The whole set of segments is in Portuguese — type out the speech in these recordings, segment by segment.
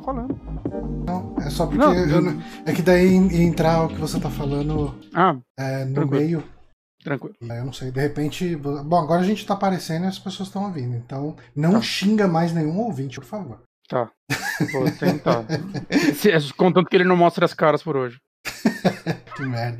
falando. Não, é só porque Não, eu não- é que daí ia entrar o que você tá falando Ah, é, no Tranquilo. meio. tranquilo. Eu não sei, de repente. Bom, agora a gente tá aparecendo e as pessoas estão ouvindo. Então, não Tá. xinga mais nenhum ouvinte, por favor. Tá. Vou tentar. Se- é, Contanto que ele não mostre as caras por hoje. Que merda.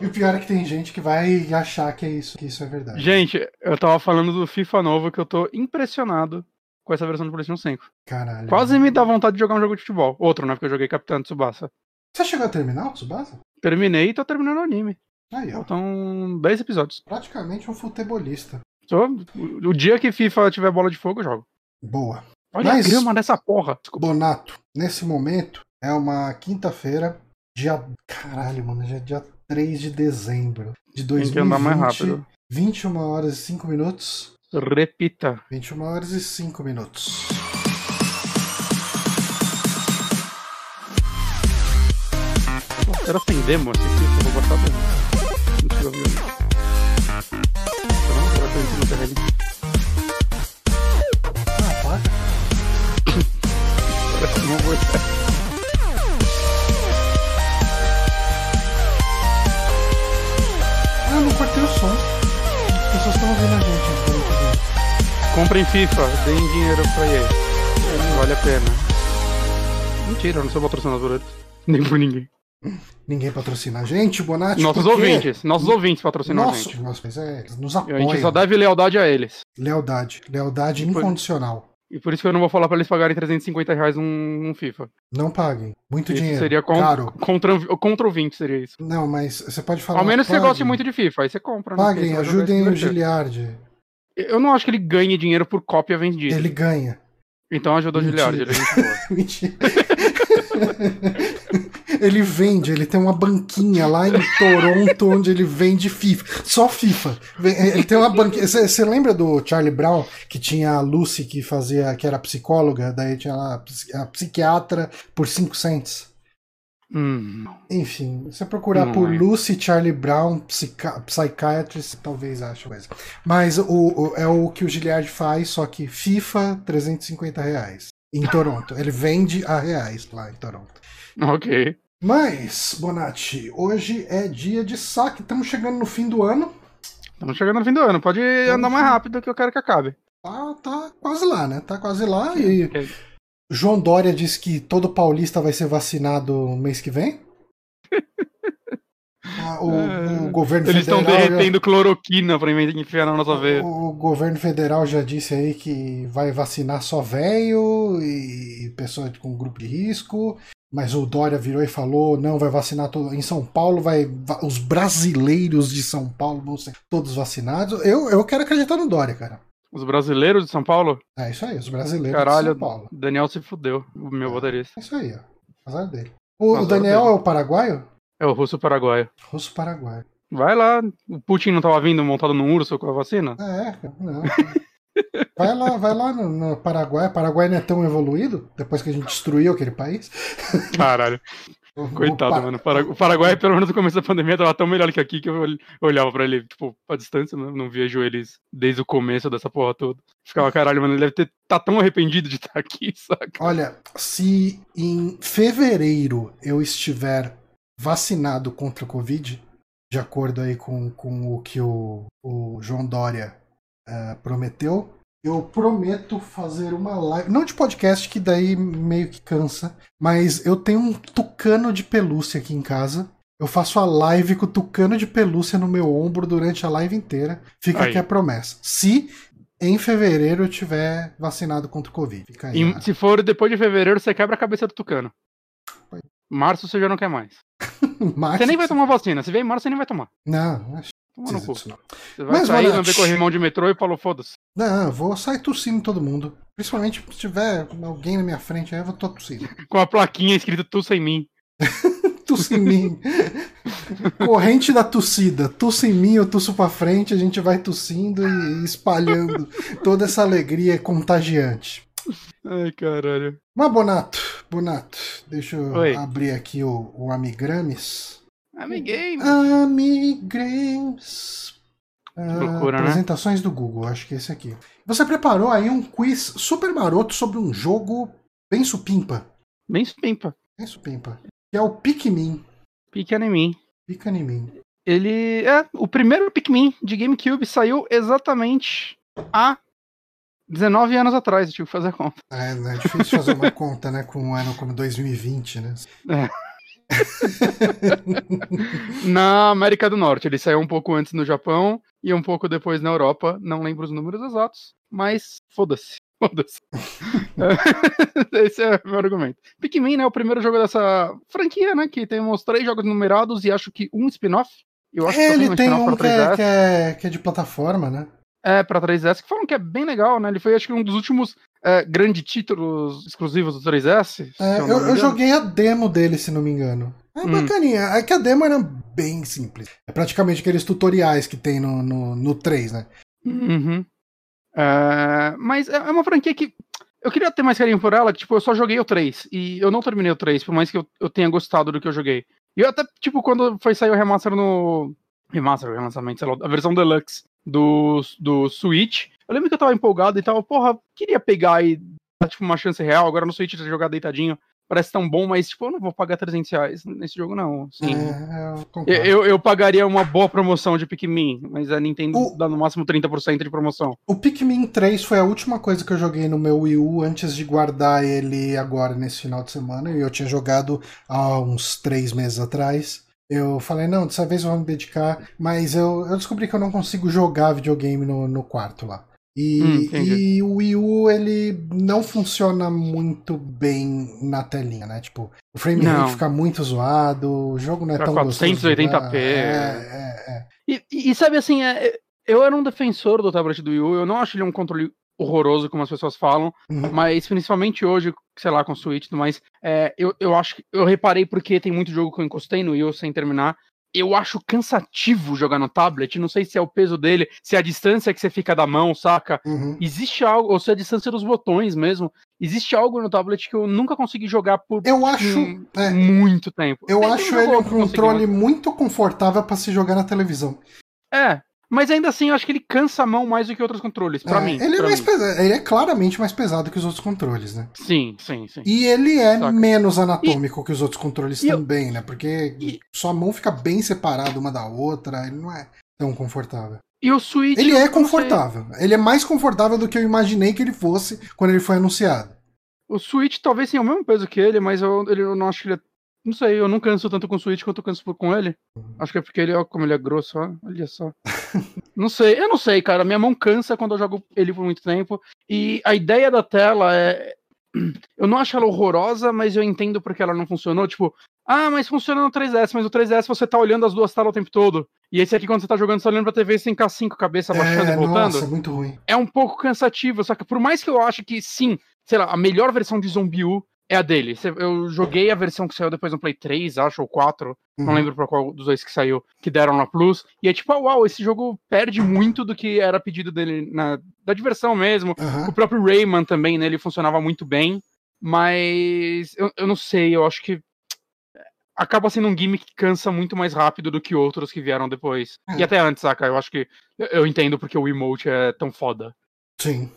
e o pior é que tem gente que vai achar que é isso, que isso é verdade. Gente, eu tava falando do FIFA novo que eu tô impressionado com essa versão do PlayStation 5. Caralho. Quase me dá vontade de jogar um jogo de futebol. Outro, né? Porque eu joguei Capitão Tsubasa. Você chegou a terminar o Tsubasa? Terminei e tô terminando o anime. Aí, ó. Faltam 10 episódios. Praticamente um futebolista. O dia que FIFA tiver bola de fogo, eu jogo. Boa. Olha Mas- a grama dessa porra. Desculpa. Bonato, nesse momento é uma quinta-feira, dia. Caralho, mano, já é dia 3 de dezembro de Tem que andar mais 2020. rápido. 21 horas e 5 minutos. Repita. 21 horas e 5 minutos. Era sem demo FIFA, eu vou botar demo. Não chegou a ver. Então, agora eu tô em cima dele. Ah, paga. Parece que não vou Ah, não cortei o som. As pessoas estão ouvindo a gente. Comprem FIFA, deem dinheiro pra. É, Vale a pena. Mentira, eu não sou patrocinado por eles. Nem por ninguém. Ninguém patrocina a gente, Bonatti. Nossos por ouvintes. Nossos ouvintes patrocinam a Nossa, gente. nossa, mas é, eles nos A apoiam. gente só deve lealdade a eles. Lealdade. Lealdade Por- incondicional. E por isso que eu não vou falar pra eles pagarem 350 reais um, um FIFA. Não paguem. Muito Isso dinheiro. seria con Caro. contra, contra o 20, seria isso. Não, mas você pode falar. Ao menos que você goste muito de FIFA, aí você compra. né? Paguem, ajudem e se o. Giliard. Eu não acho que ele ganhe dinheiro por cópia vendida. Ele ganha. Então ajuda o. Giliard, ele é gente boa. Mentira. ele vende, ele tem uma banquinha lá em Toronto onde ele vende FIFA. Só FIFA. Vem- Ele tem uma banquinha. Você lembra do Charlie Brown, que tinha a Lucy que fazia, que era psicóloga, daí tinha lá a a psiquiatra por 5 cents? Hum, Enfim, você procurar Não por é. Lucy Charlie Brown, psica- psychiatrist, talvez ache coisa. Mas o, o- é o que o Giliard faz, só que FIFA, 350 reais. Em Toronto. Ele vende a reais lá em Toronto. ok. Mas, Bonatti, hoje é dia de saque. Estamos chegando no fim do ano. Estamos chegando no fim do ano. Pode andar mais rápido que eu quero que acabe. Tá, tá quase lá, né? Tá quase lá. E Ok. João Dória disse que todo paulista vai ser vacinado mês que vem. Ah, o, o governo Eles estão federal já- derretendo cloroquina pra enfiar na nossa veia. O governo federal já disse aí que vai vacinar só velho e pessoa com grupo de risco. Mas o Dória virou e falou: não, vai vacinar todo. Em São Paulo, vai va- os brasileiros de São Paulo vão ser todos vacinados. Eu, eu quero acreditar no Dória, cara. Os brasileiros de São Paulo? É isso aí, os brasileiros Caralho, de São Paulo. Daniel se fudeu, o meu baterista. É isso aí, ó. Azar dele. O, o Azar Daniel dele. é o paraguaio? É o russo paraguaio. Russo paraguaio. Vai lá, o Putin não tava vindo montado num urso com a vacina? É, não. Vai lá, vai lá no, no Paraguai. Paraguai não é tão evoluído depois que a gente destruiu aquele país. Caralho, O- coitado, o Pa- mano. O Paragu- o Paraguai, pelo menos no começo da pandemia, tava tão melhor que aqui que eu ol- olhava pra ele, tipo, a distância, não, não vejo eles desde o começo dessa porra toda. Ficava, caralho, mano, ele deve ter tá tão arrependido de estar aqui, saca? Olha, se em fevereiro eu estiver vacinado contra o Covid, de acordo aí com, com o que o, o João Dória eh, prometeu, eu prometo fazer uma live, não de podcast, que daí meio que cansa, mas eu tenho um tucano de pelúcia aqui em casa. Eu faço a live com o tucano de pelúcia no meu ombro durante a live inteira. Fica Aí. aqui a promessa. Se em fevereiro eu tiver vacinado contra o Covid. E se for depois de fevereiro, você quebra a cabeça do tucano. Março você já não quer mais. Março, Você nem vai tomar vacina. Se vier em março, você nem vai tomar. Não, acho Toma no cu. Você vai Mas, sair, Bonatti. lamber corrimão de metrô e falou, foda-se. Não, eu vou sair tossindo em todo mundo. Principalmente se tiver alguém na minha frente, aí eu vou tô tossindo. Com a plaquinha escrita tussa em mim. Tussa em mim. Corrente da tossida. Tussa em mim, eu tuço pra frente, a gente vai tossindo e espalhando toda essa alegria contagiante. Ai, caralho. Mas, Bonato, Bonato, deixa eu Oi. abrir aqui o, o Amigrames. Amiguei. Amigrames. Ah, loucura, né? apresentações do Google, acho que é esse aqui. você preparou aí um quiz super maroto sobre um jogo bem supimpa. Bem supimpa. Bem supimpa. Que é o Pikmin. Pikmin. mim. Pikmin. Ele é o primeiro Pikmin de GameCube saiu exatamente há 19 anos atrás, eu tive que fazer a conta. É, né? é difícil fazer uma conta, né, com um ano como 2020, né? É. na América do Norte, ele saiu um pouco antes no Japão e um pouco depois na Europa, não lembro os números exatos, mas foda-se. Foda-se. Esse é o meu argumento. Pikmin é o primeiro jogo dessa franquia, né? Que temos três jogos numerados e acho que um spin-off. Eu acho é, ele tem um que é, que é, que, é, de plataforma, né? É, pra 3DS, que falam que é bem legal, né? Ele foi, acho que, um dos últimos é, grandes títulos exclusivos do 3DS. É, eu, eu, eu joguei a demo dele, se não me engano. É hum. bacaninha. É que a demo era bem simples. É praticamente aqueles tutoriais que tem no, no, no 3, né? Uhum. É, mas é, é uma franquia que eu queria ter mais carinho por ela, que, tipo, eu só joguei o 3. E eu não terminei o 3, por mais que eu, eu tenha gostado do que eu joguei. E eu até, tipo, quando foi sair o remaster no. Remaster, o relançamento, sei lá, a versão deluxe do, do Switch. Eu lembro que eu tava empolgado e tava, porra, queria pegar e dar tipo, uma chance real. Agora no Switch jogar deitadinho parece tão bom, mas tipo, eu não vou pagar 300 reais nesse jogo, não. Sim. É, eu, eu, eu, pagaria uma boa promoção de Pikmin, mas a Nintendo o, dá no máximo 30% de promoção. O Pikmin 3 foi a última coisa que eu joguei no meu Wii U antes de guardar ele agora nesse final de semana. E eu tinha jogado há uns três meses atrás. Eu falei, não, dessa vez eu vou me dedicar, mas eu, eu descobri que eu não consigo jogar videogame no, no quarto lá. E, hum, e, o Wii U, ele não funciona muito bem na telinha, né? Tipo, o frame rate fica muito zoado, o jogo não é pra tão 480p. É, é, é. E, e, sabe assim, é, eu era um defensor do tablet do Wii U, eu não acho ele um controle horroroso, como as pessoas falam, uhum. mas principalmente hoje, sei lá, com o Switch e tudo mais, é, eu, eu acho que eu reparei porque tem muito jogo que eu encostei no Wii U sem terminar. Eu acho cansativo jogar no tablet. Não sei se é o peso dele, se é a distância que você fica da mão, saca? Uhum. Existe algo, ou se é a distância dos botões mesmo. Existe algo no tablet que eu nunca consegui jogar por eu acho, um, é, muito tempo. Eu tem acho ele um controle muito confortável para se jogar na televisão. É, mas ainda assim, eu acho que ele cansa a mão mais do que outros controles, para é, mim. Ele é, mais pesado, ele é claramente mais pesado que os outros controles, né? Sim, sim, sim. E ele é Saca. menos anatômico e, que os outros controles também, eu, né? Porque e, sua mão fica bem separada uma da outra, ele não é tão confortável. E o Switch. Ele é confortável. Ele é mais confortável do que eu imaginei que ele fosse quando ele foi anunciado. O Switch talvez tenha o mesmo peso que ele, mas eu, eu não acho que ele é não sei, eu não canso tanto com o Switch quanto eu canso com ele. Acho que é porque ele, ó, como ele é grosso, ó, olha só. não sei, eu não sei, cara. Minha mão cansa quando eu jogo ele por muito tempo. E a ideia da tela é. Eu não acho ela horrorosa, mas eu entendo porque ela não funcionou. Tipo, ah, mas funciona no 3DS, mas o 3DS você tá olhando as duas telas o tempo todo. E esse aqui, quando você tá jogando, você tá olhando pra TV, tem K5 cabeça baixando é, e voltando. Nossa, é muito ruim. É um pouco cansativo, só que por mais que eu ache que sim, sei lá, a melhor versão de Zombie U é a dele. Eu joguei a versão que saiu depois no Play 3, acho, ou 4. Uhum. Não lembro pra qual dos dois que saiu, que deram na Plus. E é tipo, uau, esse jogo perde muito do que era pedido dele na, da diversão mesmo. Uhum. O próprio Rayman também, né? Ele funcionava muito bem. Mas eu, eu não sei, eu acho que acaba sendo um gimmick que cansa muito mais rápido do que outros que vieram depois. É. E até antes, saca? Eu acho que. Eu entendo porque o emote é tão foda. Sim.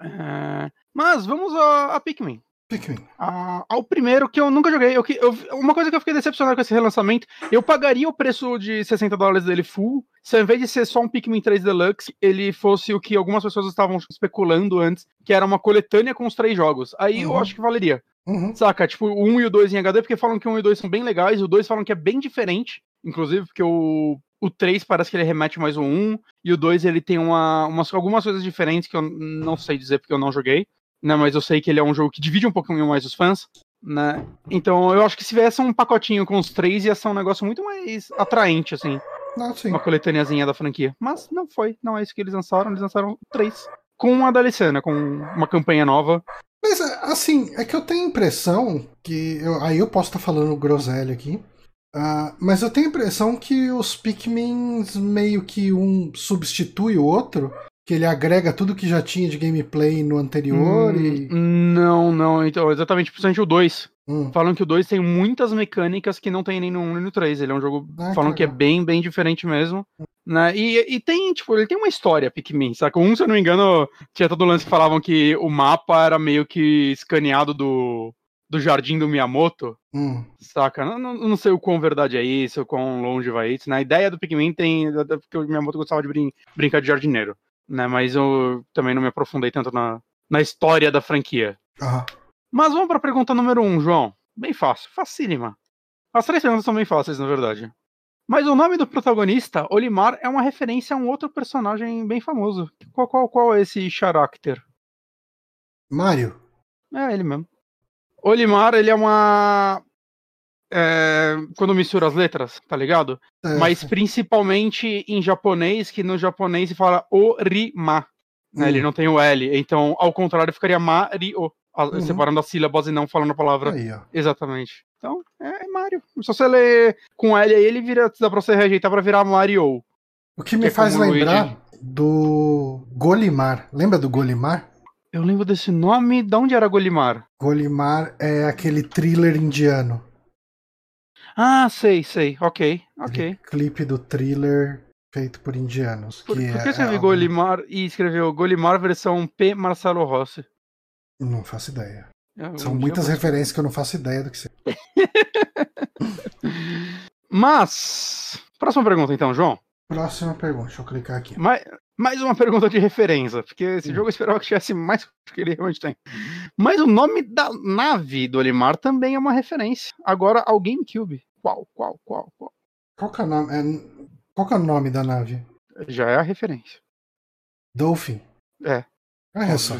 É... Mas vamos a, a Pikmin. Pikmin. Ah, ao primeiro que eu nunca joguei. Eu, eu, uma coisa que eu fiquei decepcionado com esse relançamento, eu pagaria o preço de 60 dólares dele full, se ao invés de ser só um Pikmin 3 Deluxe, ele fosse o que algumas pessoas estavam especulando antes, que era uma coletânea com os três jogos. Aí uhum. eu acho que valeria. Uhum. Saca? Tipo, o 1 e o 2 em HD, porque falam que o 1 e o 2 são bem legais, o 2 falam que é bem diferente, inclusive, porque o, o 3 parece que ele remete mais o 1, e o 2 ele tem uma, umas, algumas coisas diferentes que eu não sei dizer porque eu não joguei né? Mas eu sei que ele é um jogo que divide um pouquinho mais os fãs, né? Então eu acho que se tivesse um pacotinho com os três ia ser um negócio muito mais atraente, assim. Ah, uma coletâneazinha da franquia. Mas não foi, não é isso que eles lançaram, eles lançaram três. Com uma DLC, né? Com uma campanha nova. Mas, assim, é que eu tenho a impressão que. Eu, aí eu posso estar tá falando groselha aqui. Uh, mas eu tenho a impressão que os Pikmins meio que um substitui o outro que ele agrega tudo que já tinha de gameplay no anterior hum, e... Não, não, então, exatamente, principalmente o 2. Hum. Falam que o 2 tem muitas mecânicas que não tem nem no 1 nem no 3. Ele é um jogo. Ah, falam que que é bem, bem diferente mesmo. Né? E, e tem, tipo, ele tem uma história, Pikmin, saca? Um, se eu não me engano, tinha todo lance que falavam que o mapa era meio que escaneado do, do jardim do Miyamoto. Hum. Saca? Não, não, não sei o quão verdade é isso, o quão longe vai isso. Na ideia do Pikmin tem. Porque o Miyamoto gostava de brin brincar de jardineiro. Né? Mas eu também não me aprofundei tanto na, na história da franquia. Aham. Mas vamos para a pergunta número 1, um, João. Bem fácil, facílima. As três perguntas são bem fáceis, na verdade. Mas o nome do protagonista, Olimar, é uma referência a um outro personagem bem famoso. Qual, qual, qual é esse character? Mario. É ele mesmo. Olimar, ele é uma. É, quando mistura as letras, tá ligado? É, Mas principalmente em japonês, que no japonês se fala Orima. Né? Hum. Ele não tem o L. Então, ao contrário, ficaria Mario. Uhum. Separando as sílabas e não falando a palavra Aí. Exatamente. Então, é, é Mario. Se você ler com L aí, ele vira. Dá pra você rejeitar pra virar Mario. O que me é faz lembrar do Golimar. Lembra do Golimar? Eu lembro desse nome. De onde era Golimar? Golimar é aquele thriller indiano. Ah, sei, sei. Ok, ok. Clipe do thriller feito por indianos. Por, que por que é, escreveu Golimar e escreveu Golimar versão P Marcelo Rossi? Não faço ideia. É, São um muitas referências que eu não faço ideia do que seja. Mas. Próxima pergunta então, João. Próxima pergunta, deixa eu clicar aqui. Mais, mais uma pergunta de referência, porque esse Hum. jogo eu esperava que tivesse mais do que ele realmente tem. Mas o nome da nave do Olimar também é uma referência. Agora ao GameCube. Qual, qual, qual, qual? Qual que é o nome, é- qual que é o nome da nave? Já é a referência. Dolphin. É. Olha só.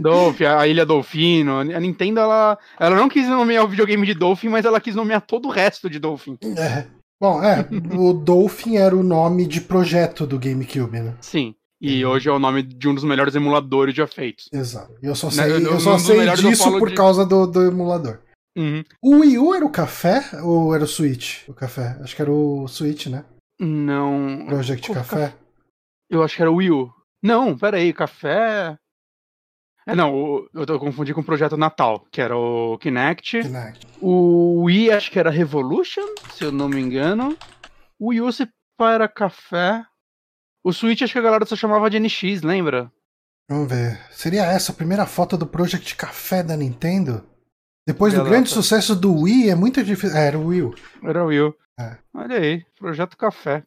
Dolphin, a Ilha Dolfino. A Nintendo, ela, ela não quis nomear o videogame de Dolphin, mas ela quis nomear todo o resto de Dolphin. É. Bom, é, o Dolphin era o nome de projeto do GameCube, né? Sim. E Uhum. hoje é o nome de um dos melhores emuladores já feitos. Exato. Eu só Né, sei, eu- eu eu- só sei disso por de- causa do, do emulador. Uhum. O Wii U era o café ou era o Switch? O café? Acho que era o Switch, né? Não. Project Qual Café. Eu acho que era o Wii U. Não, peraí, café. É, não, o- eu tô confundi com o projeto Natal, que era o Kinect. Kinect. O Wii acho que era Revolution, se eu não me engano. O Wii U era café. O Switch acho que a galera só chamava de NX, lembra? Vamos ver. Seria essa a primeira foto do Project Café da Nintendo? Depois do Exato. grande sucesso do Wii, é muito difícil. É, era o Wii. Era o Wii. É. Olha aí, Projeto Café.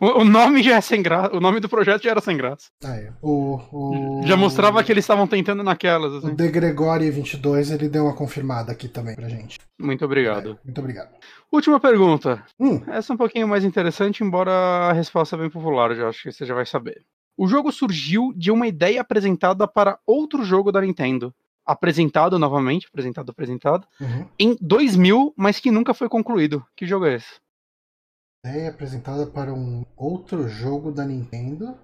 O, o nome já é sem graça. O nome do projeto já era sem graça. Aí, o, o... Já mostrava que eles estavam tentando naquelas, O assim. De Gregori 22, ele deu uma confirmada aqui também pra gente. Muito obrigado. É, muito obrigado. Última pergunta. Hum, Essa é um pouquinho mais interessante, embora a resposta é bem popular, já acho que você já vai saber. O jogo surgiu de uma ideia apresentada para outro jogo da Nintendo. Apresentado novamente, apresentado, apresentado, uhum. em 2000, mas que nunca foi concluído. Que jogo é esse? Ideia apresentada para um outro jogo da Nintendo.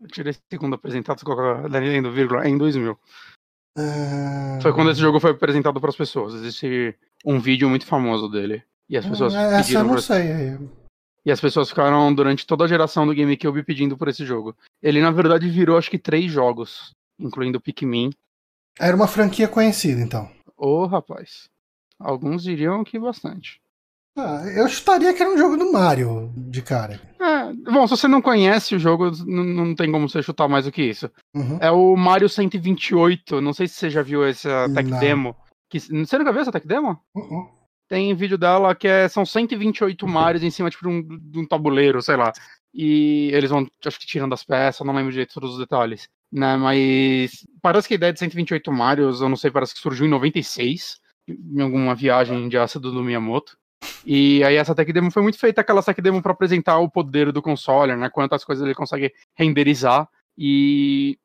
Eu tirei esse segundo apresentado, da Nintendo, vírgula, em 2000. Ah, Foi quando esse jogo foi apresentado para as pessoas. Existe um vídeo muito famoso dele. E as pessoas hum, Essa eu não pra- sei. E as pessoas ficaram durante toda a geração do GameCube pedindo por esse jogo. Ele, na verdade, virou acho que três jogos, incluindo o Pikmin. Era uma franquia conhecida, então. Ô, rapaz. Alguns diriam que bastante. Ah, eu chutaria que era um jogo do Mario, de cara. É, bom, se você não conhece o jogo, não tem como você chutar mais do que isso. Uhum. É o Mario 128. Não sei se você já viu essa tech Não. demo. Que, você nunca viu essa tech demo? Uhum. Tem vídeo dela que é, são 128 Marios em cima tipo, de, um, de um tabuleiro, sei lá. E eles vão, acho que tirando as peças, não lembro direito todos os detalhes. Né, mas parece que a ideia de 128 Marios, eu não sei, parece que surgiu em 96, em alguma viagem de ácido do Miyamoto. E aí essa tech demo foi muito feita, aquela tech demo para apresentar o poder do console, né, quantas coisas ele consegue renderizar. E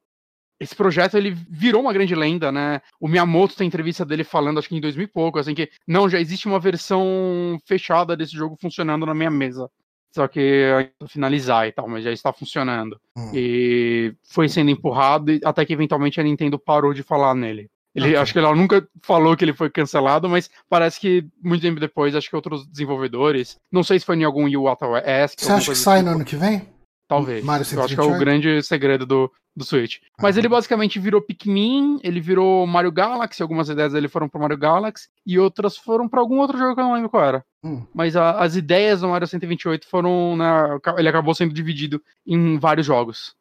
esse projeto ele virou uma grande lenda, né? O Miyamoto tem entrevista dele falando, acho que em 2000 e pouco, assim que não, já existe uma versão fechada desse jogo funcionando na minha mesa. Só que ainda finalizar e tal, mas já está funcionando. Hum. E foi sendo empurrado até que eventualmente a Nintendo parou de falar nele. Ele. Acho que ela nunca falou que ele foi cancelado, mas parece que muito tempo depois, acho que outros desenvolvedores, não sei se foi em algum Wii U ATS. Você acha que sai no ano que vem? Talvez. Mario Eu acho que é o 128? grande segredo do, do Switch. Mas Ah. ele basicamente virou Pikmin, ele virou Mario Galaxy, algumas ideias dele foram pro Mario Galaxy, e outras foram pra algum outro jogo que eu não lembro qual era. Hum. Mas a- as ideias do Mario 128 foram. Na, ele acabou sendo dividido em vários jogos.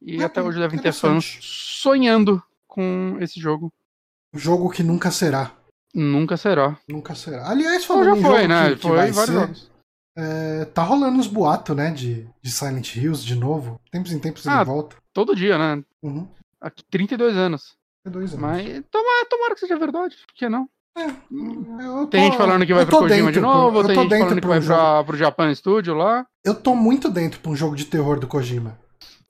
E Ah, até hoje devem ter fãs sonhando com esse jogo. Jogo que nunca será. Nunca será. Nunca será. Aliás, falando já em foi, jogo né? que, que foi vai vários ser, jogos. é, tá rolando uns boatos, né? De, de Silent Hills de novo. Tempos em tempos ele Ah, volta. Todo dia, né? Uhum. Aqui, 32 anos. É dois anos. Mas tomara, tomara que seja verdade. Por que não? Eu Tem tô- gente falando que vai eu pro Kojima de dentro, novo, eu tem gente falando que vai jogo- pra, pro Japan Studio lá. Eu tô muito dentro pra um jogo de terror do Kojima.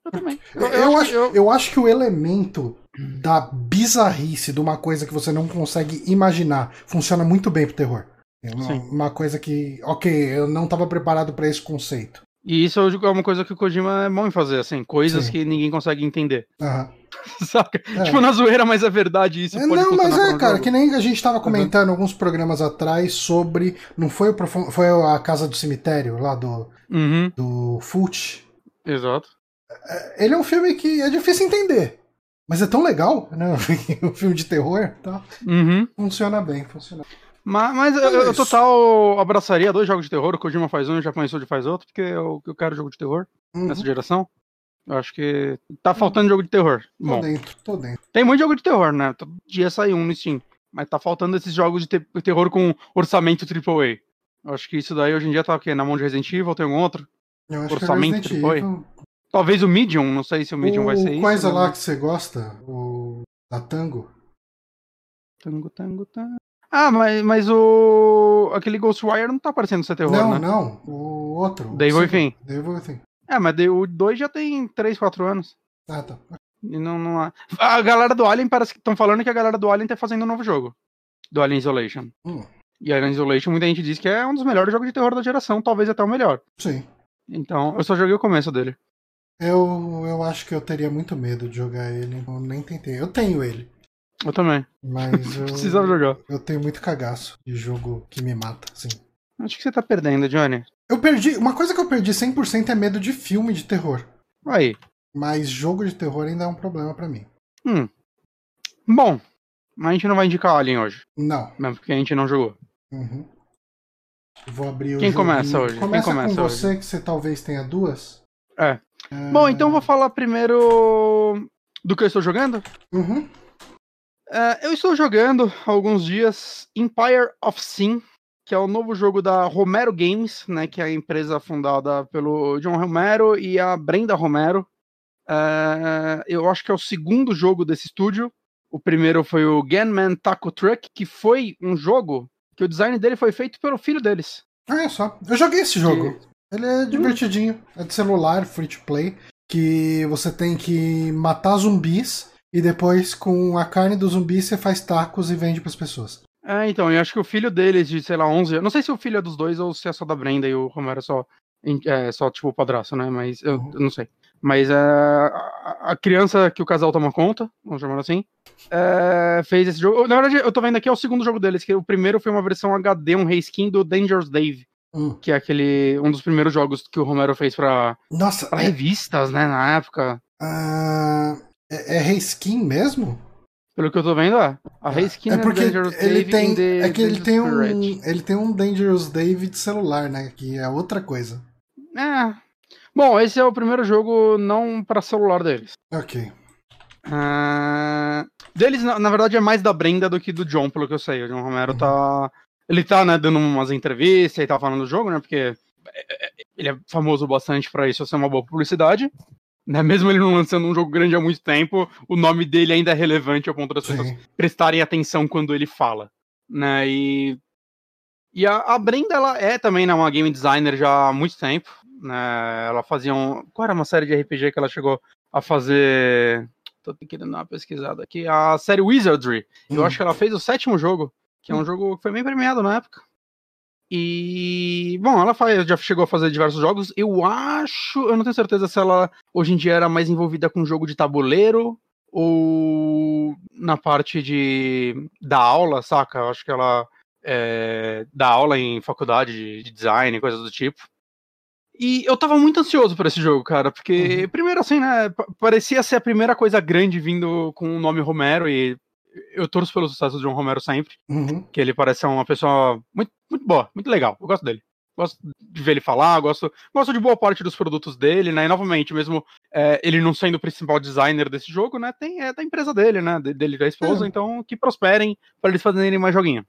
Eu também. Eu, eu acho, que eu- eu acho que o elemento da bizarrice de uma coisa que você não consegue imaginar funciona muito bem pro terror. É uma, uma coisa que, ok, eu não tava preparado pra esse conceito. E isso é uma coisa que o Kojima é bom em fazer, assim, coisas Sim. que ninguém consegue entender. Aham. Saca? É. Tipo, na zoeira, mas é verdade isso. É, não, mas é, cara, jogo. que nem a gente tava comentando alguns programas atrás sobre. Não foi o Profun- foi a Casa do Cemitério lá do, Uhum, do Fult. exato. Ele é um filme que é difícil entender. Mas é tão legal, né? um filme de terror, tá? Uhum. Funciona bem, funciona Mas, mas eu, eu total abraçaria dois jogos de terror. O Kojima faz um e o Japan Studio faz outro, porque eu, eu quero jogo de terror Uhum, nessa geração. Eu acho que tá faltando jogo de terror. Tô Bom, dentro, tô dentro. tem muito jogo de terror, né? Todo dia sai um no Steam. Mas tá faltando esses jogos de te- terror com orçamento AAA. Eu acho que isso daí hoje em dia tá o quê? Na mão de Resident Evil, tem algum outro? Eu acho Orçamento que é? Resident Evil. Talvez o Medium, não sei se o Medium o vai ser isso. coisa né? lá que você gosta, o da Tango. Tango, tango, tango. Ah, mas, mas o. aquele Ghostwire não tá parecendo ser terror, não, né? não, o outro. Devil. Within. Devil Within. É, mas o 2 já tem 3, 4 anos. Ah, tá. E não, não há... A galera do Alien parece que estão falando que a galera do Alien tá fazendo um novo jogo. Do Alien Isolation. Hum, E Alien Isolation, muita gente diz que é um dos melhores jogos de terror da geração, talvez até o melhor. sim. Então, eu só joguei o começo dele. Eu, eu acho que eu teria muito medo de jogar ele. Eu nem tentei. Eu tenho ele. Eu também. Mas eu. Precisava jogar. Eu tenho muito cagaço de jogo que me mata, assim. Acho que você tá perdendo, Johnny. Eu perdi. Uma coisa que eu perdi 100% é medo de filme de terror. Aí. Mas jogo de terror ainda é um problema pra mim. Hum. Bom, mas a gente não vai indicar Alien hoje, Não. mesmo porque a gente não jogou. Uhum. Vou abrir o Quem começa hoje? Quem Começa começa com hoje? você, que você talvez tenha duas. É. É, Bom, então vou falar primeiro do que eu estou jogando. Uhum. É, eu estou jogando há alguns dias Empire of Sin, que é o novo jogo da Romero Games, né, que é a empresa fundada pelo John Romero e a Brenda Romero. É, eu acho que é o segundo jogo desse estúdio. O primeiro foi o Gunman Taco Truck, que foi um jogo que o design dele foi feito pelo filho deles. Olha só. Eu joguei esse jogo. Ele é divertidinho. É de celular, free to play. Que você tem que matar zumbis e depois, com a carne do zumbi, você faz tacos e vende pras pessoas. É, então, eu acho que o filho deles, de, sei lá, 11 anos. Não sei se o filho é dos dois ou se é só da Brenda e o Romero é só, é, só tipo, o padraço, né? Mas eu, Uhum. eu não sei. Mas é, a, a criança que o casal toma conta, vamos chamar assim, é, fez esse jogo. Na verdade, eu tô vendo aqui é o segundo jogo deles, que o primeiro foi uma versão HD, um reskin do Dangerous Dave, Hum. que é aquele um dos primeiros jogos que o Romero fez pra, Nossa, pra é, revistas, né, na época. ah, é, é reskin mesmo? Pelo que eu tô vendo, é. A reskin É do porque Dangerous ele Dave tem. the É que ele tem um. Ele tem um Dangerous Dave de celular, né? Que é outra coisa. É. Bom, esse é o primeiro jogo não para celular deles. Ok. Ah, deles, na, na verdade, é mais da Brenda do que do John, pelo que eu sei. O John Romero tá. Ele tá, né, dando umas entrevistas e tá falando do jogo, né? Porque é, é, ele é famoso bastante pra isso ser uma boa publicidade. Né? Mesmo ele não lançando um jogo grande há muito tempo, o nome dele ainda é relevante ao ponto das pessoas Sim. prestarem atenção quando ele fala, né? E, e a, a Brenda, ela é também né, uma game designer já há muito tempo, né? Ela fazia um... Qual era uma série de RPG que ela chegou a fazer... Tô querendo dar uma pesquisada aqui. A série Wizardry. Eu Hum. acho que ela fez o sétimo jogo, que é um jogo que foi bem premiado na época. E, bom, ela faz, já chegou a fazer diversos jogos. Eu acho, eu não tenho certeza se ela hoje em dia era mais envolvida com jogo de tabuleiro ou na parte de da aula, saca? Eu acho que ela é, dá aula em faculdade de, de design, coisas do tipo. E eu tava muito ansioso por esse jogo, cara, porque, uhum. primeiro assim, né, parecia ser a primeira coisa grande vindo com o nome Romero, e eu torço pelo sucesso do John Romero sempre, uhum. que ele parece uma pessoa muito, muito boa, muito legal, eu gosto dele. Gosto de ver ele falar, gosto, gosto de boa parte dos produtos dele, né, e novamente, mesmo é, ele não sendo o principal designer desse jogo, né, tem, é da empresa dele, né, dele da esposa, então que prosperem para eles fazerem mais joguinho.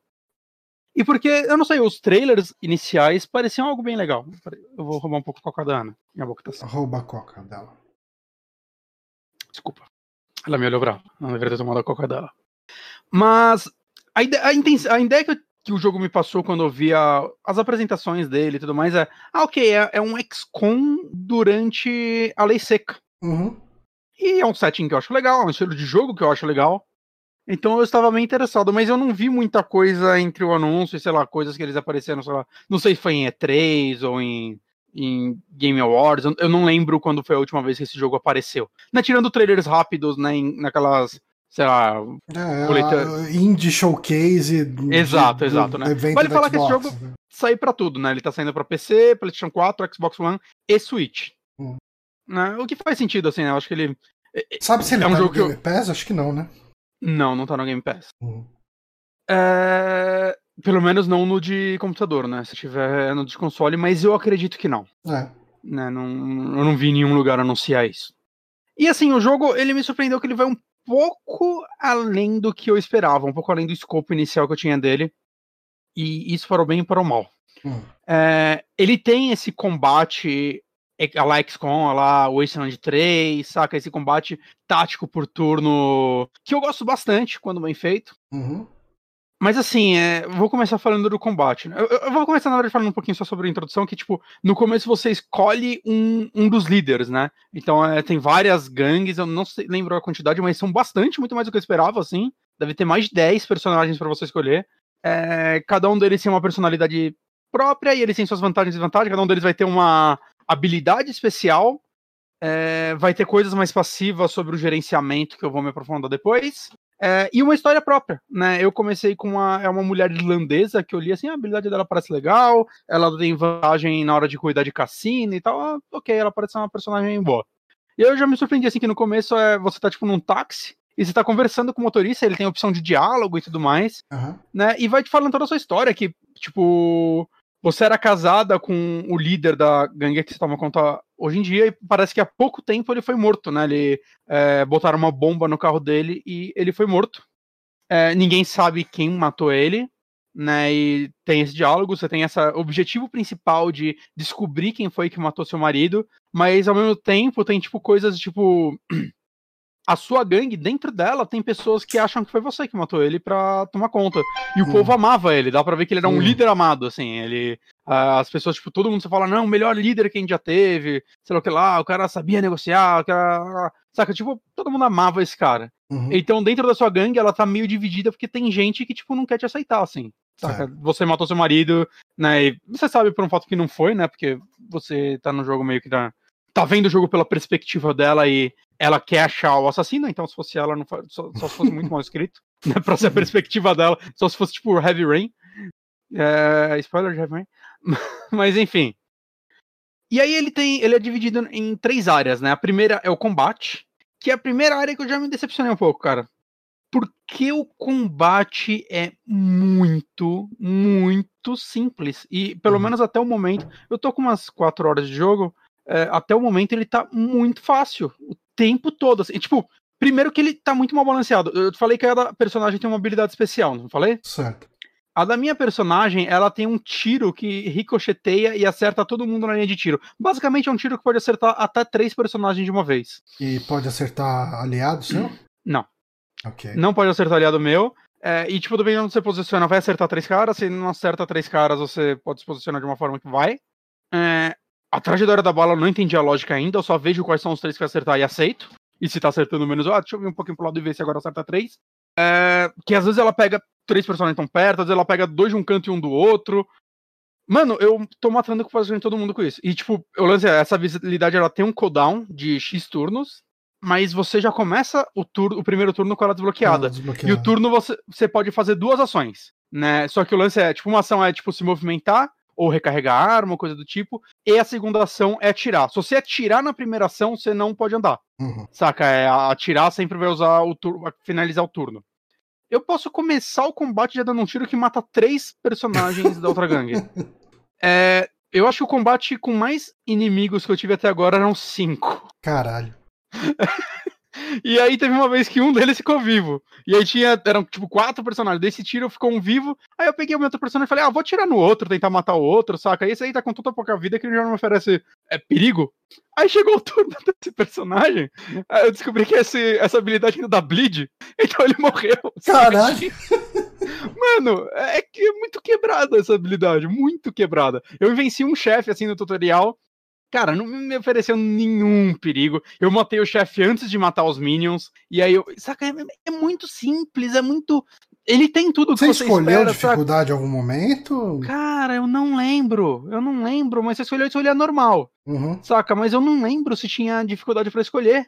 E porque, eu não sei, os trailers iniciais pareciam algo bem legal. Eu vou roubar um pouco a coca da Ana. Minha boca tá Rouba a coca dela. Desculpa. Ela me olhou brava. Não deveria ter tomado a coca dela. Mas a ideia, a, a ideia que, eu, que, o jogo me passou quando eu via as apresentações dele e tudo mais é: ah, ok, é, é um XCOM durante a lei seca. Uhum. E é um setting que eu acho legal, é um estilo de jogo que eu acho legal. Então eu estava bem interessado, mas eu não vi muita coisa entre o anúncio e, sei lá, coisas que eles apareceram, sei lá, não sei se foi em E3 ou em, em Game Awards, eu não lembro quando foi a última vez que esse jogo apareceu. Né, tirando trailers rápidos, né, em, naquelas, sei lá... É, coleta... Indie Showcase... Exato, de, exato, né? Vale falar Xbox, que esse jogo né? saiu para tudo, né, ele tá saindo para PC, PlayStation 4, Xbox One e Switch. Hum. Né, o que faz sentido, assim, né, eu acho que ele... Sabe se ele é um tá jogo no Game Pass? Acho que não, né? Não, não tá no Game Pass. Uhum. É... Pelo menos não no de computador, né? Se tiver no de console, mas eu acredito que não. É. Né? Não, eu não vi em nenhum lugar anunciar isso. E assim, o jogo, ele me surpreendeu que ele vai um pouco além do que eu esperava, um pouco além do escopo inicial que eu tinha dele. E isso para o bem e para o mal. Hum. É, ele tem esse combate a lá XCOM, a lá Wasteland 3, saca? Esse combate tático por turno que eu gosto bastante quando bem feito. Uhum. Mas assim, é, vou começar falando do combate. Né? Eu, eu, vou começar, na verdade, falando um pouquinho só sobre a introdução, que, tipo, no começo você escolhe um, um dos líderes, né? Então é, tem várias gangues, eu não sei, lembro a quantidade, mas são bastante, muito mais do que eu esperava, assim. Deve ter mais de 10 personagens para você escolher. É, cada um deles tem uma personalidade própria e eles têm suas vantagens e desvantagens. Cada um deles vai ter uma habilidade especial. É, vai ter coisas mais passivas sobre o gerenciamento que eu vou me aprofundar depois. É, e uma história própria, né? Eu comecei com uma, é uma mulher irlandesa que eu li assim, a habilidade dela parece legal, ela tem vantagem na hora de cuidar de cassino e tal. Ah, ok, ela parece uma personagem boa. E eu já me surpreendi assim que no começo é, você tá tipo num táxi e você tá conversando com o motorista, ele tem opção de diálogo e tudo mais, uhum. né? E vai te falando toda a sua história, que, tipo, você era casada com o líder da gangue que você toma conta hoje em dia, e parece que há pouco tempo ele foi morto, né? Ele é, botaram uma bomba no carro dele e ele foi morto. É, ninguém sabe quem matou ele, né? E tem esse diálogo, você tem esse objetivo principal de descobrir quem foi que matou seu marido, mas ao mesmo tempo tem tipo coisas tipo a sua gangue, dentro dela, tem pessoas que acham que foi você que matou ele pra tomar conta. E o hum. povo amava ele, dá pra ver que ele era um hum. líder amado, assim. Ele. As pessoas, tipo, todo mundo se fala, não, o melhor líder que a gente já teve, sei lá o que lá, o cara sabia negociar, o cara. Saca, tipo, todo mundo amava esse cara. Uhum. Então, dentro da sua gangue, ela tá meio dividida porque tem gente que, tipo, não quer te aceitar, assim. Saca? É. Você matou seu marido, né? E você sabe por um fato que não foi, né? Porque você tá no jogo meio que tá, tá vendo o jogo pela perspectiva dela e ela quer achar o assassino, então se fosse ela, não só, só se fosse muito mal escrito, né, pra ser a perspectiva dela, só se fosse tipo Heavy Rain. É, spoiler de Heavy Rain. Mas enfim. E aí ele tem. Ele é dividido em três áreas, né? A primeira é o combate, que é a primeira área que eu já me decepcionei um pouco, cara. Porque o combate é muito, muito simples. E pelo uhum. menos até o momento, eu tô com umas quatro horas de jogo. É, até o momento ele tá muito fácil. O tempo todo. Assim, tipo, primeiro que ele tá muito mal balanceado. Eu falei que cada personagem tem uma habilidade especial, não falei? Certo. A da minha personagem, ela tem um tiro que ricocheteia e acerta todo mundo na linha de tiro. Basicamente é um tiro que pode acertar até três personagens de uma vez. E pode acertar aliado seu? Não. Ok. Não pode acertar aliado meu. É, e, tipo, dependendo de onde você posiciona, vai acertar três caras. Se não acerta três caras, você pode se posicionar de uma forma que vai. É, a trajetória da bala eu não entendi a lógica ainda, eu só vejo quais são os três que acertar e aceito. E se tá acertando menos, ah, deixa eu vir um pouquinho pro lado e ver se agora acerta três. É, que às vezes ela pega três personagens tão perto, às vezes ela pega dois de um canto e um do outro. Mano, eu tô matando com todo mundo com isso. E, tipo, eu lance essa visibilidade ela tem um cooldown de X turnos, mas você já começa o turno, o primeiro turno com ela desbloqueada. desbloqueada. E o turno você, você pode fazer duas ações, né? Só que o lance é, tipo, uma ação é tipo se movimentar, ou recarregar a arma, coisa do tipo. E a segunda ação é atirar. Se você atirar na primeira ação, você não pode andar. Uhum. Saca? É, atirar sempre vai usar o turno, finalizar o turno. Eu posso começar o combate já dando um tiro que mata três personagens da outra gangue. É, eu acho que o combate com mais inimigos que eu tive até agora eram cinco. Caralho. E aí teve uma vez que um deles ficou vivo. E aí tinha, eram tipo quatro personagens. Desse tiro ficou um vivo. Aí eu peguei o meu outro personagem e falei, ah, vou tirar no outro, tentar matar o outro, saca? Esse aí tá com tanta pouca vida que ele já não me oferece é, perigo. Aí chegou o turno desse personagem. Aí eu descobri que esse, essa habilidade ainda dá bleed. Então ele morreu. Caralho. Mano, é que é muito quebrada essa habilidade, muito quebrada. Eu venci um chefe assim no tutorial Cara, não me ofereceu nenhum perigo. Eu matei o chefe antes de matar os minions. E aí eu. Saca, é, é muito simples, é muito. Ele tem tudo que você, você escolheu espera, dificuldade em algum momento? Cara, eu não lembro. Eu não lembro, mas você escolheu escolher normal. Uhum. Saca, mas eu não lembro se tinha dificuldade para escolher.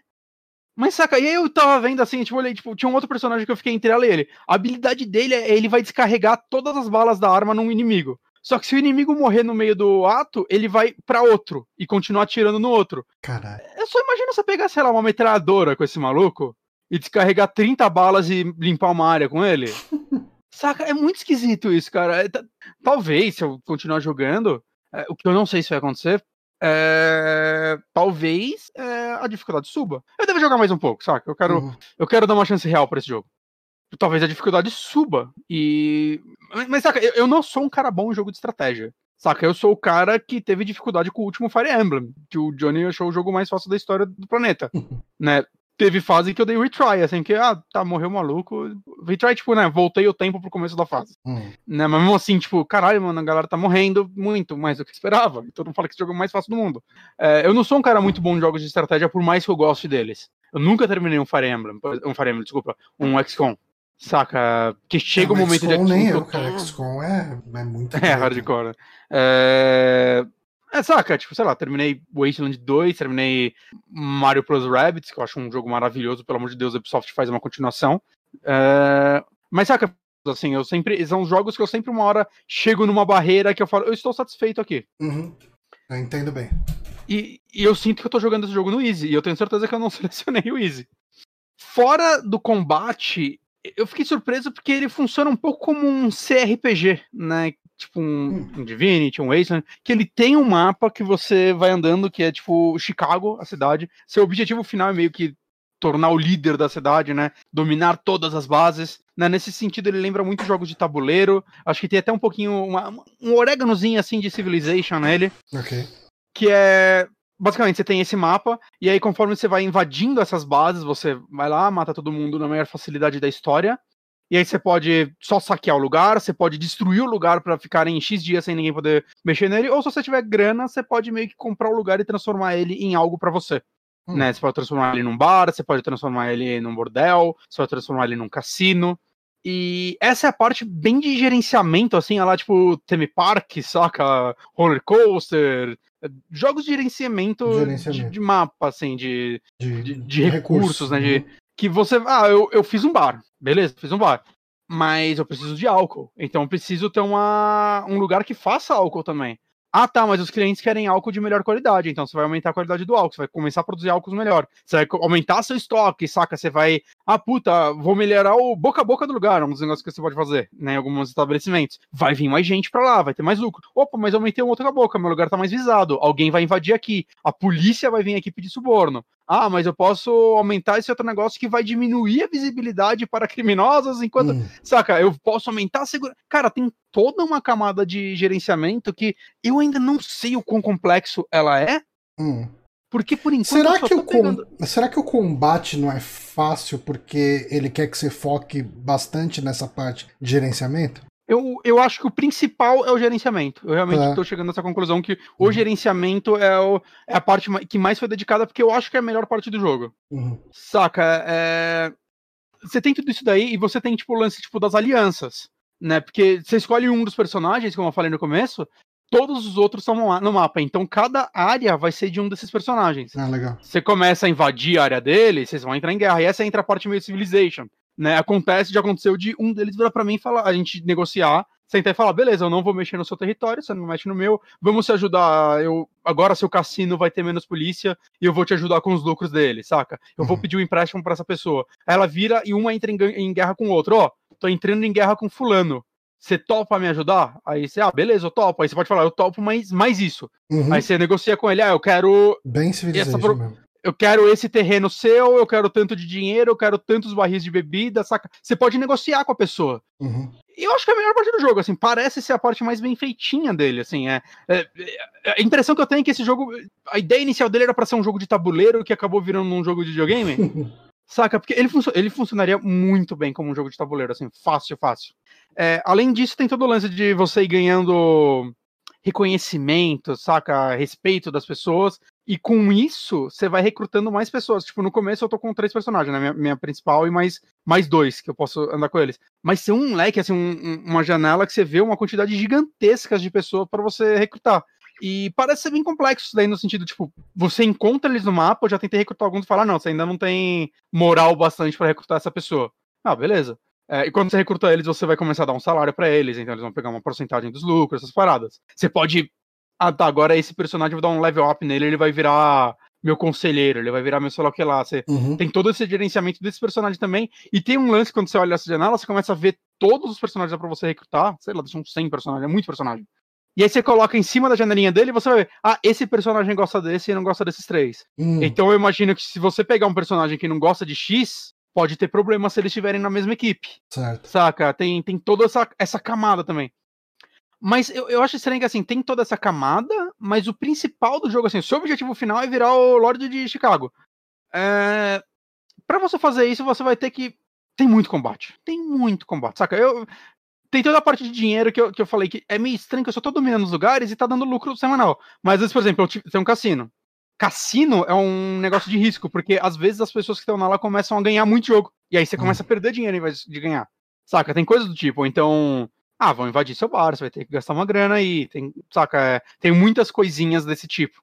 Mas saca, e aí eu tava vendo assim, tipo, olhei, tipo, tinha um outro personagem que eu fiquei entre ela e ele. A habilidade dele é ele vai descarregar todas as balas da arma num inimigo. Só que se o inimigo morrer no meio do ato, ele vai para outro e continuar atirando no outro. Caralho. Eu só imagino você pegar, sei lá, uma metralhadora com esse maluco e descarregar 30 balas e limpar uma área com ele. Saca? É muito esquisito isso, cara. É, talvez, se eu continuar jogando, é, o que eu não sei se vai acontecer, é, talvez é, a dificuldade suba. Eu devo jogar mais um pouco, saca? Eu quero, uhum. eu quero dar uma chance real para esse jogo talvez a dificuldade suba. E. Mas, saca, eu, eu não sou um cara bom em jogo de estratégia. Saca, eu sou o cara que teve dificuldade com o último Fire Emblem, que o Johnny achou o jogo mais fácil da história do planeta. né? Teve fase que eu dei retry, assim, que, ah, tá, morreu maluco. Retry, tipo, né, voltei o tempo pro começo da fase. Hum. Né, mas mesmo assim, tipo, caralho, mano, a galera tá morrendo muito mais do que esperava. E todo mundo fala que esse jogo é o mais fácil do mundo. É, eu não sou um cara muito bom em jogos de estratégia, por mais que eu goste deles. Eu nunca terminei um Fire Emblem, um Fire Emblem, desculpa, um XCOM. Saca? Que chega o um momento de nem eu, cara. XCOM é, é muito. É, hardcore. É... é, saca? Tipo, sei lá, terminei Wasteland 2, terminei Mario Bros. Rabbids, que eu acho um jogo maravilhoso, pelo amor de Deus, a Ubisoft faz uma continuação. É... Mas saca, assim, eu sempre. São jogos que eu sempre, uma hora, chego numa barreira que eu falo, eu estou satisfeito aqui. Uhum. Eu entendo bem. E, e, eu sinto que eu tô jogando esse jogo no Easy, e eu tenho certeza que eu não selecionei o Easy. Fora do combate, eu fiquei surpreso porque ele funciona um pouco como um CRPG, né? Tipo um, hum. um Divinity, um Wasteland, que ele tem um mapa que você vai andando, que é tipo Chicago, a cidade. Seu objetivo final é meio que tornar o líder da cidade, né? Dominar todas as bases. Né? Nesse sentido, ele lembra muito jogos de tabuleiro. Acho que tem até um pouquinho, uma, um oréganozinho assim de Civilization nele. Ok. Que é basicamente você tem esse mapa, e aí conforme você vai invadindo essas bases, você vai lá, mata todo mundo na maior facilidade da história. E aí você pode só saquear o lugar, você pode destruir o lugar para ficar em X dias sem ninguém poder mexer nele, ou se você tiver grana, você pode meio que comprar o lugar e transformar ele em algo para você. Hum. Né? Você pode transformar ele num bar, você pode transformar ele num bordel, você pode transformar ele num cassino. E essa é a parte bem de gerenciamento, assim, lá, tipo, theme park, saca? Roller coaster, jogos de gerenciamento, gerenciamento. De, de, mapa, assim, de, de, de, de recursos, recursos, né? De, uhum. que você. Ah, eu, eu fiz um bar, beleza, fiz um bar. Mas eu preciso de álcool. Então eu preciso ter uma, um lugar que faça álcool também. Ah, tá, mas os clientes querem álcool de melhor qualidade, então você vai aumentar a qualidade do álcool, você vai começar a produzir álcools melhor, você vai aumentar seu estoque, saca? Você vai, ah, puta, vou melhorar o boca a boca do lugar, um dos negócios que você pode fazer, né, em alguns estabelecimentos. Vai vir mais gente para lá, vai ter mais lucro. Opa, mas aumentei um outro boca a boca, meu lugar tá mais visado, alguém vai invadir aqui, a polícia vai vir aqui pedir suborno. Ah, mas eu posso aumentar esse outro negócio que vai diminuir a visibilidade para criminosos enquanto. Hum. Saca, eu posso aumentar a segurança. Cara, tem toda uma camada de gerenciamento que eu ainda não sei o quão complexo ela é. Hum. Porque por enquanto. Será que, o pegando... Será que o combate não é fácil porque ele quer que você foque bastante nessa parte de gerenciamento? Eu, eu acho que o principal é o gerenciamento. Eu realmente estou é. chegando nessa conclusão que o uhum. gerenciamento é, o, é, a parte que mais foi dedicada, porque eu acho que é a melhor parte do jogo. Uhum. Saca? É... Você tem tudo isso daí e você tem, tipo, o lance tipo, das alianças. Né? Porque você escolhe um dos personagens, como eu falei no começo, todos os outros estão no mapa. Então cada área vai ser de um desses personagens. Ah, legal. Você começa a invadir a área dele, vocês vão entrar em guerra. E essa entra a parte meio Civilization né, acontece, já aconteceu de um deles virar para mim e falar, a gente negociar sentar e falar, beleza, eu não vou mexer no seu território, você não mexe no meu, vamos se ajudar, eu agora seu cassino vai ter menos polícia e eu vou te ajudar com os lucros dele, saca? Eu vou Uhum. pedir um empréstimo pra essa pessoa. Aí ela vira e uma entra em, em guerra com o outro, ó, tô entrando em guerra com fulano. Você topa me ajudar? Aí você, ah, beleza, eu topo. Aí você pode falar, eu topo mais, mais isso. Uhum. Aí você negocia com ele, ah, eu quero Bem Civilization pro-. Eu quero esse terreno seu, eu quero tanto de dinheiro, eu quero tantos barris de bebida, saca? Você pode negociar com a pessoa. Uhum. E eu acho que é a melhor parte do jogo, assim, parece ser a parte mais bem feitinha dele, assim, é, é- é- a impressão que eu tenho é que esse jogo, a ideia inicial dele era pra ser um jogo de tabuleiro que acabou virando um jogo de videogame, saca? Porque ele, funcio- ele funcionaria muito bem como um jogo de tabuleiro, assim, fácil, fácil. É, além disso, tem todo o lance de você ir ganhando reconhecimento, saca? Respeito das pessoas. E com isso, você vai recrutando mais pessoas. Tipo, no começo eu tô com três personagens, né? Minha, minha principal e mais, mais dois, que eu posso andar com eles. Mas ser um leque, assim, um- um- uma janela que você vê uma quantidade gigantesca de pessoas para você recrutar. E parece ser bem complexo isso daí, no sentido, tipo, você encontra eles no mapa, eu já tentei recrutar alguns e falar, não, você ainda não tem moral bastante para recrutar essa pessoa. Ah, beleza. É, e quando você recruta eles, você vai começar a dar um salário para eles, então eles vão pegar uma porcentagem dos lucros, essas paradas. Você pode. Ah, tá, agora esse personagem eu vou dar um level up nele, ele vai virar meu conselheiro, ele vai virar meu sei lá o que lá. Você Uhum. tem todo esse gerenciamento desse personagem também. E tem um lance quando você olha essa janela, você começa a ver todos os personagens pra você recrutar. Sei lá, são 100 personagens, é muito personagem. E aí você coloca em cima da janelinha dele e você vai ver, ah, esse personagem gosta desse e não gosta desses três. Hum. Então eu imagino que se você pegar um personagem que não gosta de X, pode ter problema se eles estiverem na mesma equipe. Certo. Saca? Tem, tem toda essa, essa camada também. Mas eu, eu acho estranho que assim, tem toda essa camada, mas o principal do jogo, assim, o seu objetivo final é virar o Lorde de Chicago. É... Pra você fazer isso, você vai ter que. Tem muito combate. Tem muito combate, saca? Eu. Tem toda a parte de dinheiro que eu, que eu falei que é meio estranho que eu só tô dominando os lugares e tá dando lucro semanal. Mas, às vezes, por exemplo, eu tem um cassino. Cassino é um negócio de risco, porque às vezes as pessoas que estão lá começam a ganhar muito jogo. E aí você Hum. começa a perder dinheiro em vez de ganhar. Saca? Tem coisas do tipo, então. Ah, vão invadir seu bar, você vai ter que gastar uma grana aí. Tem, saca? É, tem muitas coisinhas desse tipo.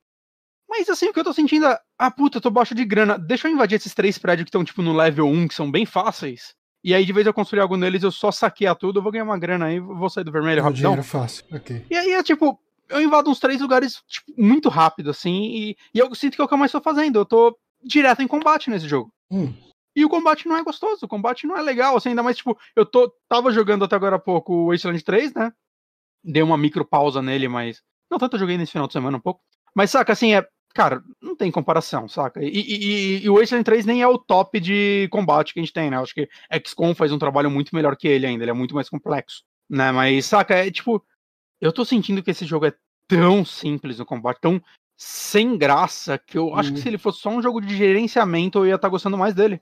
Mas assim, o que eu tô sentindo é. Ah, puta, eu tô baixo de grana. Deixa eu invadir esses três prédios que estão, tipo, no level 1, que são bem fáceis. E aí, de vez eu construir algo neles, eu só saquear tudo, eu vou ganhar uma grana aí, vou sair do vermelho rapidão. dinheiro fácil. Ok. E aí é tipo, eu invado uns três lugares tipo, muito rápido, assim, e, e eu sinto que é o que eu mais tô fazendo. Eu tô direto em combate nesse jogo. Hum. E o combate não é gostoso, o combate não é legal, assim, ainda mais, tipo, eu tô, tava jogando até agora há pouco o Wasteland 3, né? Dei uma micro pausa nele, mas. Não tanto eu joguei nesse final de semana um pouco. Mas, saca, assim, é. Cara, não tem comparação, saca? E, e, e- e o Wasteland 3 nem é o top de combate que a gente tem, né? Eu acho que XCOM faz um trabalho muito melhor que ele ainda, ele é muito mais complexo, né? Mas, saca, é tipo. Eu tô sentindo que esse jogo é tão simples no combate, tão sem graça, que eu acho que Uhum. se ele fosse só um jogo de gerenciamento, eu ia estar gostando mais dele.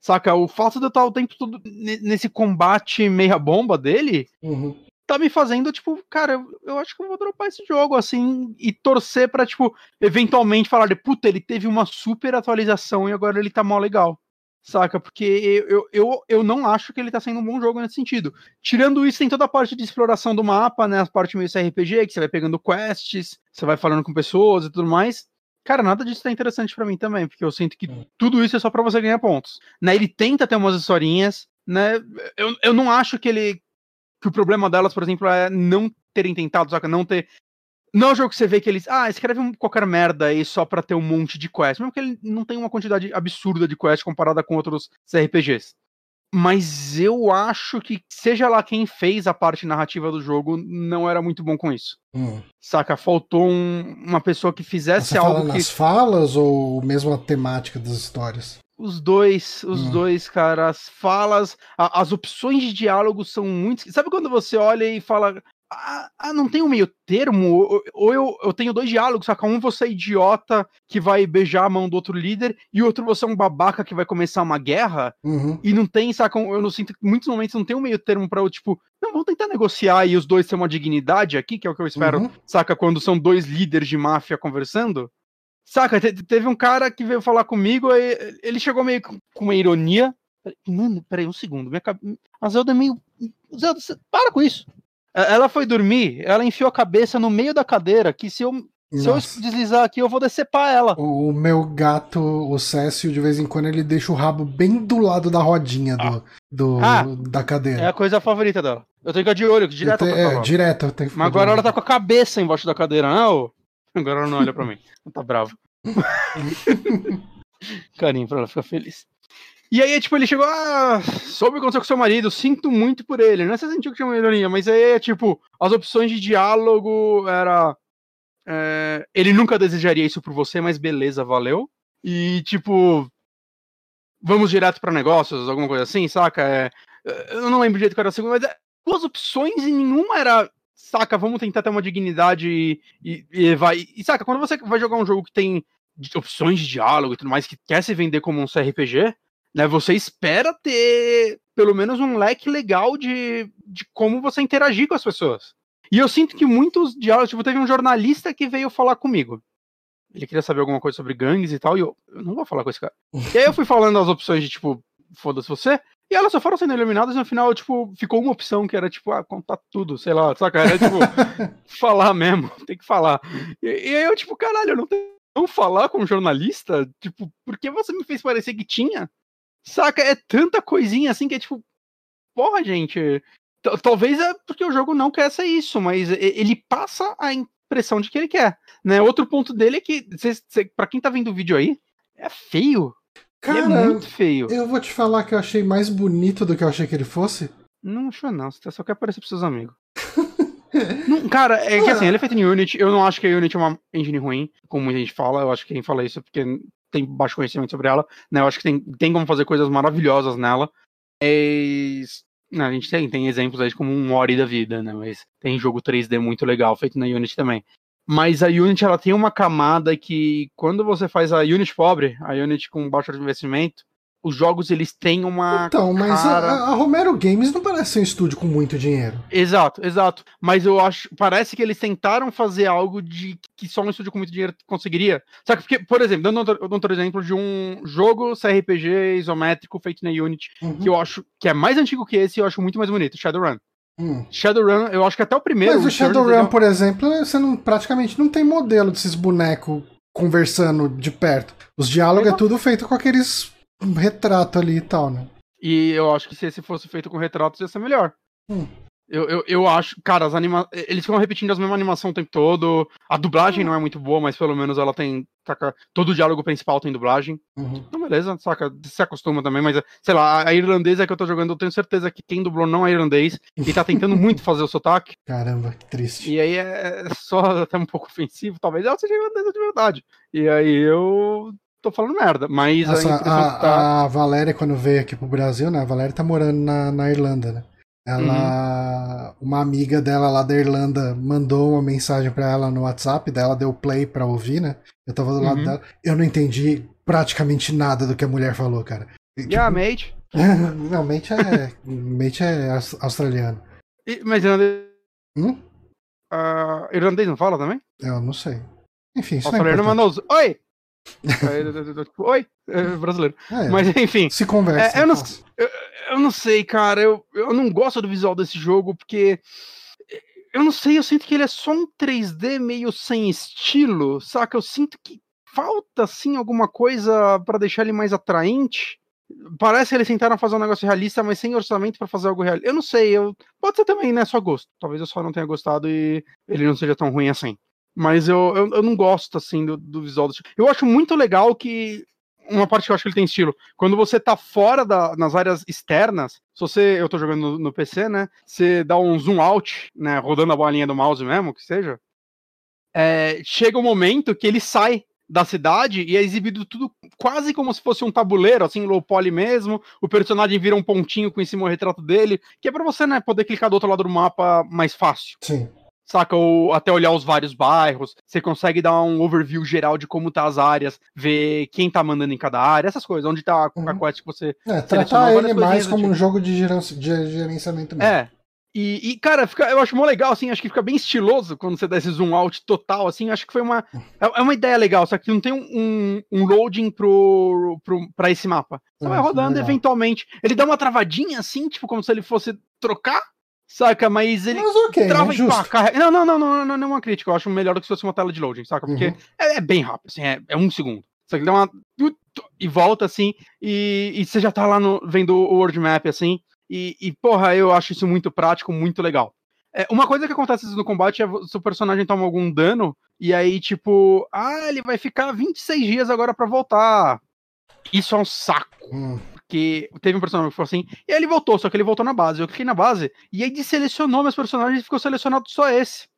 Saca? O fato de eu estar o tempo todo ne- nesse combate meia bomba dele Uhum. tá me fazendo, tipo, cara, eu, acho que eu vou dropar esse jogo, assim, e torcer pra, tipo, eventualmente falar de puta, ele teve uma super atualização e agora ele tá mó legal. Saca? Porque eu, eu, eu, eu não acho que ele tá sendo um bom jogo nesse sentido. Tirando isso, tem toda a parte de exploração do mapa, né? A parte meio CRPG, que você vai pegando quests, você vai falando com pessoas e tudo mais. Cara, nada disso tá interessante pra mim também, porque eu sinto que Hum. tudo isso é só pra você ganhar pontos. Né? Ele tenta ter umas historinhas, né? Eu, eu não acho que ele. Que o problema delas, por exemplo, é não terem tentado, saca? Não ter. Não é um jogo que você vê que eles. Ah, escreve qualquer merda aí só pra ter um monte de quest. Mesmo que ele não tem uma quantidade absurda de quest comparada com outros CRPGs. Mas eu acho que, seja lá quem fez a parte narrativa do jogo, não era muito bom com isso. Hum. Saca? Faltou um- uma pessoa que fizesse Você fala algo que. nas falas ou mesmo a temática das histórias? Os dois, os Hum. dois, cara, as falas, a- as opções de diálogo são muito. Sabe quando você olha e fala. Ah, ah, não tem um meio termo? Ou, ou eu, eu tenho dois diálogos, saca? Um você é idiota que vai beijar a mão do outro líder, e outro você é um babaca que vai começar uma guerra, Uhum. e não tem, saca? Eu não sinto. Em muitos momentos não tem um meio termo pra eu, tipo, não, vamos tentar negociar e os dois ter uma dignidade aqui, que é o que eu espero Uhum. saca? Quando são dois líderes de máfia conversando. Saca? Te- Teve um cara que veio falar comigo, ele chegou meio com uma ironia. Mano, peraí um segundo. Minha cabe... A Zelda é meio. Zelda, para com isso. Ela foi dormir, ela enfiou a cabeça no meio da cadeira, que se eu Se eu deslizar aqui, eu vou decepar ela. O, meu gato, o Cécio, de vez em quando ele deixa o rabo bem do lado da rodinha do, do- Ah. da cadeira. É a coisa favorita dela. Eu tenho que ir de olho, direto Eu te- tô é, direto. Eu tenho que Mas agora ela tá com a cabeça embaixo da cadeira, não? Agora ela não olha pra mim. Ela tá brava. Carinho pra ela ficar feliz. E aí, tipo, ele chegou, ah, soube o que aconteceu com seu marido, sinto muito por ele. Não é que você sentiu que tinha uma ironia, mas aí tipo, as opções de diálogo era. é, ele nunca desejaria isso por você, mas beleza, valeu. E tipo, vamos direto pra negócios, alguma coisa assim, saca? É, eu não lembro direito qual era a segunda, mas é, duas opções e nenhuma era, saca, vamos tentar ter uma dignidade e, e, e vai. E saca, quando você vai jogar um jogo que tem opções de diálogo e tudo mais, que quer se vender como um CRPG, né? Você espera ter pelo menos um leque legal de, de como você interagir com as pessoas. E eu sinto que muitos diálogos, tipo, teve um jornalista que veio falar comigo. Ele queria saber alguma coisa sobre gangues e tal, e eu, eu não vou falar com esse cara. E aí eu fui falando as opções de, tipo, foda-se você, e elas só foram sendo eliminadas e no final, tipo, ficou uma opção que era, tipo, ah, contar tudo, sei lá, saca? Era, tipo, falar mesmo, tem que falar. E, e aí eu, tipo, caralho, eu não tenho não falar com um jornalista? Tipo, por que você me fez parecer que tinha? Saca? É tanta coisinha assim que é tipo, porra, gente. Talvez é porque o jogo não quer ser isso, mas ele passa a impressão de que ele quer. Né? Outro ponto dele é que, pra quem tá vendo o vídeo aí, é feio. É Cara, muito feio. eu vou te falar que eu achei mais bonito do que eu achei que ele fosse. Não achou, não. Você só quer aparecer pros seus amigos. Não, cara, é que assim, ele é feito em Unity. Eu não acho que a Unity é uma engine ruim, como muita gente fala. Eu acho que quem fala isso é porque tem baixo conhecimento sobre ela. Né? Eu acho que tem, tem como fazer coisas maravilhosas nela. Mas. Não, a gente tem, tem exemplos aí como um Ori da vida, né? Mas tem jogo 3D muito legal feito na Unity também. Mas a Unity ela tem uma camada que quando você faz a Unity pobre, a Unity com baixo investimento, os jogos eles têm uma Então, mas a- cara- a, a Romero Games não parece ser um estúdio com muito dinheiro. Exato, exato. Mas eu acho. Parece que eles tentaram fazer algo de que só um estúdio com muito dinheiro conseguiria. Sabe? Porque, por exemplo, dando outro, outro exemplo de um jogo CRPG isométrico feito na Unity, Uhum. que eu acho que é mais antigo que esse e eu acho muito mais bonito, Shadowrun. Hum. Shadowrun, eu acho que até o primeiro. Mas o Returns, Shadowrun, ele é- por exemplo, você não, praticamente não tem modelo desses bonecos conversando de perto. Os diálogos é tudo feito com aqueles retrato ali e tal, né? E eu acho que se esse fosse feito com retratos ia ser melhor. Hum. Eu, eu, eu acho, cara, as anima... eles ficam repetindo as mesmas animações o tempo todo. A dublagem não é muito boa, mas pelo menos ela tem. Saca? Todo o diálogo principal tem dublagem. Uhum. Então, beleza, saca? Se acostuma também, mas sei lá, a irlandesa que eu tô jogando, eu tenho certeza que quem dublou não é irlandês e tá tentando muito fazer o sotaque. Caramba, que triste. E aí é só até um pouco ofensivo, talvez ela seja irlandesa de verdade. E aí eu tô falando merda, mas Nossa, a impressão que tá. a, a Valéria, quando veio aqui pro Brasil, né? A Valéria tá morando na, na Irlanda, né? Ela. Uhum. Uma amiga dela lá da Irlanda mandou uma mensagem pra ela no WhatsApp, daí ela deu play pra ouvir, né? Eu tava do lado Uhum. dela. Eu não entendi praticamente nada do que a mulher falou, cara. E, tipo, Yeah, mate. não, mate é. mate é aus- australiano. E- mas irlandês. Hum? ah, irlandês não fala também? Eu não sei. Enfim, isso não é mandou. Oi! Eu- eu- eu- tipo, Oi! É, brasileiro. É, Mas enfim. se conversa. É, eu não- fácil. Eu não sei, cara. Eu, eu não gosto do visual desse jogo, porque. Eu não sei, eu sinto que ele é só um 3D meio sem estilo, saca? Eu sinto que falta, assim, alguma coisa pra deixar ele mais atraente. Parece que eles tentaram fazer um negócio realista, mas sem orçamento pra fazer algo realista. Eu não sei, eu... pode ser também, né? Só gosto. Talvez eu só não tenha gostado e ele não seja tão ruim assim. Mas eu, eu, eu não gosto, assim, do, do visual do Eu acho muito legal que. Uma parte que eu acho que ele tem estilo. Quando você tá fora da, nas áreas externas, se você. Eu tô jogando no, no PC, né? Você dá um zoom out, né? Rodando a bolinha do mouse mesmo, que seja. é, chega um momento que ele sai da cidade e é exibido tudo quase como se fosse um tabuleiro, assim, low poly mesmo. O personagem vira um pontinho com em cima o retrato dele, que é pra você, né, poder clicar do outro lado do mapa mais fácil Sim. Saca? Ou até olhar os vários bairros. Você consegue dar um overview geral de como tá as áreas, ver quem tá mandando em cada área, essas coisas, onde tá a Uhum. quest que você. É, tratar ele mais como um tipo. jogo de, gerenciamento mesmo. É. E, e, cara, fica, eu acho mó legal, assim, acho que fica bem estiloso quando você dá esse zoom out total, assim, acho que foi uma. É, é uma ideia legal, só que não tem um, um, um loading pro, pro, pra esse mapa. Você Ah, vai é rodando legal. eventualmente. Ele dá uma travadinha, assim, tipo, como se ele fosse trocar, Saca? Mas ele Mas ok, trava Justo. pá, carrega- Não, não, não, não, não, não é uma crítica. Eu acho melhor do que se fosse uma tela de loading, saca? Porque Uhum. é, é bem rápido, assim, é, é um segundo. Só que dá uma. E volta assim, e, e você já tá lá no, vendo o world map, assim. E, e, porra, eu acho isso muito prático, muito legal. É, uma coisa que acontece no combate é se o personagem toma algum dano, e aí, tipo, ah, ele vai ficar 26 dias agora pra voltar. Isso é um saco Hum. Porque teve um personagem que foi assim, e aí ele voltou, só que ele voltou na base. Eu cliquei na base, e aí desselecionou meus personagens e ficou selecionado só esse.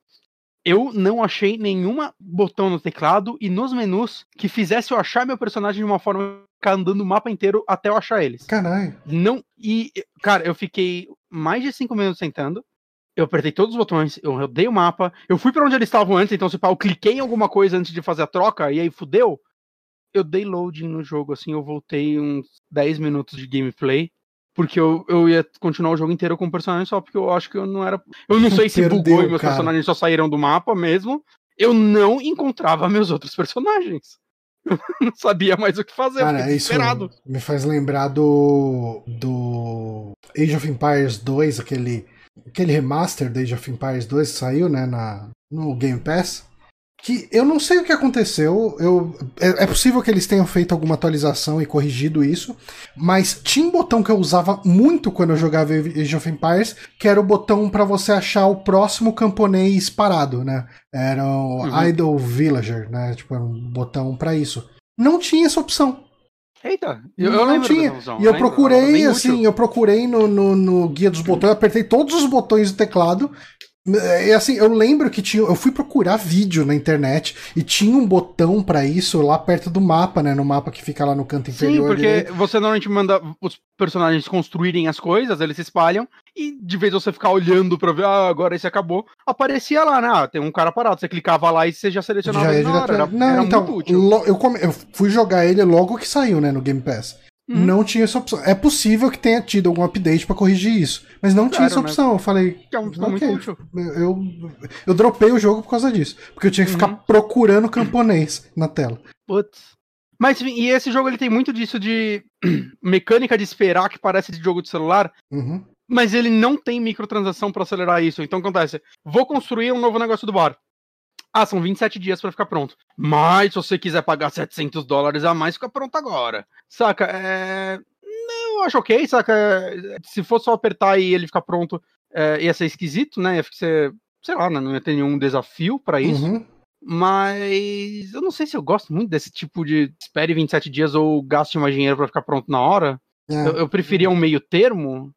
Eu não achei nenhuma botão no teclado e nos menus que fizesse eu achar meu personagem de uma forma ficar andando o mapa inteiro até eu achar eles. Caralho. Não. E, cara, eu fiquei mais de cinco minutos tentando. Eu apertei todos os botões, eu rodei o mapa, eu fui pra onde eles estavam antes, então se pá, eu cliquei em alguma coisa antes de fazer a troca, e aí fudeu. Eu dei loading no jogo, assim, eu voltei uns 10 minutos de gameplay, porque eu, eu ia continuar o jogo inteiro com o personagem só porque eu acho que eu não era. Eu não sei se Perdeu, bugou e meus cara. personagens só saíram do mapa mesmo. Eu não encontrava meus outros personagens. Eu não sabia mais o que fazer, Cara, isso me faz lembrar do. do Age of Empires 2, aquele. Aquele remaster do Age of Empires 2 que saiu, né, na, no Game Pass. Que eu não sei o que aconteceu. Eu, é, é possível que eles tenham feito alguma atualização e corrigido isso. Mas tinha um botão que eu usava muito quando eu jogava Age of Empires, que era o botão pra você achar o próximo camponês parado, né? Era o Uhum. Idle Villager, né? Tipo, era um botão pra isso. Não tinha essa opção. Eita, eu, eu não tinha. E eu procurei, assim, eu procurei no, no, no guia dos botões, eu apertei todos os botões do teclado. E assim, eu lembro que tinha. Eu fui procurar vídeo na internet e tinha um botão pra isso lá perto do mapa, né? No mapa que fica lá no canto Sim, inferior. porque direito. você normalmente manda os personagens construírem as coisas, eles se espalham, e de vez você ficar olhando pra ver, ah, agora esse acabou, aparecia lá, né? Ah, tem um cara parado, você clicava lá e você já selecionava Já ele. Era, Não, era então, eu, come- eu fui jogar ele logo que saiu, né, no Game Pass. Uhum. Não tinha essa opção. É possível que tenha tido algum update pra corrigir isso, mas não tinha Claro, essa né? opção. Eu falei, é um função ok, muito útil. eu, eu dropei o jogo por causa disso. Porque eu tinha que ficar Uhum. procurando camponês na tela. Putz. Mas enfim, e esse jogo ele tem muito disso de mecânica de esperar que parece de jogo de celular, Uhum. mas ele não tem microtransação pra acelerar isso. Então acontece, vou construir um novo negócio do bar. Ah, são 27 dias pra ficar pronto. Mas se você quiser pagar 700 dólares a mais, fica pronto agora. Saca? É... Eu acho ok, saca? É, Se fosse só apertar e ele ficar pronto, é, ia ser esquisito, né? Ia ser, sei lá, né? não ia ter nenhum desafio pra isso. Uhum. Mas eu não sei se eu gosto muito desse tipo de espere 27 dias ou gaste mais dinheiro pra ficar pronto na hora. É, Eu, eu preferia um meio termo.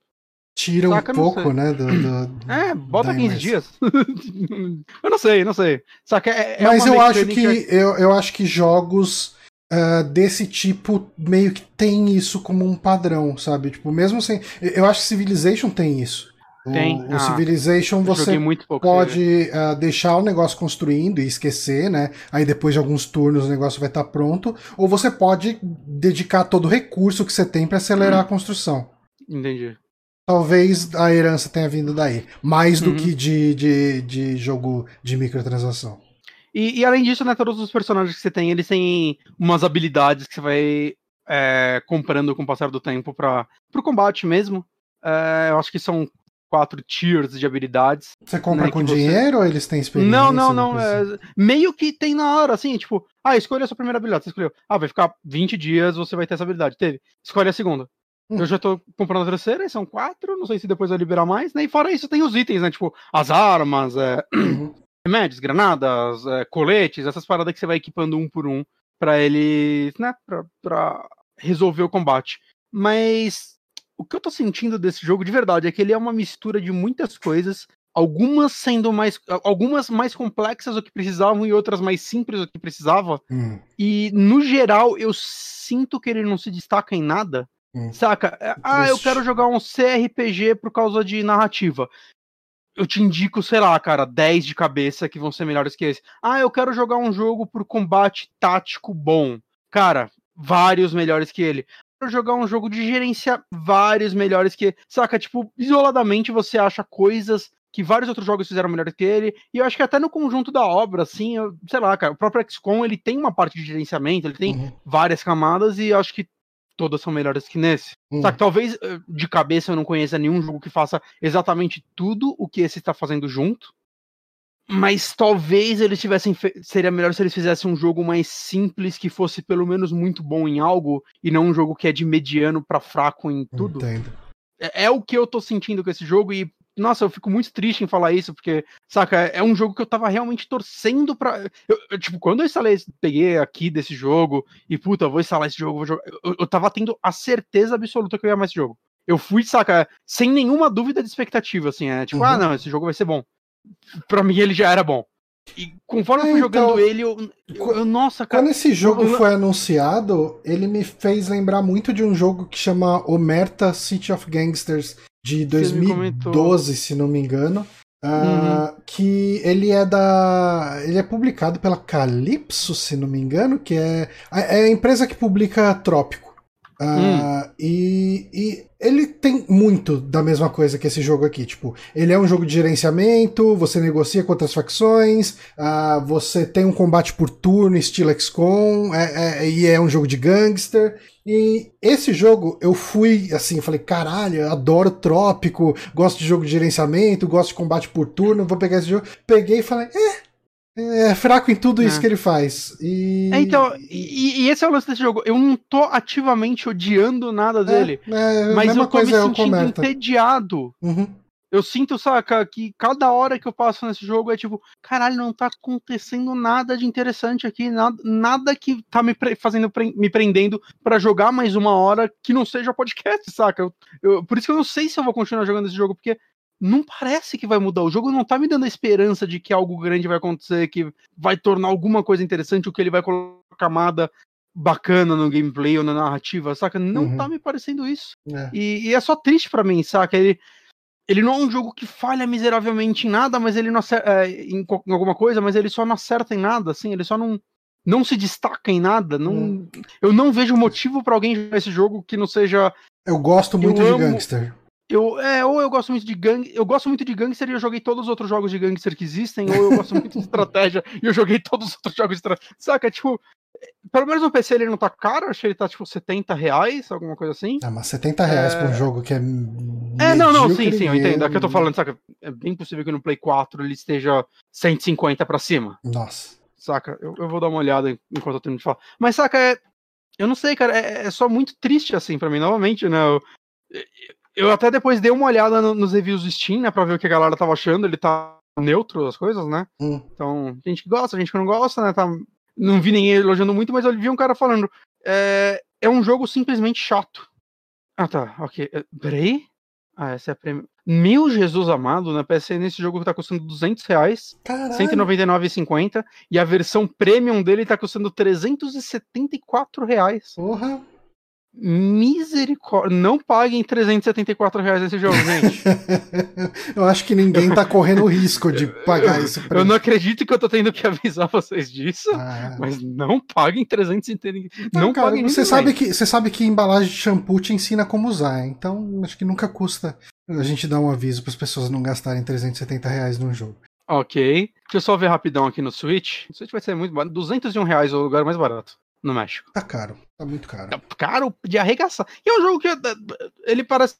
Tira saca, um pouco, né? Do, do- É, bota da 15 imersão. dias. eu não sei, não sei. Saca, é, é Mas eu acho que eu, eu acho que jogos ah, desse tipo meio que tem isso como um padrão, sabe? Tipo, mesmo sem. Eu acho que Civilization tem isso. O- Tem? O, Ah, Civilization eu você pode ah, deixar o negócio construindo e esquecer, né? Aí depois de alguns turnos o negócio vai estar pronto. Ou você pode dedicar todo o recurso que você tem para acelerar Hum. a construção. Entendi. Talvez a herança tenha vindo daí. Mais do Uhum. que de, de, de jogo de microtransação. E, e além disso, né, todos os personagens que você tem, eles têm umas habilidades que você vai é, comprando com o passar do tempo para pro combate mesmo. É, eu acho que são quatro tiers de habilidades. Você compra Né, com você- dinheiro ou eles têm experiência? Não, não, não. é, meio que tem na hora, assim, tipo, ah, escolha a sua primeira habilidade. Você escolheu. Ah, vai ficar 20 dias, você vai ter essa habilidade. Teve. Escolhe a segunda. Eu já tô comprando a terceira, são quatro. Não sei se depois vai liberar mais, né? E fora isso, tem os itens, né? Tipo, as armas, é, Uhum. remédios, granadas, é, coletes, essas paradas que você vai equipando um por um pra eles, né? Pra, pra resolver o combate. Mas o que eu tô sentindo desse jogo de verdade é que ele é uma mistura de muitas coisas, algumas sendo mais. algumas mais complexas do que precisavam e outras mais simples do que precisava. Hum, E no geral eu sinto que ele não se destaca em nada. Hum. Saca? É, Ah, eu quero jogar um CRPG por causa de narrativa. Eu te indico, sei lá, cara, 10 de cabeça que vão ser melhores que esse. Ah, eu quero jogar um jogo por combate tático bom. Cara, vários melhores que ele. Quero jogar um jogo de gerência, vários melhores que. Saca? Tipo, isoladamente você acha coisas que vários outros jogos fizeram melhor que ele. E eu acho que até no conjunto da obra, assim, eu, sei lá, cara, o próprio XCOM ele tem uma parte de gerenciamento, ele tem uhum. várias camadas e eu acho que todas são melhores que nesse. Hum. Só que talvez eh, de cabeça eu não conheça nenhum jogo que faça exatamente tudo o que esse está fazendo junto. Mas talvez eles tivessem. Seria melhor se eles fizessem um jogo mais simples, que fosse pelo menos muito bom em algo, e não um jogo que é de mediano pra fraco em tudo. Entendo. É, é o que eu tô sentindo com esse jogo, e. Nossa, eu fico muito triste em falar isso, porque, saca, é um jogo que eu tava realmente torcendo pra. eu- eu, tipo, quando eu instalei, peguei aqui desse jogo, e puta, vou instalar esse jogo, vou jogar. Eu, eu tava tendo a certeza absoluta que eu ia amar esse jogo. Eu fui, saca, sem nenhuma dúvida de expectativa, assim, é tipo, Uhum. ah, não, esse jogo vai ser bom. Pra mim ele já era bom. E conforme eu fui É, jogando então, ele, eu, eu, eu- nossa, cara. Quando esse jogo eu- foi anunciado, ele me fez lembrar muito de um jogo que chama Omerta City of Gangsters de Você me comentou. 2012, se não me engano. Ah, Que ele é da. Ele é publicado pela Calypso, se não me engano, que é, é a empresa que publica Trópico. Ah, e, e ele tem muito da mesma coisa que esse jogo aqui. Tipo, ele é um jogo de gerenciamento, você negocia com outras facções, ah, você tem um combate por turno, estilo XCOM, é, é- e é um jogo de gangster. E esse jogo eu fui assim, falei, caralho, adoro Trópico, gosto de jogo de gerenciamento, gosto de combate por turno, vou pegar esse jogo. Peguei e falei, é. É fraco em tudo isso É. que ele faz. E. É, então, e, e esse é o lance desse jogo. Eu não tô ativamente odiando nada dele. É, é, a Mas eu tô me é sentindo entediado. Uhum. Eu sinto, saca, que cada hora que eu passo nesse jogo é tipo, caralho, não tá acontecendo nada de interessante aqui, nada, nada que tá me pre- fazendo pre- me prendendo pra jogar mais uma hora que não seja podcast, saca? Eu, eu- por isso que eu não sei se eu vou continuar jogando esse jogo, porque não parece que vai mudar. O jogo não tá me dando a esperança de que algo grande vai acontecer, que vai tornar alguma coisa interessante, ou que ele vai colocar camada bacana no gameplay ou na narrativa, saca? Não Uhum. tá me parecendo isso. É. E, e é só triste pra mim, saca? Ele, ele não é um jogo que falha miseravelmente em nada, mas ele não acerta, em, co- em alguma coisa, mas ele só não acerta em nada, assim, ele só não não se destaca em nada, não, Hum. eu não vejo motivo pra alguém jogar esse jogo que não seja Eu gosto Eu muito de amo- gangster. Eu é, ou eu gosto muito de gang, eu gosto muito de gangster e eu joguei todos os outros jogos de gangster que existem, ou eu gosto muito de estratégia e eu joguei todos os outros jogos de estratégia. Saca, tipo, pelo menos no PC ele não tá caro, acho que ele tá tipo 70 reais, alguma coisa assim. Ah, mas 70 reais É. pra um jogo que é. É, não, não, sim, sim, eu entendo. É que eu tô falando, saca? É bem possível que no Play 4 ele esteja 150 pra cima, Nossa. saca? Eu, eu vou dar uma olhada en- enquanto eu termino de falar. Mas, saca, é. Eu não sei, cara, é, é só muito triste assim pra mim, novamente, né? Eu, eu até depois dei uma olhada no- nos reviews do Steam, né, pra ver o que a galera tava achando. Ele tá neutro as coisas, né? Hum. Então, gente que gosta, gente que não gosta, né? Tá... Não vi ninguém elogiando muito, mas eu vi um cara falando. É, é um jogo simplesmente chato. Ah, tá, ok. É, Peraí. Ah, essa é a prêmio. Meu Jesus amado, na PSN esse jogo tá custando 200 reais, Caralho. 199,50 e a versão premium dele tá custando 374 reais. Porra. Misericórdia. Não paguem 374 reais nesse jogo, gente. eu acho que ninguém tá correndo o risco de pagar preço. Eu não acredito que eu tô tendo que avisar vocês disso. Ah. Mas não paguem 370. Não, Não, cara, paguem você sabe, 200. que, você sabe que embalagem de shampoo te ensina como usar, então acho que nunca custa a gente dar um aviso para as pessoas não gastarem 370 reais num jogo. Ok. Deixa eu só ver rapidão aqui no Switch. O Switch vai ser muito barato. 201 reais é o lugar mais barato no México. Tá caro, tá muito caro. É caro de arregaçar. E é um jogo que eh, ele parece.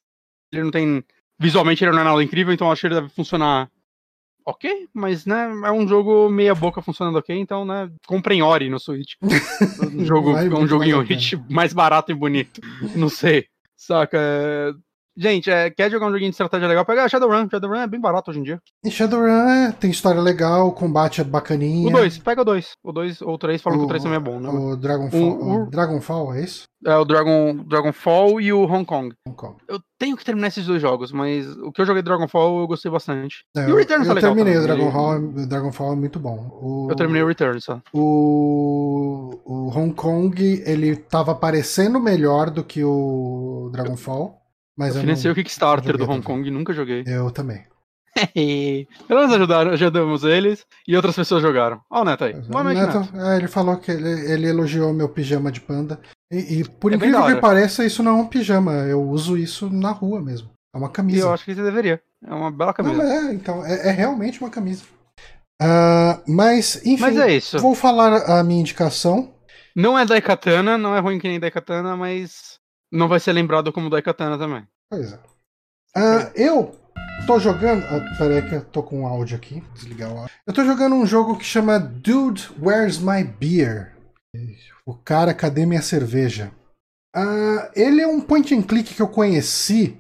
Ele não tem. Visualmente ele não é nada incrível, então acho que ele deve funcionar ok, mas né, é um jogo meia boca funcionando ok, então né, comprem Ori no Switch. Um jogo, Vai um a Ori mais barato e bonito. Não sei. Saca? Gente, é, quer jogar um joguinho de estratégia legal? Pega Shadowrun. Shadowrun é bem barato hoje em dia. E Shadowrun é, tem história legal, combate é bacaninha. O 2, pega o 2. O 2 ou o 3 falam que o 3 também é bom, né? O Dragonfall, O- o Dragonfall, é isso? É o Dragon, Dragonfall e o Hong Kong. Hong Kong. Eu tenho que terminar esses dois jogos, mas o que eu joguei Dragonfall eu gostei bastante. É, e o Return eu, tá eu legal. terminei o. Dragonfall, o Dragonfall é muito bom. O, Eu terminei o Return só. O, o Hong Kong, ele tava parecendo melhor do que o Dragonfall, mas Eu financei não, o Kickstarter do Hong também. Kong e nunca joguei. eu também. Menos ajudaram, ajudamos eles e outras pessoas jogaram. Ó, o Neto aí. O Neto, Neto. é, ele falou que ele, ele elogiou meu pijama de panda. E, e por É incrível que pareça, isso não é um pijama. Eu uso isso na rua mesmo. É uma E camisa. eu acho que você deveria. É uma bela Não, camisa. é, então, é, é realmente uma camisa. Ah, mas, enfim, Mas é isso. vou falar a minha indicação. Não é Daikatana, não é ruim que nem Daikatana, mas não vai ser lembrado como Daikatana também. Pois é. Uh, eu tô jogando. Ah, peraí que eu tô com um áudio aqui. Desligar o áudio. Eu tô jogando um jogo que chama Dude, Where's My Beer? O cara, cadê minha cerveja? Uh, ele é um point and click que eu conheci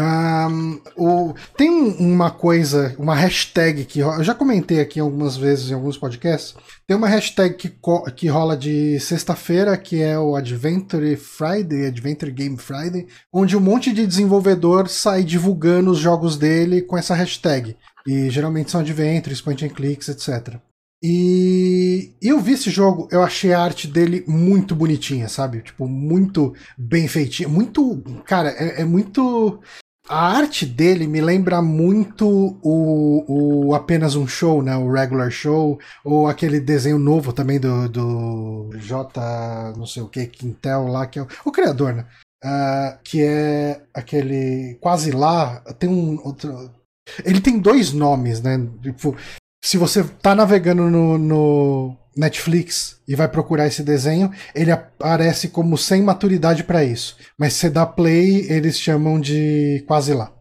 um, o, tem uma coisa, uma hashtag que eu já comentei aqui algumas vezes em alguns podcasts. Tem uma hashtag que, que rola de sexta-feira, que é o Adventure Friday, Adventure Game Friday, onde um monte de desenvolvedor sai divulgando os jogos dele com essa hashtag. E geralmente são adventures, point and clicks, etc. E eu vi esse jogo, eu achei a arte dele muito bonitinha, sabe? Tipo, muito bem feitinha. Muito. Cara, é, é muito. A arte dele me lembra muito o, o apenas um show, né? O regular show, ou aquele desenho novo também do, do J. não sei o que, Quintel lá, que é o, o criador, né? Uh, que é aquele quase lá. Tem um outro. Ele tem dois nomes, né? Tipo, se você tá navegando no, no Netflix e vai procurar esse desenho, ele aparece como sem maturidade para isso. Mas se dá play, eles chamam de quase lá.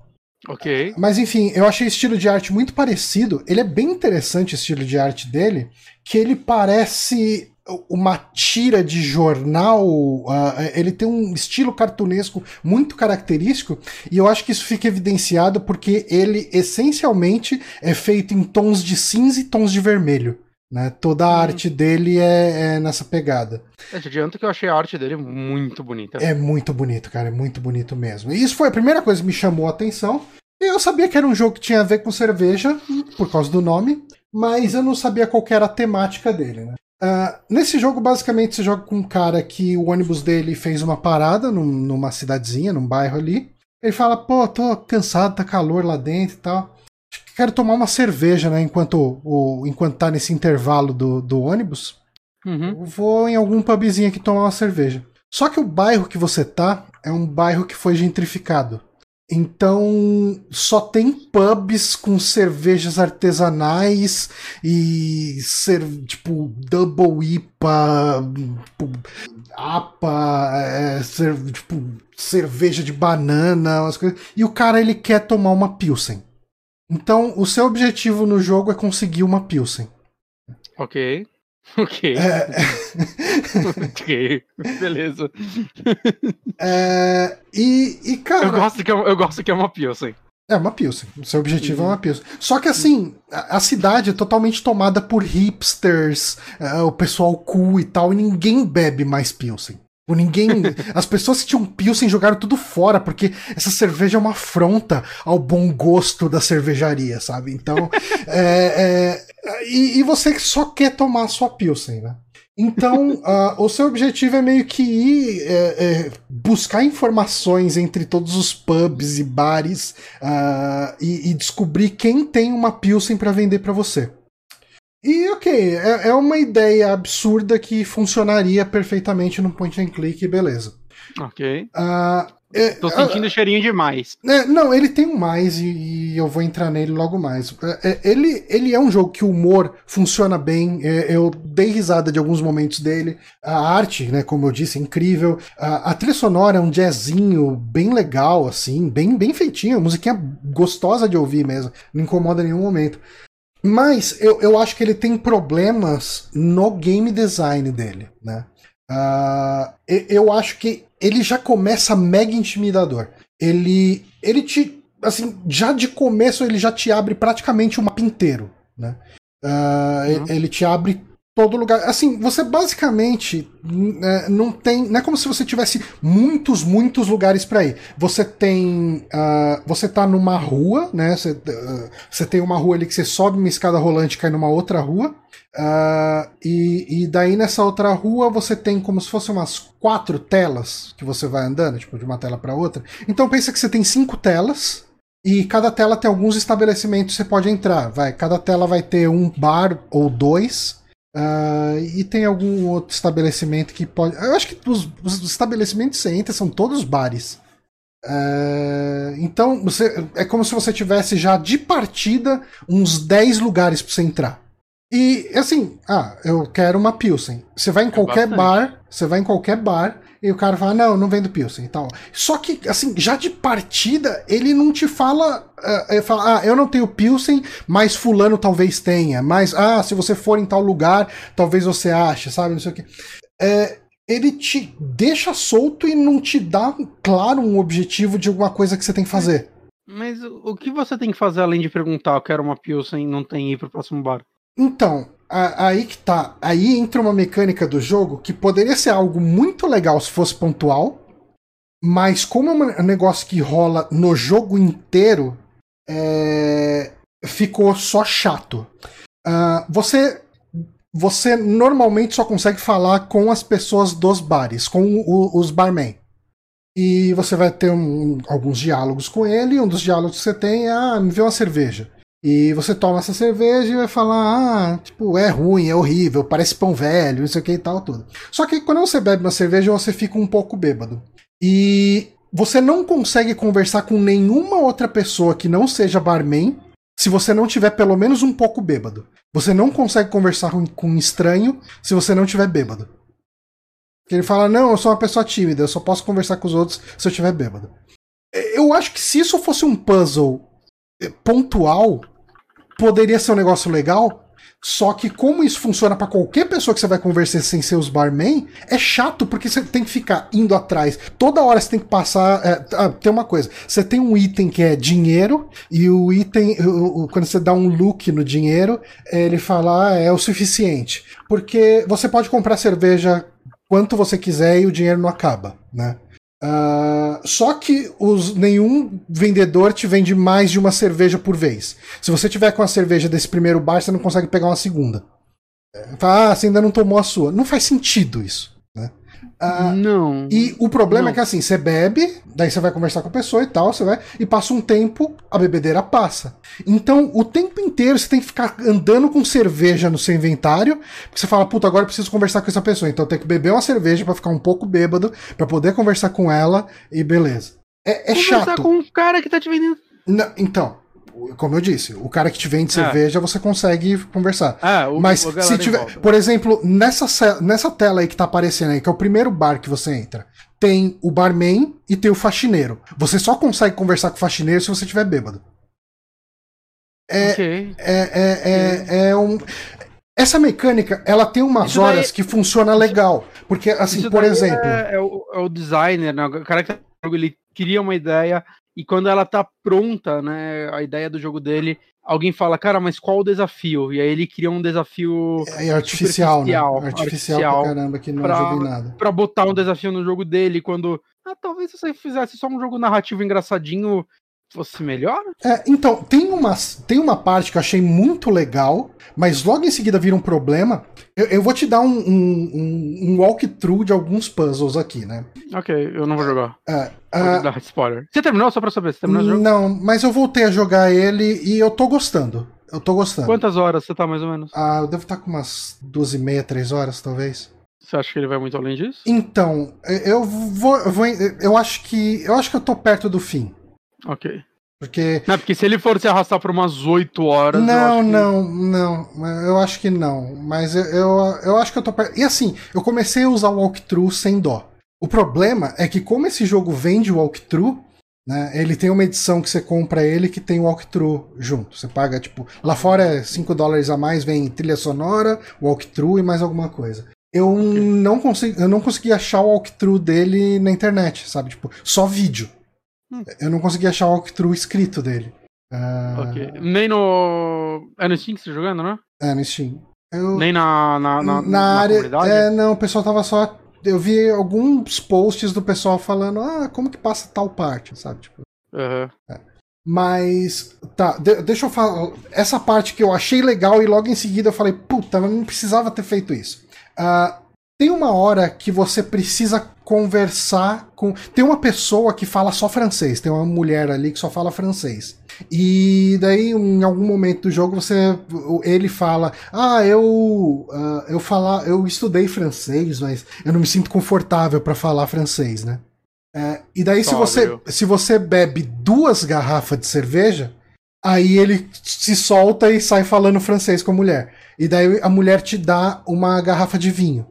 Ok. Mas enfim, eu achei o estilo de arte muito parecido. Ele é bem interessante o estilo de arte dele, que ele parece uma tira de jornal, uh, ele tem um estilo cartunesco muito característico, e eu acho que isso fica evidenciado porque ele essencialmente é feito em tons de cinza e tons de vermelho. Né? Toda a hum. arte dele é, é, nessa pegada. É, te adianto que eu achei a arte dele muito bonita. É muito bonito, cara, é muito bonito mesmo. E isso foi a primeira coisa que me chamou a atenção. Eu sabia que era um jogo que tinha a ver com cerveja, por causa do nome, mas eu não sabia qual era a temática dele, né? Uh, nesse jogo, basicamente, você joga com um cara que o ônibus dele fez uma parada num, numa cidadezinha, num bairro ali. Ele fala, pô, tô cansado, tá calor lá dentro e tal. Quero tomar uma cerveja, né? Enquanto, o, enquanto tá nesse intervalo do, do ônibus. Uhum. Vou em algum pubzinho aqui tomar uma cerveja. Só que o bairro que você tá é um bairro que foi gentrificado. Então só tem pubs com cervejas artesanais e ser tipo double IPA, tipo, APA, é, ser, tipo cerveja de banana, umas coisas. E o cara ele quer tomar uma pilsen. Então o seu objetivo no jogo é conseguir uma pilsen. Ok. Ok. É... ok, beleza. É... E, e, cara. Eu gosto que é, eu gosto que é uma Pilsen. É uma Pilsen. O seu objetivo uhum. é uma Pilsen. Só que assim, a, a, cidade é totalmente tomada por hipsters, uh, o pessoal cool e tal, e ninguém bebe mais Pilsen. Ou ninguém. As pessoas que tinham Pilsen jogaram tudo fora, porque essa cerveja é uma afronta ao bom gosto da cervejaria, sabe? Então. é, é, e, e, você só quer tomar a sua Pilsen, né? Então, uh, o seu objetivo é meio que ir é, é, buscar informações entre todos os pubs e bares uh, e, e, descobrir quem tem uma Pilsen para vender para você. E ok, é, é uma ideia absurda que funcionaria perfeitamente no point and click, beleza. Ok. Uh, é, Tô sentindo uh, cheirinho demais. É, não, ele tem um mais e, e, eu vou entrar nele logo mais. É, é, ele, ele é um jogo que o humor funciona bem. É, eu dei risada de alguns momentos dele. A arte, né, como eu disse, é incrível. A, a trilha sonora é um jazzinho bem legal, assim, bem, bem feitinho. Musiquinha gostosa de ouvir mesmo. Não incomoda em nenhum momento. Mas eu, eu acho que ele tem problemas no game design dele, né? Uh, eu acho que ele já começa mega intimidador. Ele, ele te, assim, já de começo ele já te abre praticamente o mapa inteiro, né? Uh, uhum. Ele te abre todo lugar. Assim, você basicamente é, não tem. Não é como se você tivesse muitos, muitos lugares para ir. Você tem. Uh, você tá numa rua, né? Você, uh, você tem uma rua ali que você sobe uma escada rolante e cai numa outra rua. Uh, e, e daí nessa outra rua você tem como se fossem umas quatro telas que você vai andando, tipo, de uma tela para outra. Então pensa que você tem cinco telas. E cada tela tem alguns estabelecimentos que você pode entrar. Vai, cada tela vai ter um bar ou dois. Uh, e tem algum outro estabelecimento que pode. Eu acho que os, os estabelecimentos que você entra são todos bares. Uh, então você, é como se você tivesse já de partida uns 10 lugares para você entrar. E assim, ah, eu quero uma Pilsen. Você vai em É qualquer bastante. bar, você vai em qualquer bar e o cara fala, não, não vendo Pilsen e tal. Só que, assim, já de partida, ele não te fala, ah, ele fala, ah, eu não tenho Pilsen, mas fulano talvez tenha. Mas, ah, se você for em tal lugar, talvez você ache, sabe, não sei o quê. É, ele te deixa solto e não te dá, claro, um objetivo de alguma coisa que você tem que fazer. Mas o que você tem que fazer além de perguntar, eu quero uma Pilsen e não tem ir pro próximo bar? Então, aí que tá. Aí entra uma mecânica do jogo que poderia ser algo muito legal se fosse pontual, mas como é um negócio que rola no jogo inteiro, é, ficou só chato. Ah, você você normalmente só consegue falar com as pessoas dos bares, com o- os barman. E você vai ter um- alguns diálogos com ele, um dos diálogos que você tem é, ah, me vê uma cerveja. E você toma essa cerveja e vai falar, ah, tipo, é ruim, é horrível, parece pão velho, isso aqui e tal, tudo. Só que quando você bebe uma cerveja, você fica um pouco bêbado. E você não consegue conversar com nenhuma outra pessoa que não seja barman se você não tiver pelo menos um pouco bêbado. Você não consegue conversar com, com um estranho se você não tiver bêbado. Porque Ele fala, não, eu sou uma pessoa tímida, eu só posso conversar com os outros se eu tiver bêbado. Eu acho que se isso fosse um puzzle eh, pontual, poderia ser um negócio legal. Só que como isso funciona pra qualquer pessoa que você vai conversar sem ser os barman, é chato porque você tem que ficar indo atrás. Toda hora você tem que passar. é, ah, tem uma coisa: você tem um item que é dinheiro, e o item, quando você dá um look no dinheiro, ele fala, ah, é o suficiente. Porque você pode comprar cerveja quanto você quiser e o dinheiro não acaba, né? Ah, só que os, nenhum vendedor te vende mais de uma cerveja por vez. Se você tiver com a cerveja desse primeiro bar, você não consegue pegar uma segunda. É, Fala, ah, você ainda não tomou a sua. Não faz sentido isso. Ah, não. e o problema Não. é que assim, você bebe, daí você vai conversar com a pessoa e tal, você vai, e passa um tempo, a bebedeira passa. Então, o tempo inteiro você tem que ficar andando com cerveja no seu inventário, porque você fala, puta, agora eu preciso conversar com essa pessoa, então eu tenho que beber uma cerveja pra ficar um pouco bêbado, pra poder conversar com ela, e beleza. É, é Conversar chato. com um cara que tá te vendendo. Não, então, como eu disse, o cara que te vende cerveja, você consegue conversar. Ah, o, Mas o se tiver, volta. por exemplo, nessa, nessa tela aí que tá aparecendo aí, que é o primeiro bar que você entra, tem o barman e tem o faxineiro. Você só consegue conversar com o faxineiro se você tiver bêbado. É, Ok. é, é, é, é um. Essa mecânica, ela tem umas daí- horas que funciona legal. Porque, assim, por daí exemplo. É, é o, é o designer, né? O cara que tá ele cria uma ideia e quando ela tá pronta, né? A ideia do jogo dele, alguém fala, cara, mas qual o desafio? E aí ele cria um desafio É artificial, né? Artificial, artificial, pra caramba, que não pra- ajuda em nada. pra botar um desafio no jogo dele. Quando, ah, talvez se você fizesse só um jogo narrativo engraçadinho fosse melhor? É, então, tem uma, tem uma parte que eu achei muito legal, mas logo em seguida vira um problema. Eu, eu vou te dar um, um, um, walkthrough de alguns puzzles aqui, né? Ok, eu não vou jogar. É, Vou ah, dar spoiler. Você terminou só pra saber? Você terminou o jogo? não, mas eu voltei a jogar ele e eu tô gostando. Eu tô gostando. Quantas horas você tá mais ou menos? Ah, eu devo estar com umas duas e meia, três horas, talvez. Você acha que ele vai muito além disso? Então, eu vou, eu vou. Eu acho que. Eu acho que eu tô perto do fim. Ok. Porque. Não, porque se ele for se arrastar por umas 8 horas. Não, que- não, não. Eu acho que não. Mas eu, eu, eu acho que eu tô perto. E assim, eu comecei a usar o walkthrough sem dó. O problema é que, como esse jogo vende walkthrough, né? Ele tem uma edição que você compra ele que tem walkthrough junto. Você paga, tipo, lá fora é 5 dólares a mais, vem trilha sonora, walkthrough e mais alguma coisa. Eu não consegui, eu não consegui achar o walkthrough dele na internet, sabe? Tipo, só vídeo. Hum. Eu não consegui achar o walkthrough escrito dele. Ok. Nem no. É no Steam que você tá jogando, né? É, no Steam. Eu, Nem na, na, na, na, na área. comunidade? É, não, o pessoal tava só. Eu vi alguns posts do pessoal falando, ah, como que passa tal parte, sabe? Tipo, Aham. mas. Tá, de- deixa eu falar. Essa parte que eu achei legal e logo em seguida eu falei, puta, mas não precisava ter feito isso. Ah, tem uma hora que você precisa conversar com. Tem uma pessoa que fala só francês, tem uma mulher ali que só fala francês. E daí, em algum momento do jogo, você. Ele fala: Ah, eu. ah, eu falar. Eu estudei francês, mas eu não me sinto confortável para falar francês, né? É, e daí, se você, viu? se você bebe duas garrafas de cerveja, Aí ele se solta e sai falando francês com a mulher. E daí a mulher te dá uma garrafa de vinho.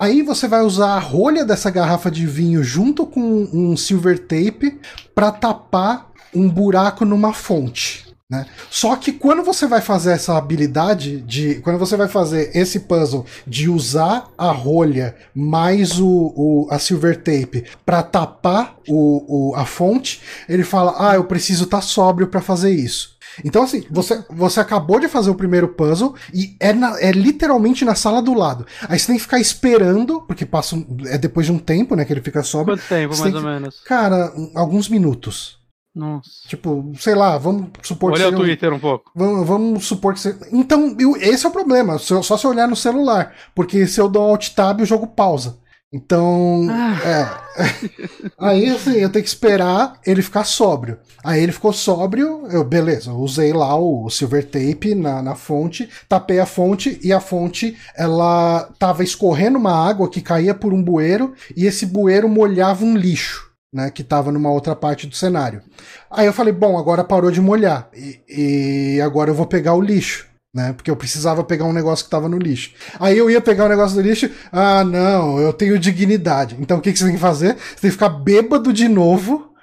Aí você vai usar a rolha dessa garrafa de vinho junto com um silver tape para tapar um buraco numa fonte. Né? Só que quando você vai fazer essa habilidade de. Quando você vai fazer esse puzzle de usar a rolha mais o, o a silver tape para tapar o, o, a fonte, ele fala: Ah, eu preciso estar tá sóbrio para fazer isso. Então, assim, você, você acabou de fazer o primeiro puzzle e é, na, é literalmente na sala do lado. Aí você tem que ficar esperando, porque passa um, é depois de um tempo, né, que ele fica sóbrio. Quanto tempo, mais ou menos? Cara, alguns minutos. Nossa. Tipo, sei lá, vamos supor Olha que. Olha o Twitter um pouco. Vamos, vamos supor que você. Então, eu, esse é o problema. Só se olhar no celular. Porque se eu dou Alt Tab, o jogo pausa. Então. Ah. É. Aí, assim, eu tenho que esperar ele ficar sóbrio. Aí ele ficou sóbrio, eu, beleza, usei lá o silver tape na, na fonte, tapei a fonte e a fonte ela tava escorrendo uma água que caía por um bueiro e esse bueiro molhava um lixo né, que estava numa outra parte do cenário. Aí eu falei, bom, agora parou de molhar e, e, agora eu vou pegar o lixo, né, porque eu precisava pegar um negócio que estava no lixo. Aí eu ia pegar o negócio do lixo, ah, não, eu tenho dignidade. Então o que, que você tem que fazer? Você tem que ficar bêbado de novo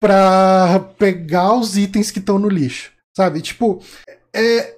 para pegar os itens que estão no lixo, sabe? Tipo, é,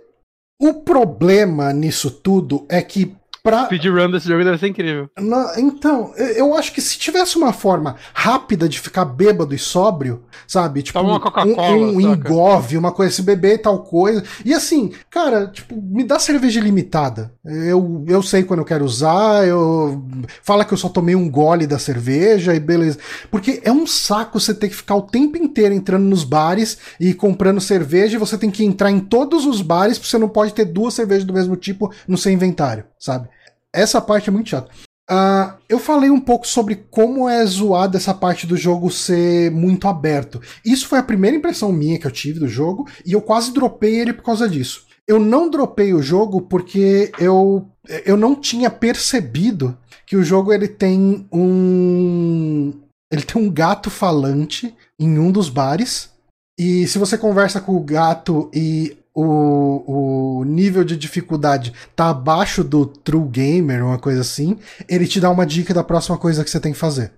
o problema nisso tudo é que Pra... Speedrun desse jogo deve ser incrível. Na, então, eu acho que se tivesse uma forma rápida de ficar bêbado e sóbrio, sabe? Tipo, uma Coca-Cola, um, um engove, uma coisa, se beber tal coisa. E assim, cara, tipo, me dá cerveja limitada. Eu, eu sei quando eu quero usar, eu. Fala que eu só tomei um gole da cerveja e beleza. Porque é um saco você ter que ficar o tempo inteiro entrando nos bares e comprando cerveja e você tem que entrar em todos os bares, porque você não pode ter duas cervejas do mesmo tipo no seu inventário, sabe? Essa parte é muito chata. Uh, eu falei um pouco sobre como é zoado essa parte do jogo ser muito aberto. Isso foi a primeira impressão minha que eu tive do jogo e eu quase dropei ele por causa disso. Eu não dropei o jogo porque eu, eu não tinha percebido que o jogo ele tem um ele tem um gato falante em um dos bares e se você conversa com o gato e o, o nível de dificuldade tá abaixo do True Gamer, uma coisa assim, ele te dá uma dica da próxima coisa que você tem que fazer.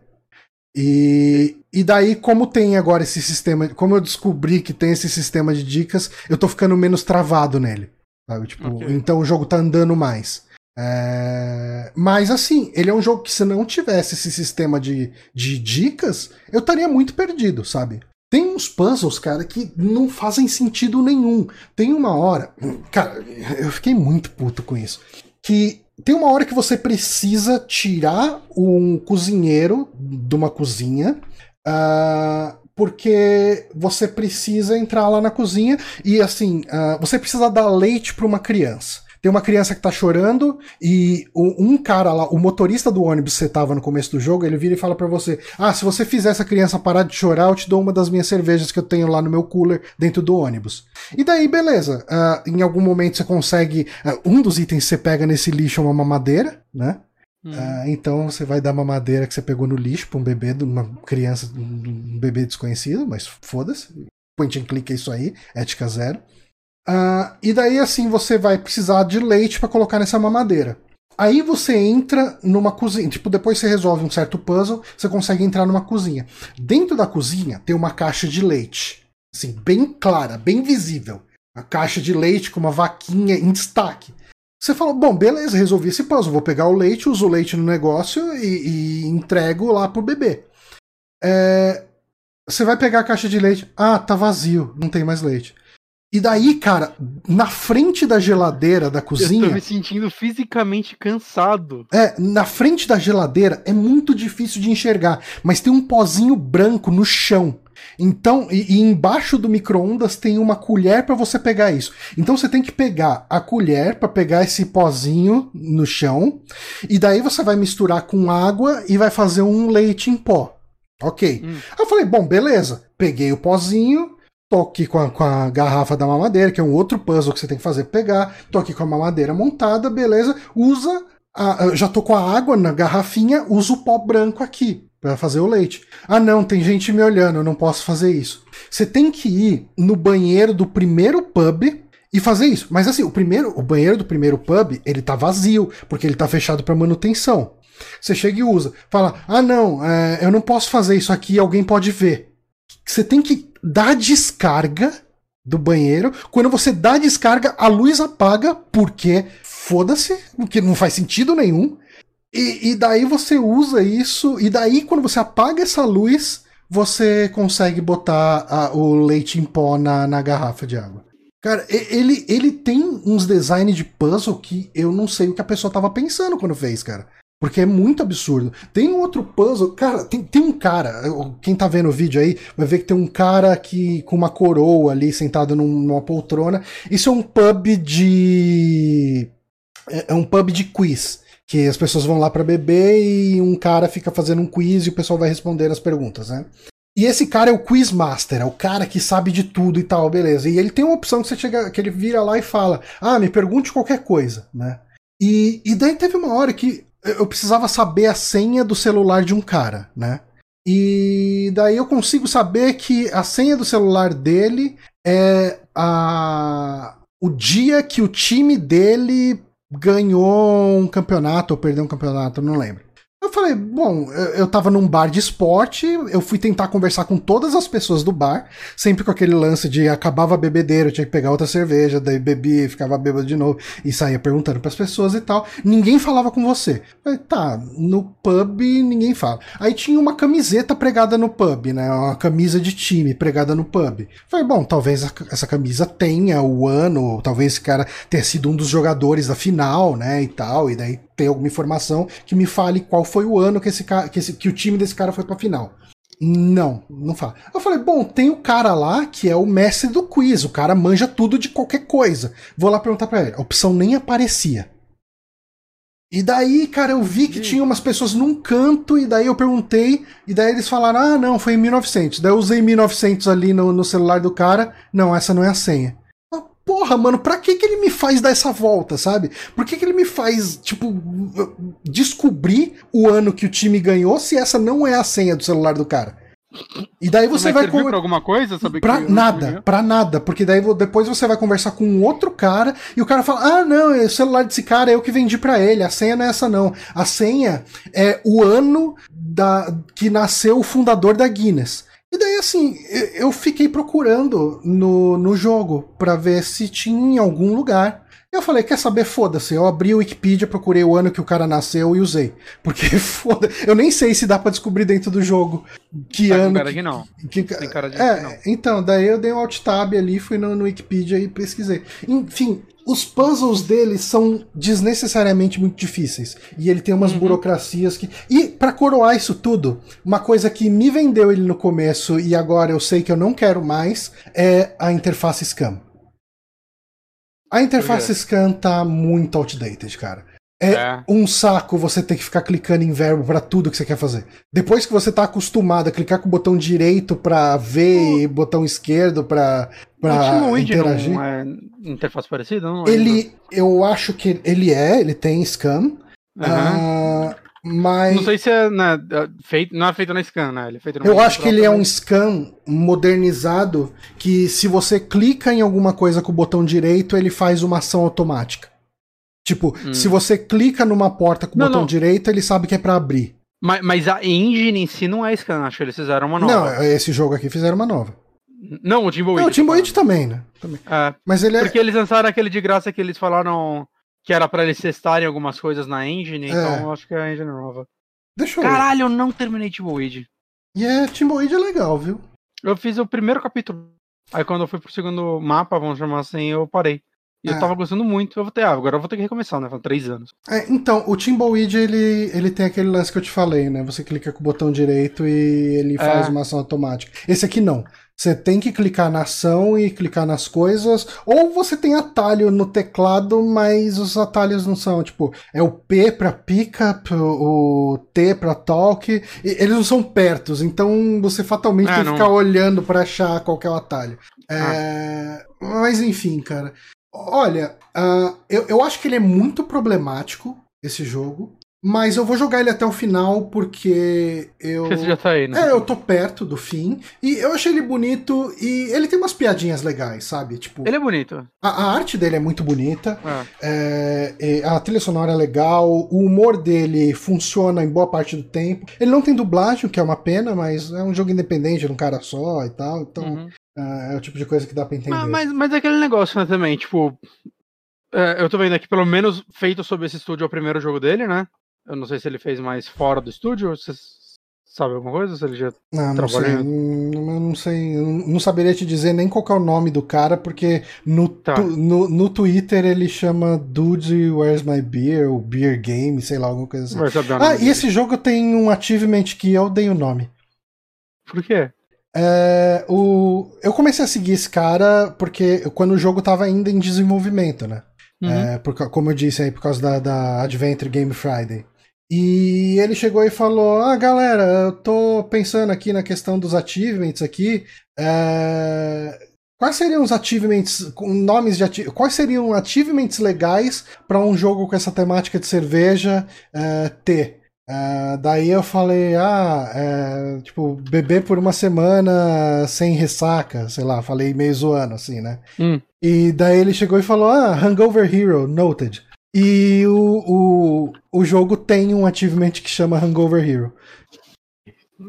E, e daí, como tem agora esse sistema, como eu descobri que tem esse sistema de dicas, eu tô ficando menos travado nele. Sabe? Tipo, okay. Então o jogo tá andando mais. É... Mas assim, ele é um jogo que se não tivesse esse sistema de, de dicas, eu estaria muito perdido, sabe? Tem uns puzzles, cara, que não fazem sentido nenhum. Tem uma hora. Cara, eu fiquei muito puto com isso. Que tem uma hora que você precisa tirar um cozinheiro de uma cozinha. Uh, porque você precisa entrar lá na cozinha e assim, uh, você precisa dar leite para uma criança. Tem uma criança que tá chorando e um cara lá, o motorista do ônibus que você tava no começo do jogo, ele vira e fala para você: Ah, se você fizer essa criança parar de chorar, eu te dou uma das minhas cervejas que eu tenho lá no meu cooler dentro do ônibus. E daí, beleza. Uh, em algum momento você consegue. Uh, um dos itens que você pega nesse lixo é uma mamadeira, né? Uh, então você vai dar mamadeira que você pegou no lixo pra um bebê, uma criança, um bebê desconhecido, mas foda-se. Point and click é isso aí, ética zero. Uh, e daí assim você vai precisar de leite para colocar nessa mamadeira. Aí você entra numa cozinha, tipo, depois você resolve um certo puzzle, você consegue entrar numa cozinha. Dentro da cozinha tem uma caixa de leite, assim, bem clara, bem visível. A caixa de leite com uma vaquinha em destaque. Você fala, bom, beleza, resolvi esse puzzle, vou pegar o leite, uso o leite no negócio e, e entrego lá pro bebê. É, você vai pegar a caixa de leite, ah, tá vazio, não tem mais leite. E daí, cara, na frente da geladeira da cozinha. Eu tô me sentindo fisicamente cansado. É, na frente da geladeira é muito difícil de enxergar, mas tem um pozinho branco no chão. Então, e, e embaixo do micro-ondas tem uma colher para você pegar isso. Então você tem que pegar a colher para pegar esse pozinho no chão, e daí você vai misturar com água e vai fazer um leite em pó. Ok. Hum. Eu falei, bom, beleza. Peguei o pozinho, Tô aqui com a, com a, garrafa da mamadeira, que é um outro puzzle que você tem que fazer pegar. Tô aqui com a mamadeira montada, beleza. Usa. A, já tô com a água na garrafinha, usa o pó branco aqui. para fazer o leite. Ah, não, tem gente me olhando, eu não posso fazer isso. Você tem que ir no banheiro do primeiro pub e fazer isso. Mas assim, o primeiro, o banheiro do primeiro pub, ele tá vazio, porque ele tá fechado para manutenção. Você chega e usa. Fala, ah não, é, eu não posso fazer isso aqui, alguém pode ver. Você tem que dar descarga do banheiro. Quando você dá descarga, a luz apaga, porque foda-se, porque não faz sentido nenhum. E, e, daí você usa isso, e daí quando você apaga essa luz, você consegue botar a, o leite em pó na, na garrafa de água. Cara, ele, ele tem uns designs de puzzle que eu não sei o que a pessoa tava pensando quando fez, cara. Porque é muito absurdo. Tem um outro puzzle. Cara, tem, tem um cara. Quem tá vendo o vídeo aí vai ver que tem um cara que com uma coroa ali sentado num, numa poltrona. Isso é um pub de. É, é um pub de quiz. Que as pessoas vão lá para beber e um cara fica fazendo um quiz e o pessoal vai responder as perguntas, né? E esse cara é o quiz master, é o cara que sabe de tudo e tal, beleza. E ele tem uma opção que você chega, que ele vira lá e fala: "Ah, me pergunte qualquer coisa", né? E, e daí teve uma hora que eu precisava saber a senha do celular de um cara, né? E daí eu consigo saber que a senha do celular dele é a o dia que o time dele ganhou um campeonato ou perdeu um campeonato, não lembro. Eu falei, bom, eu tava num bar de esporte, eu fui tentar conversar com todas as pessoas do bar, sempre com aquele lance de acabava a bebedeira, eu tinha que pegar outra cerveja, daí bebia, ficava bêbado de novo e saía perguntando para as pessoas e tal. Ninguém falava com você. Eu falei, tá, no pub ninguém fala. Aí tinha uma camiseta pregada no pub, né? Uma camisa de time pregada no pub. Eu falei, bom, talvez essa camisa tenha o ano, talvez esse cara tenha sido um dos jogadores da final, né? E tal, e daí tem alguma informação que me fale qual foi o ano que, esse, que, esse, que o time desse cara foi pra final. Não, não fala. Eu falei, bom, tem o cara lá que é o mestre do quiz, o cara manja tudo de qualquer coisa. Vou lá perguntar pra ele. A opção nem aparecia. E daí, cara, eu vi que tinha umas pessoas num canto, e daí eu perguntei, e daí eles falaram: ah, não, foi em 1900. Daí eu usei 1900 ali no, no celular do cara. Não, essa não é a senha porra, mano, pra que, que ele me faz dar essa volta, sabe? Por que, que ele me faz, tipo, descobrir o ano que o time ganhou se essa não é a senha do celular do cara? E daí você Mas vai com... pra alguma coisa, sabe? Pra nada, pra nada, porque daí depois você vai conversar com um outro cara e o cara fala: "Ah, não, o celular desse cara é eu que vendi para ele, a senha não é essa não. A senha é o ano da que nasceu o fundador da Guinness". E daí, assim, eu fiquei procurando no, no jogo para ver se tinha em algum lugar. Eu falei, quer saber? Foda-se. Eu abri o Wikipedia, procurei o ano que o cara nasceu e usei. Porque foda. Eu nem sei se dá para descobrir dentro do jogo que tá ano. Cara que, não. Que, Tem cara de é, que não. Então, daí eu dei um alt tab ali, fui no, no Wikipedia e pesquisei. Enfim, os puzzles dele são desnecessariamente muito difíceis. E ele tem umas uhum. burocracias que. E para coroar isso tudo, uma coisa que me vendeu ele no começo e agora eu sei que eu não quero mais é a interface Scam. A interface é. Scan tá muito outdated, cara. É, é, um saco você ter que ficar clicando em verbo para tudo que você quer fazer. Depois que você tá acostumado a clicar com o botão direito para ver e botão esquerdo para para interagir. Não é interface parecida, não? Ele, eu acho que ele é, ele tem scan. Uhum. Uh, mas não sei se é, né, é feito, não é feito na scan, né? Ele é feito eu acho que ele é um scan modernizado que se você clica em alguma coisa com o botão direito, ele faz uma ação automática. Tipo, hum. se você clica numa porta com o botão não. direito, ele sabe que é para abrir. Mas, mas, a engine em si não é scan, acho que eles fizeram uma nova. Não, esse jogo aqui fizeram uma nova. Não, o Timboid. Não, o Timboid também, né? Também. É, mas ele é... Porque eles lançaram aquele de graça que eles falaram que era para eles testarem algumas coisas na engine, é. então acho que é a engine nova. Deixa eu Caralho, eu não terminei Timboid. E é, Timboid é legal, viu? Eu fiz o primeiro capítulo. Aí quando eu fui pro segundo mapa, vamos chamar assim, eu parei. E é. eu tava gostando muito, eu vou ter, ah, agora eu vou ter que recomeçar, né? Faz três anos. É, então, o Timbleweed, ele, ele tem aquele lance que eu te falei, né? Você clica com o botão direito e ele faz é. uma ação automática. Esse aqui não. Você tem que clicar na ação e clicar nas coisas, ou você tem atalho no teclado, mas os atalhos não são, tipo, é o P para pickup, o T para talk, eles não são pertos, então você fatalmente é, tem que ficar olhando para achar qual é o atalho. É, ah. Mas enfim, cara. Olha, uh, eu, eu acho que ele é muito problemático, esse jogo. Mas eu vou jogar ele até o final porque eu. Você já tá aí, né? É, eu tô perto do fim. E eu achei ele bonito e ele tem umas piadinhas legais, sabe? Tipo. Ele é bonito. A, a arte dele é muito bonita. É. É, a trilha sonora é legal. O humor dele funciona em boa parte do tempo. Ele não tem dublagem, o que é uma pena, mas é um jogo independente de um cara só e tal. Então. Uhum. É, é o tipo de coisa que dá pra entender. Mas, mas, mas é aquele negócio, né, também, tipo. é, eu tô vendo aqui, pelo menos feito sobre esse estúdio, é o primeiro jogo dele, né? Eu não sei se ele fez mais fora do estúdio, você sabe alguma coisa? Se ele já Não, não sei. Não, não sei. eu Não saberia te dizer nem qual é o nome do cara, porque no, Tá. tu- no, no Twitter ele chama Dude Where's My Beer, ou Beer Game, sei lá, alguma coisa assim. Ah, e dele. esse jogo tem um achievement que eu dei o nome. Por quê? É, o, eu comecei a seguir esse cara porque quando o jogo tava ainda em desenvolvimento, né? Uhum. É, por como eu disse aí, por causa da, da Adventure Game Friday. E ele chegou e falou: Ah, galera, eu tô pensando aqui na questão dos achievements aqui. é, Quais seriam os achievements com nomes de ati- quais seriam achievements legais para um jogo com essa temática de cerveja é, ter? É, daí eu falei, ah, é, tipo, beber por uma semana sem ressaca, sei lá, falei meio zoando assim, né? Hum. E daí ele chegou e falou: Ah, Hangover Hero, noted. E o, o, o jogo tem um achievement que chama Hangover Hero.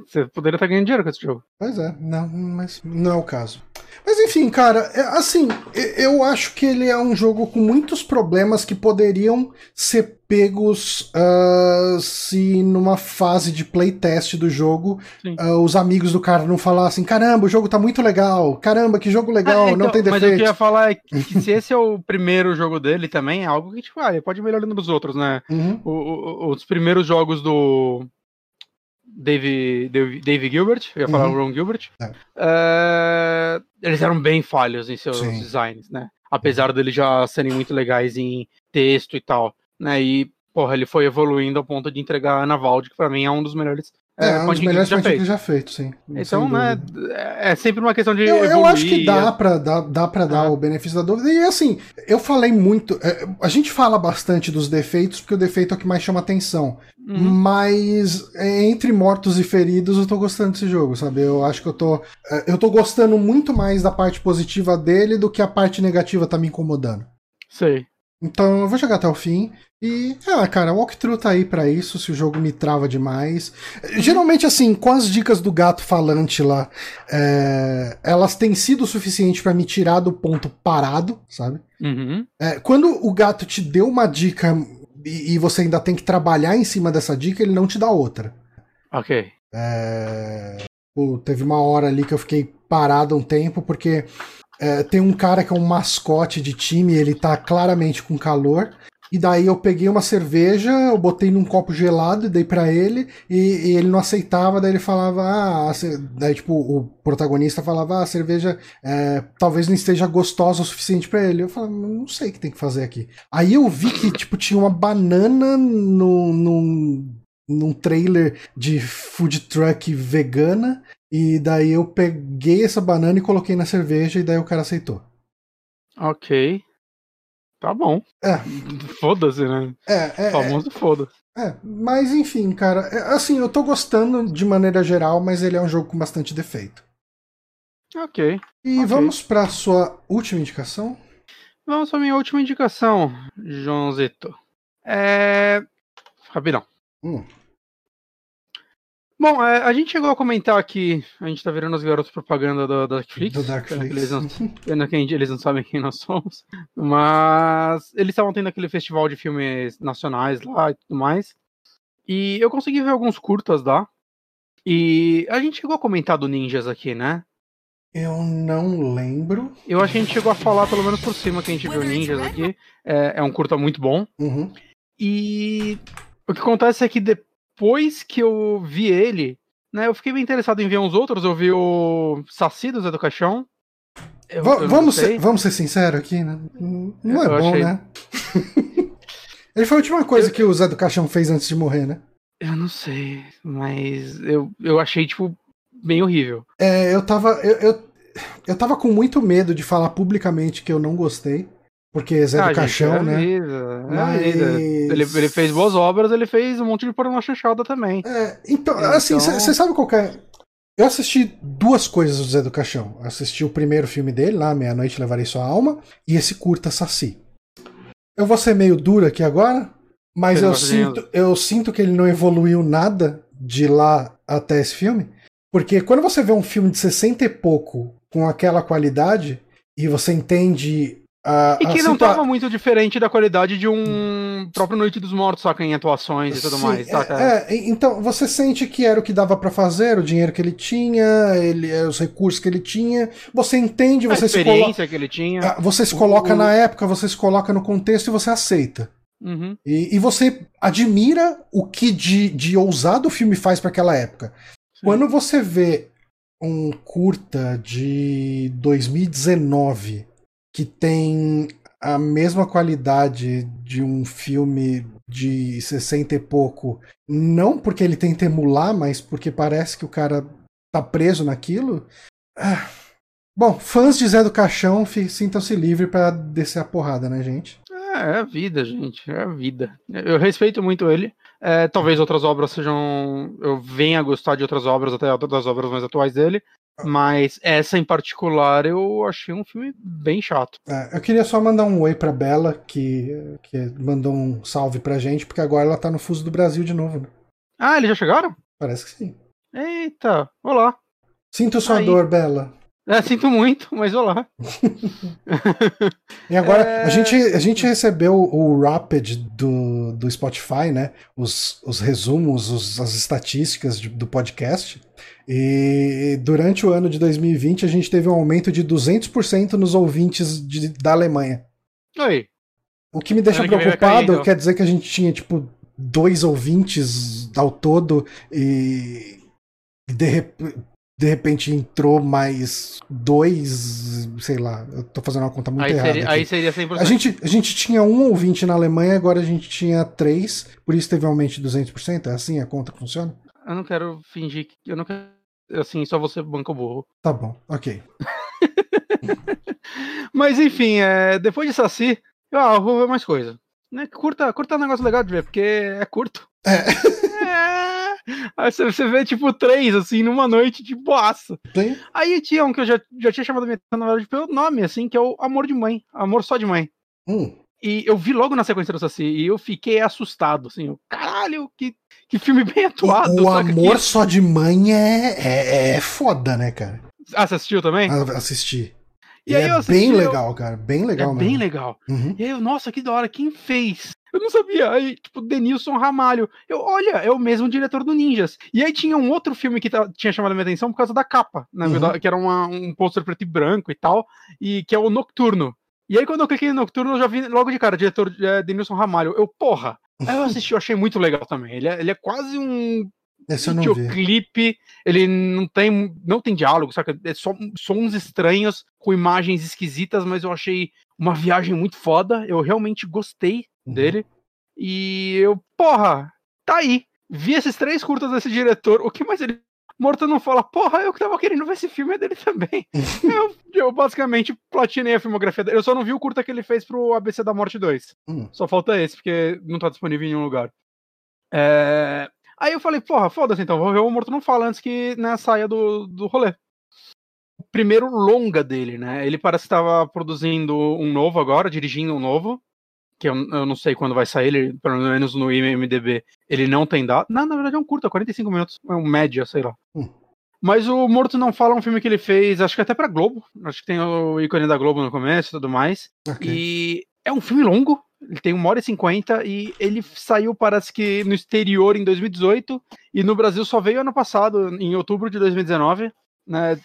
Você poderia estar ganhando dinheiro com esse jogo. Pois é, não, mas não é o caso. Mas enfim, cara, é, assim, eu acho que ele é um jogo com muitos problemas que poderiam ser pegos ah, se numa fase de playtest do jogo ah, os amigos do cara não falassem: caramba, o jogo tá muito legal, caramba, que jogo legal, Ah, não então, tem Mas o que defeito. eu ia falar é que se esse é o primeiro jogo dele também, é algo que, tipo, ah, ele pode ir melhorando nos outros, né? Uhum, O- o- os primeiros jogos do Dave, Dave, Dave Gilbert, eu ia falar Uhum. o Ron Gilbert, É. é, eles eram bem falhos em seus Sim. designs, né? Apesar deles já serem muito legais em texto e tal, né? E, porra, ele foi evoluindo ao ponto de entregar a Ana Valde, que pra mim é um dos melhores É, é um dos melhores point and já feito, sim. Então, né, é é sempre uma questão de Eu, eu acho que dá pra, dá, dá pra dar Ah. o benefício da dúvida. E assim, eu falei muito. é, A gente fala bastante dos defeitos, porque o defeito é o que mais chama atenção. Uhum. Mas é, entre mortos e feridos, eu tô gostando desse jogo, sabe? Eu acho que eu tô. é, Eu tô gostando muito mais da parte positiva dele do que a parte negativa tá me incomodando. Sei. Então eu vou jogar até o fim. E, ah, cara, o walkthrough tá aí pra isso, se o jogo me trava demais. Geralmente, assim, com as dicas do gato falante lá, é, elas têm sido o suficiente pra me tirar do ponto parado, sabe? Uhum. É, quando o gato te deu uma dica e, e você ainda tem que trabalhar em cima dessa dica, ele não te dá outra. Ok. É, teve uma hora ali que eu fiquei parado um tempo, porque é, tem um cara que é um mascote de time, ele tá claramente com calor. E daí eu peguei uma cerveja, eu botei num copo gelado e dei pra ele, e, e ele não aceitava, daí ele falava, ah, daí tipo, o protagonista falava, ah, a cerveja é, talvez não esteja gostosa o suficiente pra ele. Eu falava, não sei o que tem que fazer aqui. Aí eu vi que, tipo, tinha uma banana no, num, num trailer de food truck vegana, e daí eu peguei essa banana e coloquei na cerveja, e daí o cara aceitou. Ok. Tá bom. É. Foda-se, né? É, é, Famoso foda-se. É, mas enfim, cara, é, assim, eu tô gostando de maneira geral, mas ele é um jogo com bastante defeito. Ok. E Ok. vamos pra sua última indicação? Vamos pra minha última indicação, Joãozito. É. Rapidão. Hum. Bom, é, a gente chegou a comentar aqui, a gente tá virando os garotos propaganda da, da Netflix. Do pena que Darkflix. Eles não, pena que a gente- eles não sabem quem nós somos. Mas eles estavam tendo aquele festival de filmes nacionais lá e tudo mais. E eu consegui ver alguns curtas lá. E a gente chegou a comentar do Ninjas aqui, né? Eu não lembro. Eu acho que a gente chegou a falar, pelo menos por cima, que a gente viu Ninjas aqui. É, é um curta muito bom. Uhum. E o que acontece é que depois que eu vi ele, né, eu fiquei bem interessado em ver uns outros. Eu vi o Saci do Zé do Caixão. Eu, eu vamos, ser, vamos ser sinceros aqui, né? Não é Eu bom, achei- né? ele foi a última coisa que o Zé do Caixão fez antes de morrer, né? Eu não sei, mas eu, eu achei, tipo, bem horrível. É, eu tava. Eu, eu, eu tava com muito medo de falar publicamente que eu não gostei. Porque Zé Ah, do Caixão, é né? vida, é Mas-. Ele, ele fez boas obras, ele fez um monte de pornô chanchada também. É, então, Então- assim, você sabe qual que é? Eu assisti duas coisas do Zé do Caixão. Assisti o primeiro filme dele, lá, Meia-Noite Levarei Sua Alma, e esse curta Saci. Eu vou ser meio duro aqui agora, mas eu de sinto, eu sinto que ele não evoluiu nada de lá até esse filme. Porque quando você vê um filme de 60 e pouco com aquela qualidade, e você entende a. E que a não situa- tava muito diferente da qualidade de um próprio Noite dos Mortos, saca? Em atuações e tudo Sim, mais, saca? é, é, então você sente que era o que dava pra fazer, o dinheiro que ele tinha, ele, é, os recursos que ele tinha. Você entende, a você se coloca, experiência que ele tinha. ah, você se coloca O- na época, você se coloca no contexto e você aceita. Uhum. E, e você admira o que de, de ousado o filme faz pra aquela época. Sim. Quando você vê um curta de 2019 que tem a mesma qualidade de um filme de 60 e pouco, não porque ele tenta emular, mas porque parece que o cara tá preso naquilo. Ah. Bom, fãs de Zé do Caixão, sintam-se livres pra descer a porrada, né, gente? É, é a vida, gente. É a vida. Eu respeito muito ele. É, talvez outras obras sejam. Eu venha a gostar de outras obras, até outras obras mais atuais dele. Mas essa em particular eu achei um filme bem chato. É, eu queria só mandar um oi pra Bela, que, que mandou um salve pra gente, porque agora ela tá no Fuso do Brasil de novo, né? Ah, eles já chegaram? Parece que sim. Eita, olá. Sinto sua Aí. dor, Bela. É, sinto muito, mas olá. E agora, É. a, gente, a gente recebeu o Rapid do, do Spotify, né? Os, os resumos, os- as estatísticas de- do podcast. E durante o ano de 2020, a gente teve um aumento de 200% nos ouvintes de- da Alemanha. Oi. O que me deixa que preocupado cair, então. quer dizer que a gente tinha, tipo, dois ouvintes ao todo e e de, rep- de repente entrou mais dois, sei lá, eu tô fazendo uma conta muito Aí errada. seria, aqui. aí seria 100%. A gente, a gente tinha um ouvinte na Alemanha, agora a gente tinha três, por isso teve um aumento de 200%. É assim a conta que funciona? Eu não quero fingir que. Eu não quero. Assim, só você banca o burro. Tá bom, ok. Mas enfim, é, depois de Saci, eu ah, vou ver mais coisa. Né? Curta, curta um negócio legal de ver, porque é curto. É. É. Aí você, vê, tipo, três, assim, numa noite de boaça. Tem? Aí tinha um que eu já, já tinha chamado a minha atenção, na verdade, pelo nome, assim, que é o Amor de Mãe. Amor só de mãe. Hum, E eu vi logo na sequência do Saci e eu fiquei assustado, assim. Eu, Caralho, que, que filme bem atuado. o amor Que- só de mãe é, é, é foda, né, cara? Ah, você assistiu também? A- Assistir. E E aí é eu assisti, bem eu- legal, cara. Bem legal é mesmo. bem legal. Uhum. E aí eu, nossa, que da hora, quem fez? Eu não sabia. Aí, tipo, Denilson Ramalho. Eu, olha, é o mesmo diretor do Ninjas. E aí tinha um outro filme que tinha chamado a minha atenção por causa da capa, na Uhum. verdade, que era uma- um pôster preto e branco e tal, e que é o Nocturno. E aí, quando eu cliquei no Nocturno, eu já vi logo de cara, diretor é, Denilson Ramalho. Eu, porra. Aí eu assisti, eu achei muito legal também. Ele é, ele é quase um Esse videoclipe, ele não tem, não tem diálogo, saca? É só sons estranhos com imagens esquisitas, mas eu achei uma viagem muito foda. Eu realmente gostei. Dele. E eu, porra, tá aí. Vi esses três curtas desse diretor. O que mais ele. Morto não fala, porra, eu que tava querendo ver esse filme é dele também. eu, eu basicamente platinei a filmografia dele. Eu só não vi o curta que ele fez pro ABC da Morte 2. Hum. Só falta esse, porque não tá disponível em nenhum lugar. É, Aí eu falei, porra, foda-se então, vou ver o Morto Não Fala antes que né, saia do, do rolê. O primeiro longa dele, né? Ele parece que tava produzindo um novo agora, dirigindo um novo. Que eu, eu não sei quando vai sair, ele, pelo menos no IMDB, ele não tem data. Não, na verdade é um curta, 45 minutos, é um média, sei lá. Hum. Mas o Morto Não Fala é um filme que ele fez, acho que até pra Globo. Acho que tem o ícone da Globo no começo e tudo mais. Ok. E é um filme longo, ele tem 1 hora e 50 e ele saiu, parece que no exterior em 2018 e no Brasil só veio ano passado, em outubro de 2019. Né?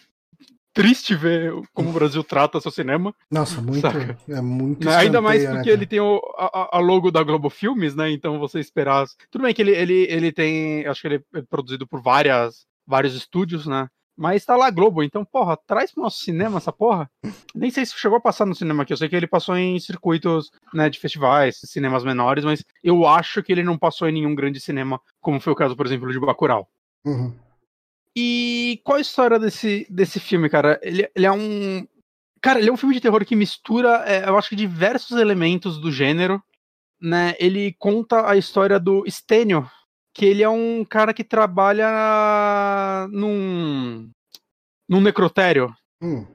Triste ver como o Brasil trata seu cinema. Nossa, muito. Saca. É muito né? Ainda mais né, porque cara? ele tem o, a, a logo da Globo Filmes, né? Então você esperar. Tudo bem que ele, ele, ele tem. Acho que ele é produzido por várias, vários estúdios, né? Mas tá lá Globo, então, porra, traz pro nosso cinema essa porra. Nem sei se chegou a passar no cinema aqui. Eu sei que ele passou em circuitos né, de festivais, cinemas menores, mas eu acho que ele não passou em nenhum grande cinema, como foi o caso, por exemplo, de Bacurau. Uhum. E qual a história desse, desse filme, cara? Ele, ele é um. Cara, ele é um filme de terror que mistura, é, eu acho que diversos elementos do gênero, né? Ele conta a história do Stênio, que ele é um cara que trabalha num, num necrotério. Hum.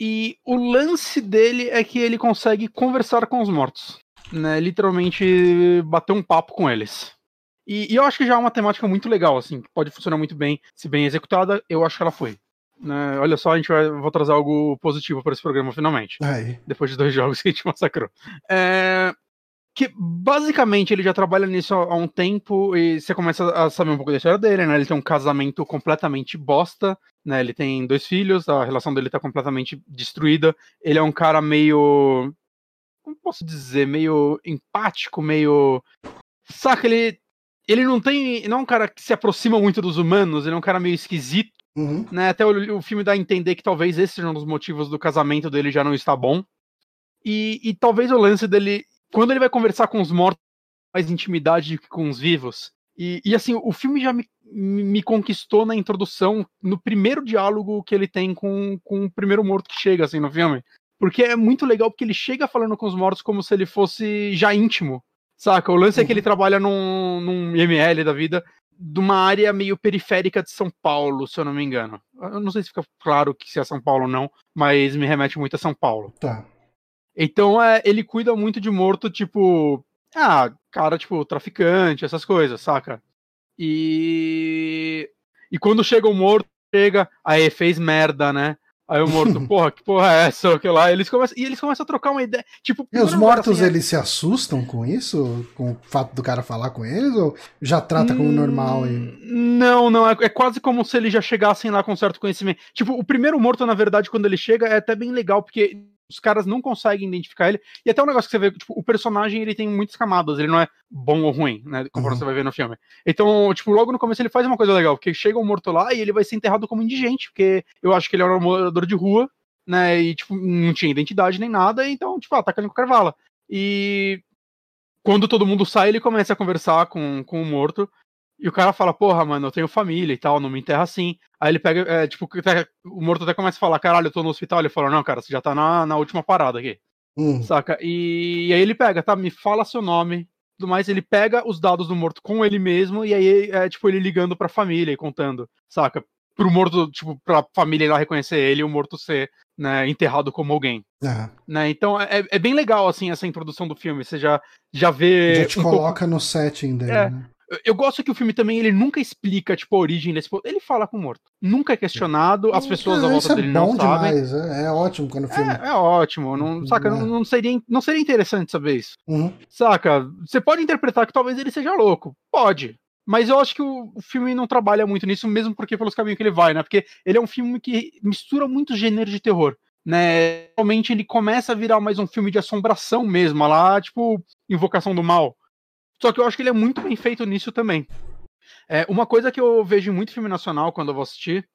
E o lance dele é que ele consegue conversar com os mortos. Né? Literalmente bater um papo com eles. E, e eu acho que já é uma temática muito legal, assim, que pode funcionar muito bem, se bem executada, eu acho que ela foi. Né? Olha só, a gente vai vou trazer algo positivo para esse programa finalmente. Aí. Depois de dois jogos que a gente massacrou. É, que basicamente ele já trabalha nisso há um tempo e você começa a saber um pouco da história dele, né? Ele tem um casamento completamente bosta, né? Ele tem dois filhos, a relação dele tá completamente destruída. Ele é um cara meio. Como posso dizer? Meio empático, meio. Saca, ele. Ele não tem. Não é um cara que se aproxima muito dos humanos, ele é um cara meio esquisito. Uhum. Né, até o, o filme dá a entender que talvez esse seja um dos motivos do casamento dele já não está bom. E, e talvez o lance dele quando ele vai conversar com os mortos, mais intimidade do que com os vivos. E, e assim, o filme já me, me conquistou na introdução, no primeiro diálogo que ele tem com, com o primeiro morto que chega, assim, no filme. Porque é muito legal, porque ele chega falando com os mortos como se ele fosse já íntimo, saca? O lance é que ele trabalha num, num IML da vida, de uma área meio periférica de São Paulo, se eu não me engano. Eu não sei se fica claro que se é São Paulo ou não, mas me remete muito a São Paulo. Tá. Então é, ele cuida muito de morto, tipo. Ah, cara, tipo, traficante, essas coisas, saca? E. E quando chega o morto, chega, aí fez merda, né? Aí o morto, porra, que porra é essa? Que lá, eles começam, e eles começam a trocar uma ideia. Tipo, e os mortos, assim, é eles é... se assustam com isso? Com o fato do cara falar com eles? Ou já trata como hum, normal? E... Não, não. É, é, quase como se eles já chegassem lá com certo conhecimento. Tipo, o primeiro morto, na verdade, quando ele chega, é até bem legal, porque os caras não conseguem identificar ele. E até um negócio que você vê, tipo, o personagem ele tem muitas camadas, ele não é bom ou ruim, né? Como uhum. você vai ver no filme. Então, tipo, logo no começo ele faz uma coisa legal, porque chega um morto lá e ele vai ser enterrado como indigente, porque eu acho que ele era um morador de rua, né? E, tipo, não tinha identidade nem nada, então, tipo, ataca ele com carvala. E quando todo mundo sai, ele começa a conversar com, com o morto. E o cara fala, porra, mano, eu tenho família e tal, não me enterra assim. Aí ele pega, é, tipo, o morto até começa a falar, caralho, eu tô no hospital. Ele fala, não, cara, você já tá na, na última parada aqui. Hum. Saca? E, e, aí ele pega, tá, me fala seu nome, tudo mais. Ele pega os dados do morto com ele mesmo, e aí é, tipo, ele ligando pra família e contando, saca? Pro morto, tipo, pra família ir lá reconhecer ele e o morto ser, né, enterrado como alguém. Uhum. Né? Então é, é bem legal, assim, essa introdução do filme. Você já, já vê. Já te um coloca pouco... no setting dele, é. né? Eu gosto que o filme também ele nunca explica tipo a origem desse ele fala com o morto. Nunca é questionado, as pessoas à volta é dele não demais. sabem. É, é, ótimo quando o filme. É, é ótimo, não, saca? Não, não, seria, não seria interessante saber isso. Uhum. Saca? Você pode interpretar que talvez ele seja louco. Pode. Mas eu acho que o, o, filme não trabalha muito nisso, mesmo porque pelos caminhos que ele vai, né? Porque ele é um filme que mistura muitos gêneros de terror. Né? Realmente ele começa a virar mais um filme de assombração mesmo, lá, tipo, Invocação do Mal. Só que eu acho que ele é muito bem feito nisso também. É, uma coisa que eu vejo em muito filme nacional quando eu vou assistir,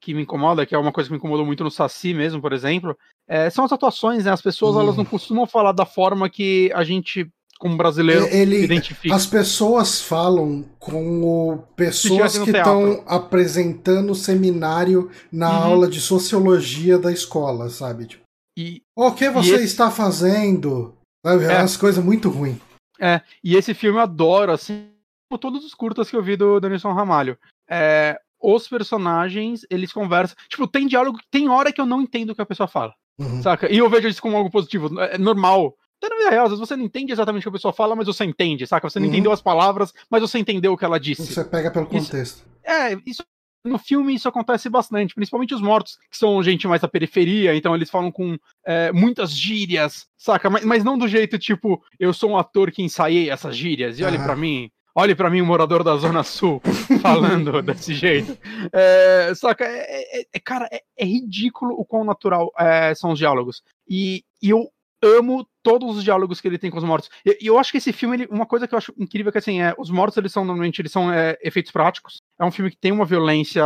que me incomoda, que é uma coisa que me incomodou muito no Saci mesmo, por exemplo, é, são as atuações, né? As pessoas elas não costumam falar da forma que a gente, como brasileiro, Ele, identifica. As pessoas falam como pessoas que estão apresentando seminário na uhum. aula de sociologia da escola, sabe? Tipo, e, o que você esse... está fazendo? Sabe? É, umas coisas muito ruins. É, e esse filme eu adoro, assim, como todos os curtas que eu vi do Denison Ramalho. É, os personagens, eles conversam. Tipo, tem diálogo, tem hora que eu não entendo o que a pessoa fala. Uhum. Saca? E eu vejo isso como algo positivo. É normal. Até na vida real, às vezes você não entende exatamente o que a pessoa fala, mas você entende, saca? Você não uhum. entendeu as palavras, mas você entendeu o que ela disse. Você pega pelo contexto. Isso, é, isso no filme isso acontece bastante, principalmente os mortos, que são gente mais da periferia, então eles falam com é, muitas gírias, saca? Mas, mas, não do jeito tipo, eu sou um ator que ensaiei essas gírias, e olhe para mim, olhe para mim, um morador da Zona Sul, falando desse jeito. É, saca? É, é, é cara, é, é, ridículo o quão natural é, são os diálogos. E, e eu amo todos os diálogos que ele tem com os mortos. E, e eu acho que esse filme, ele, uma coisa que eu acho incrível é que assim, é, os mortos eles são normalmente eles são é, efeitos práticos. É um filme que tem uma violência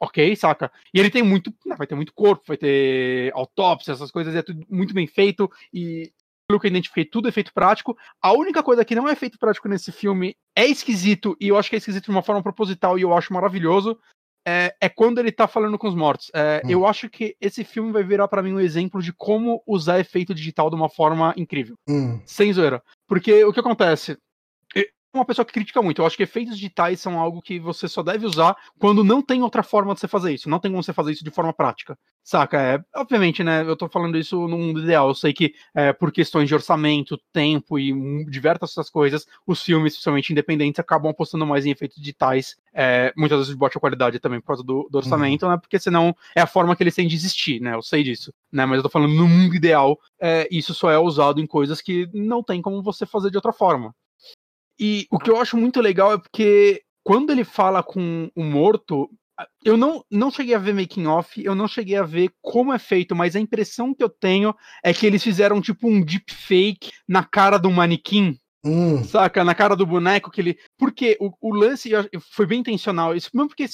ok, saca? E ele tem muito, não, vai ter muito corpo, vai ter autópsia, essas coisas, é tudo muito bem feito e pelo que eu identifiquei, tudo é efeito prático. A única coisa que não é efeito prático nesse filme é esquisito, e eu acho que é esquisito de uma forma proposital e eu acho maravilhoso, é, é, quando ele tá falando com os mortos. É, Hum. Eu acho que esse filme vai virar pra mim um exemplo de como usar efeito digital de uma forma incrível. Hum, Sem zoeira. Porque o que acontece? Uma pessoa que critica muito. Eu acho que efeitos digitais são algo que você só deve usar quando não tem outra forma de você fazer isso. Não tem como você fazer isso de forma prática. Saca? É, obviamente, né? Eu tô falando isso no mundo ideal. Eu sei que é, por questões de orçamento, tempo e hum, diversas outras coisas, os filmes, principalmente independentes, acabam apostando mais em efeitos digitais. é, muitas vezes de baixa qualidade também por causa do, do orçamento, né? Porque senão é a forma que eles têm de existir, né? Eu sei disso. Né? Mas eu tô falando no mundo ideal, é, isso só é usado em coisas que não tem como você fazer de outra forma. E o que eu acho muito legal é porque quando ele fala com o morto, eu não, não cheguei a ver making off, eu não cheguei a ver como é feito, mas a impressão que eu tenho é que eles fizeram tipo um deepfake na cara do manequim, hum, saca? Na cara do boneco que ele. Porque o, o lance foi bem intencional, isso mesmo porque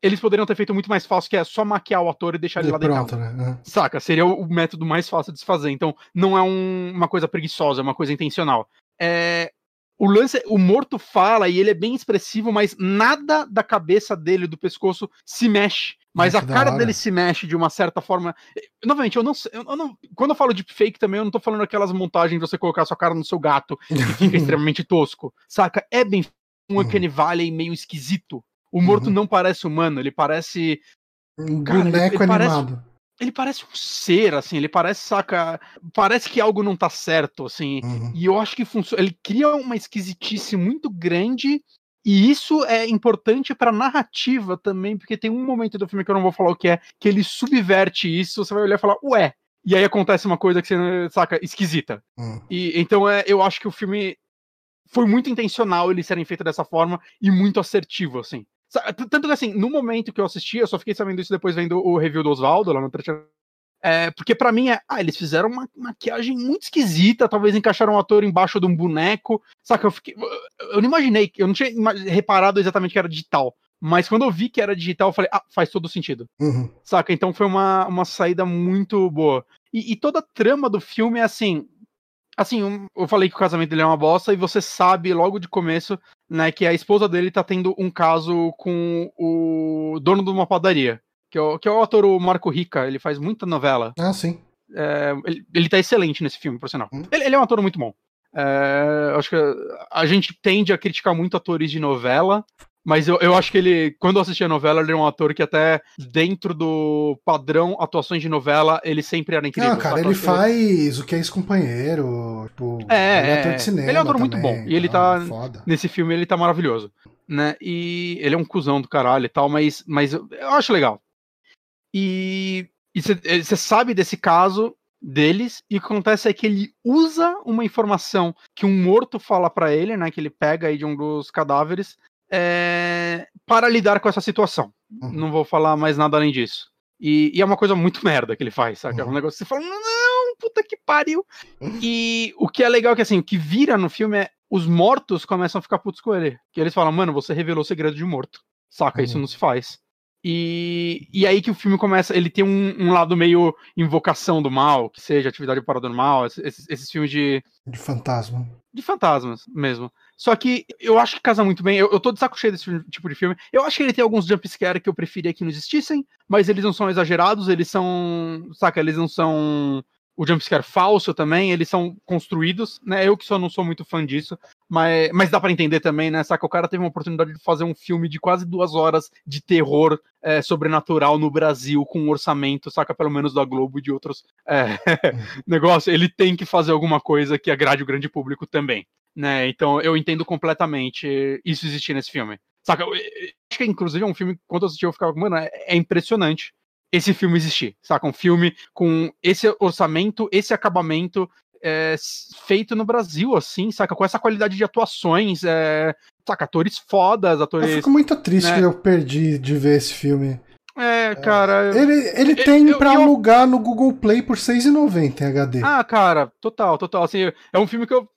eles poderiam ter feito muito mais fácil, que é só maquiar o ator e deixar ele lá dentro. né? Saca? Seria o, o método mais fácil de se fazer. Então, não é um- uma coisa preguiçosa, é uma coisa intencional. É, o lance, o morto fala e ele é bem expressivo, mas nada da cabeça dele, do pescoço, se mexe. Mas a cara dele se mexe de uma certa forma. Novamente, eu não, sei- eu não. Quando eu falo de fake também, eu não tô falando aquelas montagens de você colocar sua cara no seu gato que fica extremamente tosco. Saca? É bem um Uhum. Uncanny Valley meio esquisito. O morto Uhum. não parece humano, ele parece Um Cara, boneco ele parece- animado. Ele parece um ser, assim, ele parece, saca, parece que algo não tá certo, assim, Uhum. e eu acho que funciona, ele cria uma esquisitice muito grande, e isso é importante pra narrativa também, porque tem um momento do filme que eu não vou falar o que é, que ele subverte isso, você vai olhar e falar, ué, e aí acontece uma coisa que você, saca, esquisita. Hum. E então é, eu acho que o filme foi muito intencional ele serem feito dessa forma e muito assertivo, assim. Tanto que assim, no momento que eu assisti, eu só fiquei sabendo isso depois vendo o review do Oswaldo lá no Trecha- é, porque pra mim é, ah, eles fizeram uma maquiagem muito esquisita, talvez encaixaram um ator embaixo de um boneco, saca? Eu fiquei, eu não imaginei, eu não tinha reparado exatamente que era digital, mas quando eu vi que era digital, eu falei, ah, faz todo sentido. Uhum. Saca? Então foi uma, uma saída muito boa. E, e toda a trama do filme é assim. Assim, um- eu falei que o casamento dele é uma bosta, e você sabe logo de começo, né, que a esposa dele tá tendo um caso com o dono de uma padaria. Que é o, que é o ator o Marco Rica, ele faz muita novela. Ah, sim. É, ele, ele tá excelente nesse filme, por sinal. Hum. Ele, ele é um ator muito bom. É, acho que a gente tende a criticar muito atores de novela, mas eu, eu acho que ele, quando eu assisti a novela, ele é um ator que até dentro do padrão atuações de novela, ele sempre era incrível. Não, cara, ele faz o que é ex-companheiro. Tipo, É, ele é ator é. de cinema. Ele é um ator muito também, bom, e ele tal, tá- Foda. Nesse filme ele tá maravilhoso, né? E ele é um cuzão do caralho e tal, mas, mas eu, eu acho legal. E você sabe desse caso deles, e o que acontece é que ele usa uma informação que um morto fala pra ele, né? Que ele pega aí de um dos cadáveres, é, para lidar com essa situação. Uhum. Não vou falar mais nada além disso. E, e é uma coisa muito merda que ele faz, sabe? É um Uhum. negócio que você fala, não, puta que pariu. E o que é legal é que assim, o que vira no filme é os mortos começam a ficar putos com ele. Que eles falam, mano, você revelou o segredo de um morto. Saca, isso Uhum. não se faz. E, e aí que o filme começa, ele tem um, um lado meio invocação do mal, que seja atividade paranormal, esses, esses filmes de, De fantasma. de fantasmas mesmo. Só que eu acho que casa muito bem. Eu, eu tô de saco cheio desse tipo de filme. Eu acho que ele tem alguns jumpscare que eu preferia que não existissem, mas eles não são exagerados, eles são. Saca, eles não são. O jumpscare falso também, eles são construídos, né? Eu que só não sou muito fã disso, mas, mas dá pra entender também, né? Saca, o cara teve uma oportunidade de fazer um filme de quase duas horas de terror é, sobrenatural no Brasil, com um orçamento, saca, pelo menos da Globo e de outros é, negócios. Ele tem que fazer alguma coisa que agrade o grande público também né? Então eu entendo completamente isso existir nesse filme. Saca? Eu, eu acho que inclusive é um filme que quando eu assisti eu ficava, mano, é, é impressionante esse filme existir. Saca? Um filme com esse orçamento, esse acabamento é, feito no Brasil, assim, saca? Com essa qualidade de atuações, é, saca? Atores fodas, Eu atores. fico muito triste né? que eu perdi de ver esse filme. É, cara. Ele, ele eu- tem eu- pra eu- alugar no Google Play por R$6,90 em HD. Ah, cara, total, total. Assim, é um filme que eu.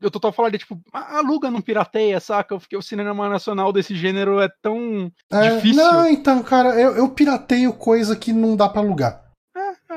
Eu total falaria, tipo, "Ah, aluga, não pirateia, saca? Porque o cinema nacional desse gênero é tão É, difícil. Não, então, cara, eu, eu pirateio coisa que não dá pra alugar.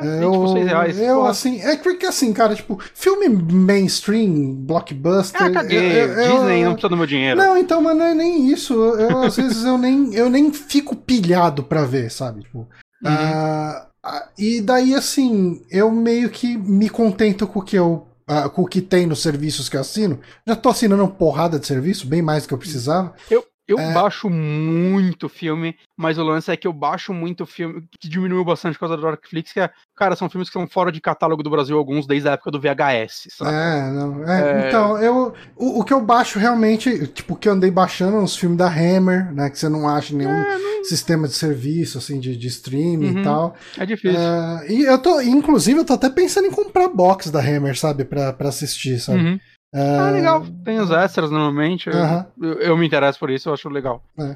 É, eu, tipo, reais, eu assim, é porque assim, cara, tipo, filme mainstream, blockbuster. Ah, caguei, eu, eu, Disney não precisa do meu dinheiro. Não, então, mas não é nem isso. Eu, às vezes eu nem, eu nem fico pilhado pra ver, sabe? Tipo, uhum. uh, e daí, assim, eu meio que me contento com o que eu. Uh, com o que tem nos serviços que eu assino. Já tô assinando uma porrada de serviço, bem mais do que eu precisava. Eu, eu é... baixo muito filme, mas o lance é que eu baixo muito filme, que diminuiu bastante por causa do Netflix, que é, cara, são filmes que são fora de catálogo do Brasil, alguns desde a época do VHS, sabe? É, não, é, é... então, eu, o, o, que eu baixo realmente, tipo, que eu andei baixando os filmes da Hammer, né, que você não acha nenhum é, não... sistema de serviço, assim, de, de streaming uhum, e tal. É difícil. É, e eu tô, inclusive, eu tô até pensando em comprar box da Hammer, sabe, pra, pra assistir, sabe? Uhum. Ah, legal. Tem os extras normalmente. Uh -huh. eu, eu, me interesso por isso, eu acho legal. É.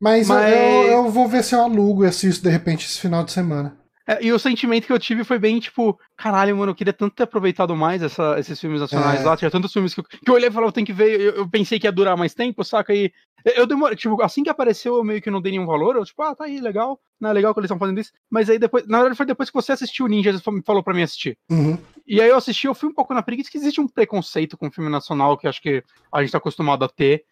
Mas, Mas... Eu, eu, vou ver se eu alugo e assisto de repente esse final de semana. É, e o sentimento que eu tive foi bem tipo, caralho, mano, eu queria tanto ter aproveitado mais essa, esses filmes nacionais é. lá. Tinha tantos filmes que eu, que eu olhei e falei, tem que ver. Eu, eu, pensei que ia durar mais tempo, saca? E eu demorei, tipo, assim que apareceu, eu meio que não dei nenhum valor. Eu, tipo, ah, tá aí, legal. Não é legal que eles estão fazendo isso. Mas aí depois, na verdade, foi depois que você assistiu o Ninja, você falou pra mim assistir. Uhum. E aí eu assisti, eu fui um pouco na preguiça que existe um preconceito com filme nacional que acho que a gente tá acostumado a ter.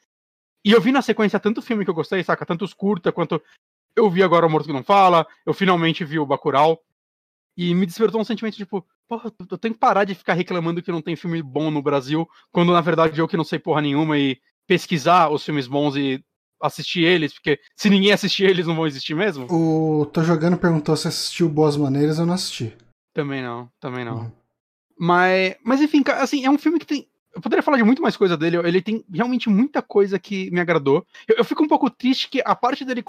E eu vi na sequência tanto filme que eu gostei, saca? Tanto os curta quanto. Eu vi agora o Morto que Não Fala, eu finalmente vi o Bacurau. E me despertou um sentimento de, tipo, porra, eu tenho que parar de ficar reclamando que não tem filme bom no Brasil, quando na verdade eu que não sei porra nenhuma e pesquisar os filmes bons e assistir eles, porque se ninguém assistir eles não vão existir mesmo. O Tô Jogando perguntou se assistiu Boas Maneiras, eu não assisti. Também não, também não. Uhum. Mas, mas enfim, assim, é um filme que tem. Eu poderia falar de muito mais coisa dele, ele tem realmente muita coisa que me agradou. Eu, eu fico um pouco triste que a parte dele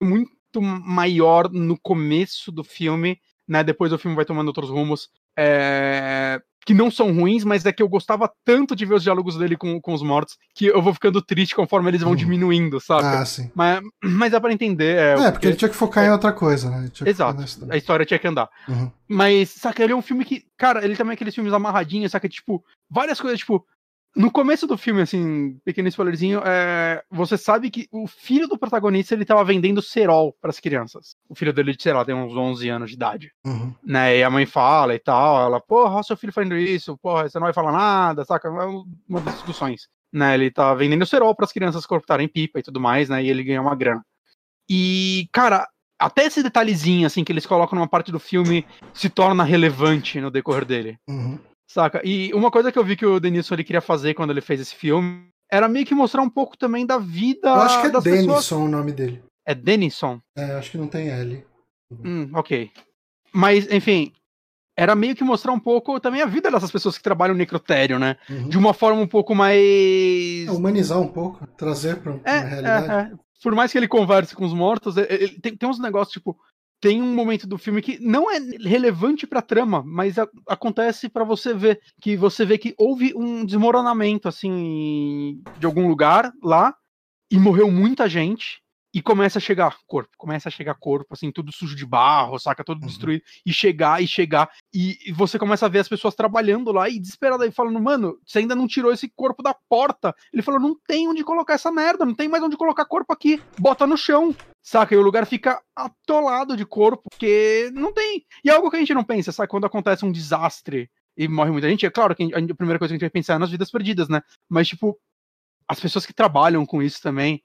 muito maior no começo do filme né? Depois o filme vai tomando outros rumos é, que não são ruins, mas é que eu gostava tanto de ver os diálogos dele com, com os mortos que eu vou ficando triste conforme eles vão uhum. diminuindo, sabe? Ah, sim. Mas, mas dá pra entender. É, é porque, porque ele tinha que focar é, em outra coisa, né? Exato. A história tinha que andar. Uhum. Mas, saca, ele é um filme que, cara, ele também é aqueles filmes amarradinhos, saca? Tipo, várias coisas, tipo, no começo do filme, assim, pequeno spoilerzinho, é, você sabe que o filho do protagonista ele tava vendendo cerol para as crianças. O filho dele, sei lá, tem uns 11 anos de idade. Uhum. Né? E a mãe fala e tal, ela, porra, seu filho fazendo isso, porra, você não vai falar nada, saca? É uma das discussões. Né? Ele tá vendendo cerol para as crianças cortarem pipa e tudo mais, né? E ele ganha uma grana. E, cara, até esse detalhezinho, assim, que eles colocam numa parte do filme se torna relevante no decorrer dele. Uhum. Saca? E uma coisa que eu vi que o Denison ele queria fazer quando ele fez esse filme era meio que mostrar um pouco também da vida. Eu acho que é Denison pessoas... o nome dele. É Denison? É, acho que não tem L. Hum, ok. Mas, enfim, era meio que mostrar um pouco também a vida dessas pessoas que trabalham no necrotério, né? Uhum. De uma forma um pouco mais. É, humanizar um pouco, trazer pra é, uma realidade. É, é. Por mais que ele converse com os mortos, ele, tem, tem uns negócios, tipo, tem um momento do filme que não é relevante para a trama, mas a, acontece para você ver que você vê que houve um desmoronamento assim de algum lugar lá e morreu muita gente e começa a chegar corpo, começa a chegar corpo, assim, tudo sujo de barro, saca, todo uhum. destruído, e chegar, e chegar, e, e, você começa a ver as pessoas trabalhando lá e desesperada aí falando, mano, você ainda não tirou esse corpo da porta. Ele falou, não tem onde colocar essa merda, não tem mais onde colocar corpo aqui, bota no chão, saca, e o lugar fica atolado de corpo, porque não tem. E é algo que a gente não pensa, sabe, quando acontece um desastre e morre muita gente, é claro que a, a primeira coisa que a gente vai pensar é nas vidas perdidas, né? Mas, tipo, as pessoas que trabalham com isso também,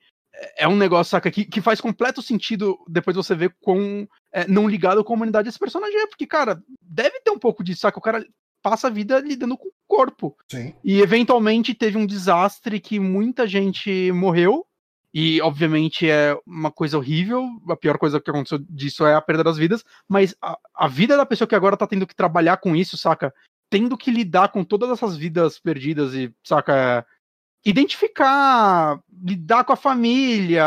é um negócio, saca, que, que faz completo sentido depois você ver com é, não ligado com a humanidade esse personagem é, porque, cara, deve ter um pouco disso, saca? O cara passa a vida lidando com o corpo. Sim. E eventualmente teve um desastre que muita gente morreu. E obviamente é uma coisa horrível. A pior coisa que aconteceu disso é a perda das vidas. Mas a, a vida da pessoa que agora tá tendo que trabalhar com isso, saca? Tendo que lidar com todas essas vidas perdidas e, saca? identificar, lidar com a família,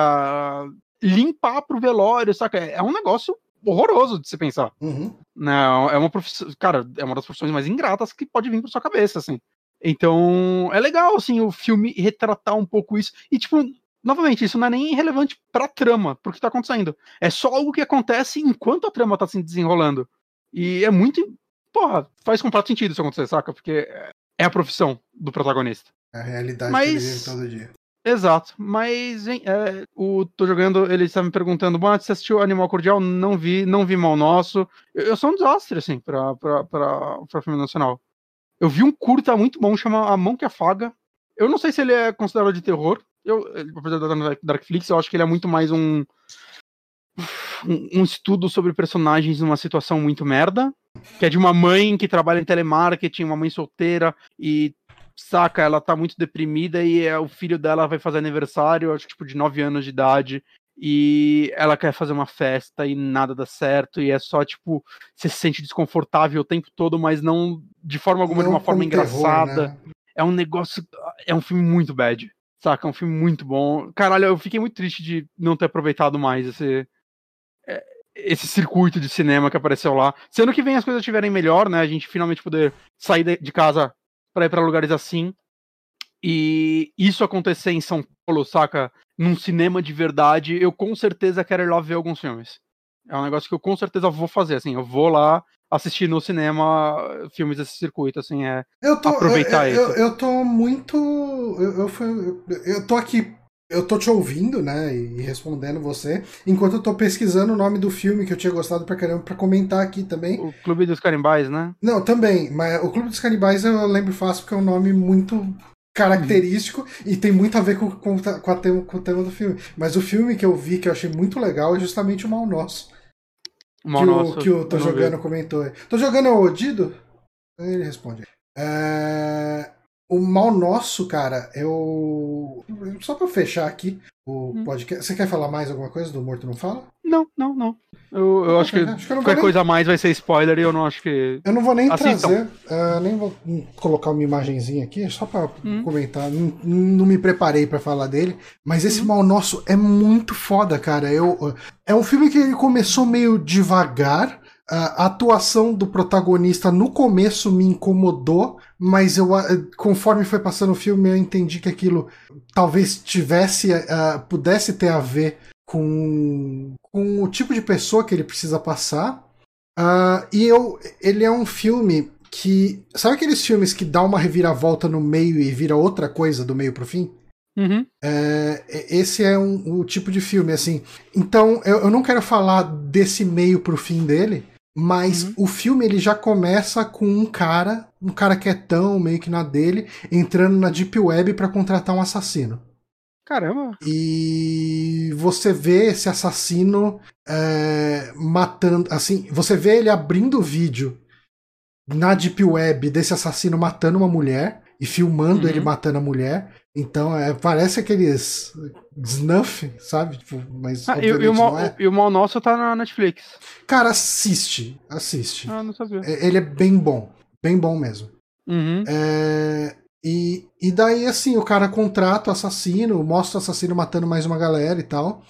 limpar pro velório, saca? É um negócio horroroso de se pensar. Uhum. Não, é uma profissão, cara, é uma das profissões mais ingratas que pode vir pra sua cabeça, assim. Então, é legal, assim, o filme retratar um pouco isso. E, tipo, novamente, isso não é nem relevante pra trama, pro que tá acontecendo. É só algo que acontece enquanto a trama tá se desenrolando. E é muito. Porra, faz completo sentido isso acontecer, saca? Porque é a profissão do protagonista. É a realidade Mas... que ele vive todo dia. Exato, mas hein, é, o tô jogando, ele está me perguntando, bom, você assistiu Animal Cordial? Não vi, não vi Mal Nosso. Eu, eu sou um desastre, assim, pra, pra, pra, pra filme nacional. Eu vi um curta muito bom, chama A Mão que Afaga. Eu não sei se ele é considerado de terror. Eu, apesar de estar no Darkflix, eu acho que ele é muito mais um, um, um estudo sobre personagens numa situação muito merda. Que é de uma mãe que trabalha em telemarketing, uma mãe solteira, e saca, ela tá muito deprimida e é, o filho dela vai fazer aniversário, acho que tipo de 9 anos de idade, e ela quer fazer uma festa e nada dá certo, e é só tipo, você se sente desconfortável o tempo todo, mas não de forma alguma, não de uma forma engraçada. Terror, né? É um negócio, é um filme muito bad, saca? É um filme muito bom. Caralho, eu fiquei muito triste de não ter aproveitado mais esse. É, esse circuito de cinema que apareceu lá. Se ano que vem as coisas estiverem melhor, né? A gente finalmente poder sair de casa para ir para lugares assim. E isso acontecer em São Paulo, saca? Num cinema de verdade, eu com certeza quero ir lá ver alguns filmes. É um negócio que eu com certeza vou fazer, assim, eu vou lá assistir no cinema filmes desse circuito, assim, é eu tô, aproveitar eu, isso. Eu, eu tô muito. Eu, eu, eu, eu tô aqui eu tô te ouvindo, né, e respondendo você, enquanto eu tô pesquisando o nome do filme que eu tinha gostado pra caramba pra comentar aqui também. O Clube dos Canibais, né? Não, também, mas o Clube dos Canibais eu lembro fácil porque é um nome muito característico uhum. e tem muito a ver com, com, com, a tema, com o tema do filme. Mas o filme que eu vi que eu achei muito legal é justamente o Mal Nosso. Mal que Nosso. O, que o Tô Jogando comentou. Tô jogando o Odido? Ele responde. É... O mal nosso, cara, eu. Só pra fechar aqui o hum. podcast. Você quer falar mais alguma coisa do Morto Não Fala? Não, não, não. Eu, eu acho que, acho que qualquer nem... coisa a mais vai ser spoiler e eu não acho que. Eu não vou nem trazer, uh, nem vou colocar uma imagenzinha aqui, só pra hum. comentar. Não, não, me preparei para falar dele, mas esse hum. Mal Nosso é muito foda, cara. Eu, é um filme que ele começou meio devagar a atuação do protagonista no começo me incomodou, mas eu conforme foi passando o filme eu entendi que aquilo talvez tivesse uh, pudesse ter a ver com, com o tipo de pessoa que ele precisa passar. Uh, e eu, ele é um filme que. Sabe aqueles filmes que dá uma reviravolta no meio e vira outra coisa do meio pro fim? Uhum. É, esse é um, o tipo de filme, assim. Então, eu, eu não quero falar desse meio pro fim dele, mas uhum. o filme ele já começa com um cara, um cara quietão, meio que na dele, entrando na Deep Web para contratar um assassino. Caramba! E você vê esse assassino é, matando. Assim, você vê ele abrindo o vídeo na Deep Web desse assassino matando uma mulher e filmando uhum. ele matando a mulher. Então, é, parece aqueles snuff, sabe? Tipo, mas ah, e, e, o mal, é. e o Mal Nosso tá na Netflix. Cara, assiste. Assiste. Ah, não sabia. É, ele é bem bom. Bem bom mesmo. Uhum. É, e, e daí, assim, o cara contrata o assassino, mostra o assassino matando mais uma galera e tal.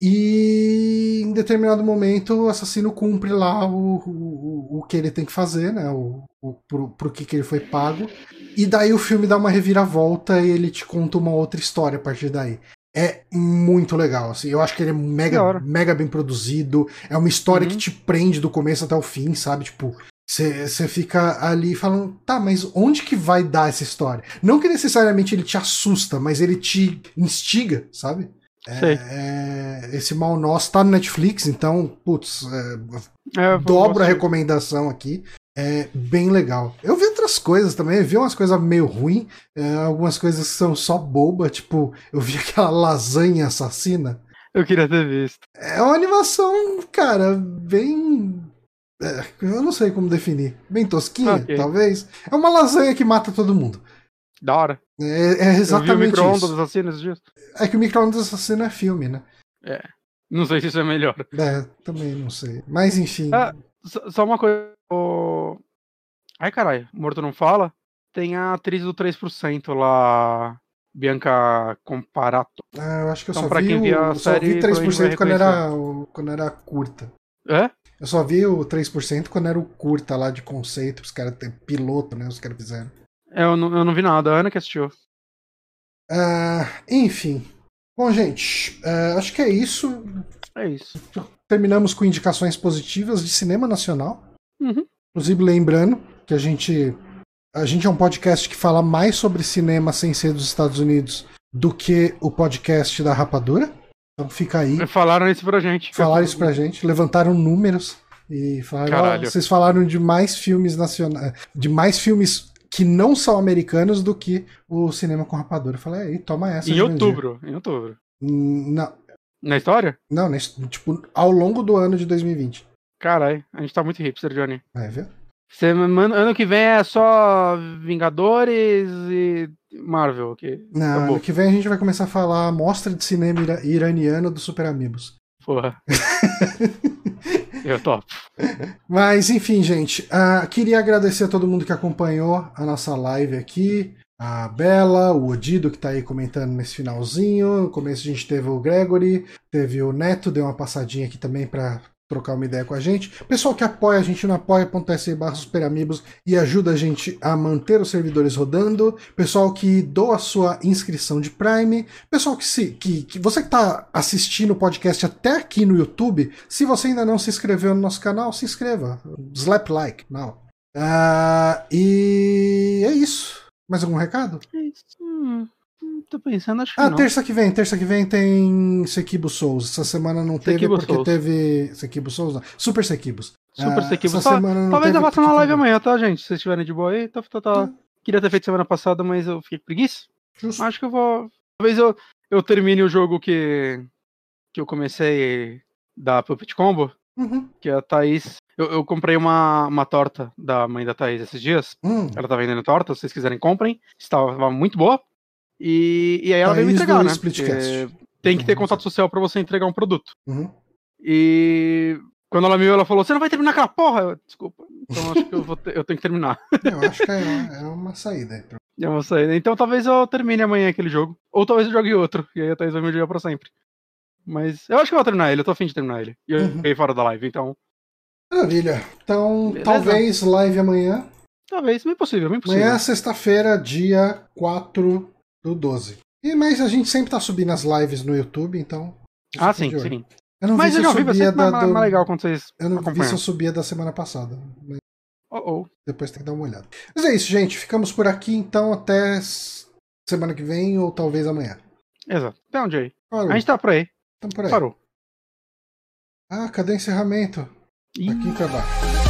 E em determinado momento o assassino cumpre lá o, o, o que ele tem que fazer, né? O, o, pro, pro que, que ele foi pago. E daí o filme dá uma reviravolta e ele te conta uma outra história a partir daí. É muito legal, assim. Eu acho que ele é mega, mega bem produzido. É uma história uhum. que te prende do começo até o fim, sabe? Tipo, você fica ali falando, tá, mas onde que vai dar essa história? Não que necessariamente ele te assusta, mas ele te instiga, sabe? É, é, esse mal nosso tá no Netflix, então, putz, é, é, dobro a recomendação aqui. É bem legal. Eu vi outras coisas também, eu vi umas coisas meio ruins, é, algumas coisas que são só boba, tipo, eu vi aquela lasanha assassina. Eu queria ter visto. É uma animação, cara, bem. É, eu não sei como definir. Bem tosquinha, okay. talvez. É uma lasanha que mata todo mundo. Da hora. É, é exatamente eu vi o micro-ondas assassino esses dias. É que o micro-ondas assassino é filme, né? É. Não sei se isso é melhor. É, também não sei. Mas enfim. Ah, só uma coisa. O... Ai, caralho, Morto Não Fala. Tem a atriz do 3% lá. Bianca Comparato. Ah, eu acho que eu então, só, vi o, eu só vi 3% quando era, quando era curta. É? Eu só vi o 3% quando era o curta lá de conceito, os caras ter piloto, né? Os caras fizeram. É, eu não, eu não vi nada, a Ana que assistiu. Uh, enfim. Bom, gente, uh, acho que é isso. É isso. Terminamos com indicações positivas de cinema nacional. Uhum. Inclusive, lembrando que a gente, a gente é um podcast que fala mais sobre cinema sem ser dos Estados Unidos do que o podcast da Rapadura. Então fica aí. Falaram isso pra gente. Falaram isso pra gente, levantaram números e falaram, oh, vocês falaram de mais filmes nacionais, de mais filmes que não são americanos do que o cinema com rapadura. Eu falei, aí, toma essa. Em outubro, em outubro. Não. Na história? Não, tipo, ao longo do ano de 2020. Caralho, a gente tá muito hipster, Johnny. É, viu? ano que vem é só Vingadores e Marvel. Okay? Não, Acabou. ano que vem a gente vai começar a falar mostra de cinema iraniano do Super Amigos. Porra. Eu topo. Mas, enfim, gente. Uh, queria agradecer a todo mundo que acompanhou a nossa live aqui. A Bela, o Odido que tá aí comentando nesse finalzinho. No começo a gente teve o Gregory, teve o Neto, deu uma passadinha aqui também para trocar uma ideia com a gente. Pessoal que apoia a gente no apoia.se barra superamigos e ajuda a gente a manter os servidores rodando. Pessoal que doa sua inscrição de Prime. Pessoal que se. Que, que você que está assistindo o podcast até aqui no YouTube, se você ainda não se inscreveu no nosso canal, se inscreva. Slap like, não. Uh, e é isso. Mais algum recado? É isso. Hum. Tô pensando, acho que ah, não. terça que vem, terça que vem tem Sekibo Souls. Essa semana não teve Sekibo porque Souls. teve Sekibo Souls, não. Super Sekibos. Super ah, Sekibo. Semana não Talvez eu faça uma live amanhã, tá, gente? Se vocês estiverem de boa aí, tá, tá, tá. Hum. Queria ter feito semana passada, mas eu fiquei com preguiça. Justo. Acho que eu vou. Talvez eu, eu termine o jogo que, que eu comecei da Puppet Combo. Uhum. Que a Thaís. Eu, eu, comprei uma, uma torta da mãe da Thaís esses dias. Hum. Ela tá vendendo torta, se vocês quiserem, comprem. Estava muito boa. E, e aí ela veio me entregar, né? Tem que ter contato social para você entregar um produto. Uhum. E quando ela me viu, ela falou: Você não vai terminar aquela porra? Eu, Desculpa. Então acho que eu, vou ter, eu tenho que terminar. Eu acho que é, é uma saída. É uma saída. Então talvez eu termine amanhã aquele jogo. Ou talvez eu jogue outro. E aí a Thaís vai me jogar pra sempre. Mas eu acho que eu vou terminar ele. Eu tô afim de terminar ele. E eu uhum. fora da live, então. Maravilha. Então, Beleza? talvez live amanhã. Talvez, bem possível, bem possível. Amanhã, sexta-feira, dia 4 do 12. E, mas a gente sempre tá subindo as lives no YouTube, então. Ah, sim, sim. Eu não mas vi se eu subia da. Mais, mais legal quando vocês. Eu não vi se eu subia da semana passada. Mas... Oh, oh. Depois tem que dar uma olhada. Mas é isso, gente. Ficamos por aqui então até semana que vem ou talvez amanhã. Exato. Até onde aí? Parou. A gente tá por aí. Estamos por aí. Parou. Ah, cadê o encerramento? Ih. Aqui pra baixo.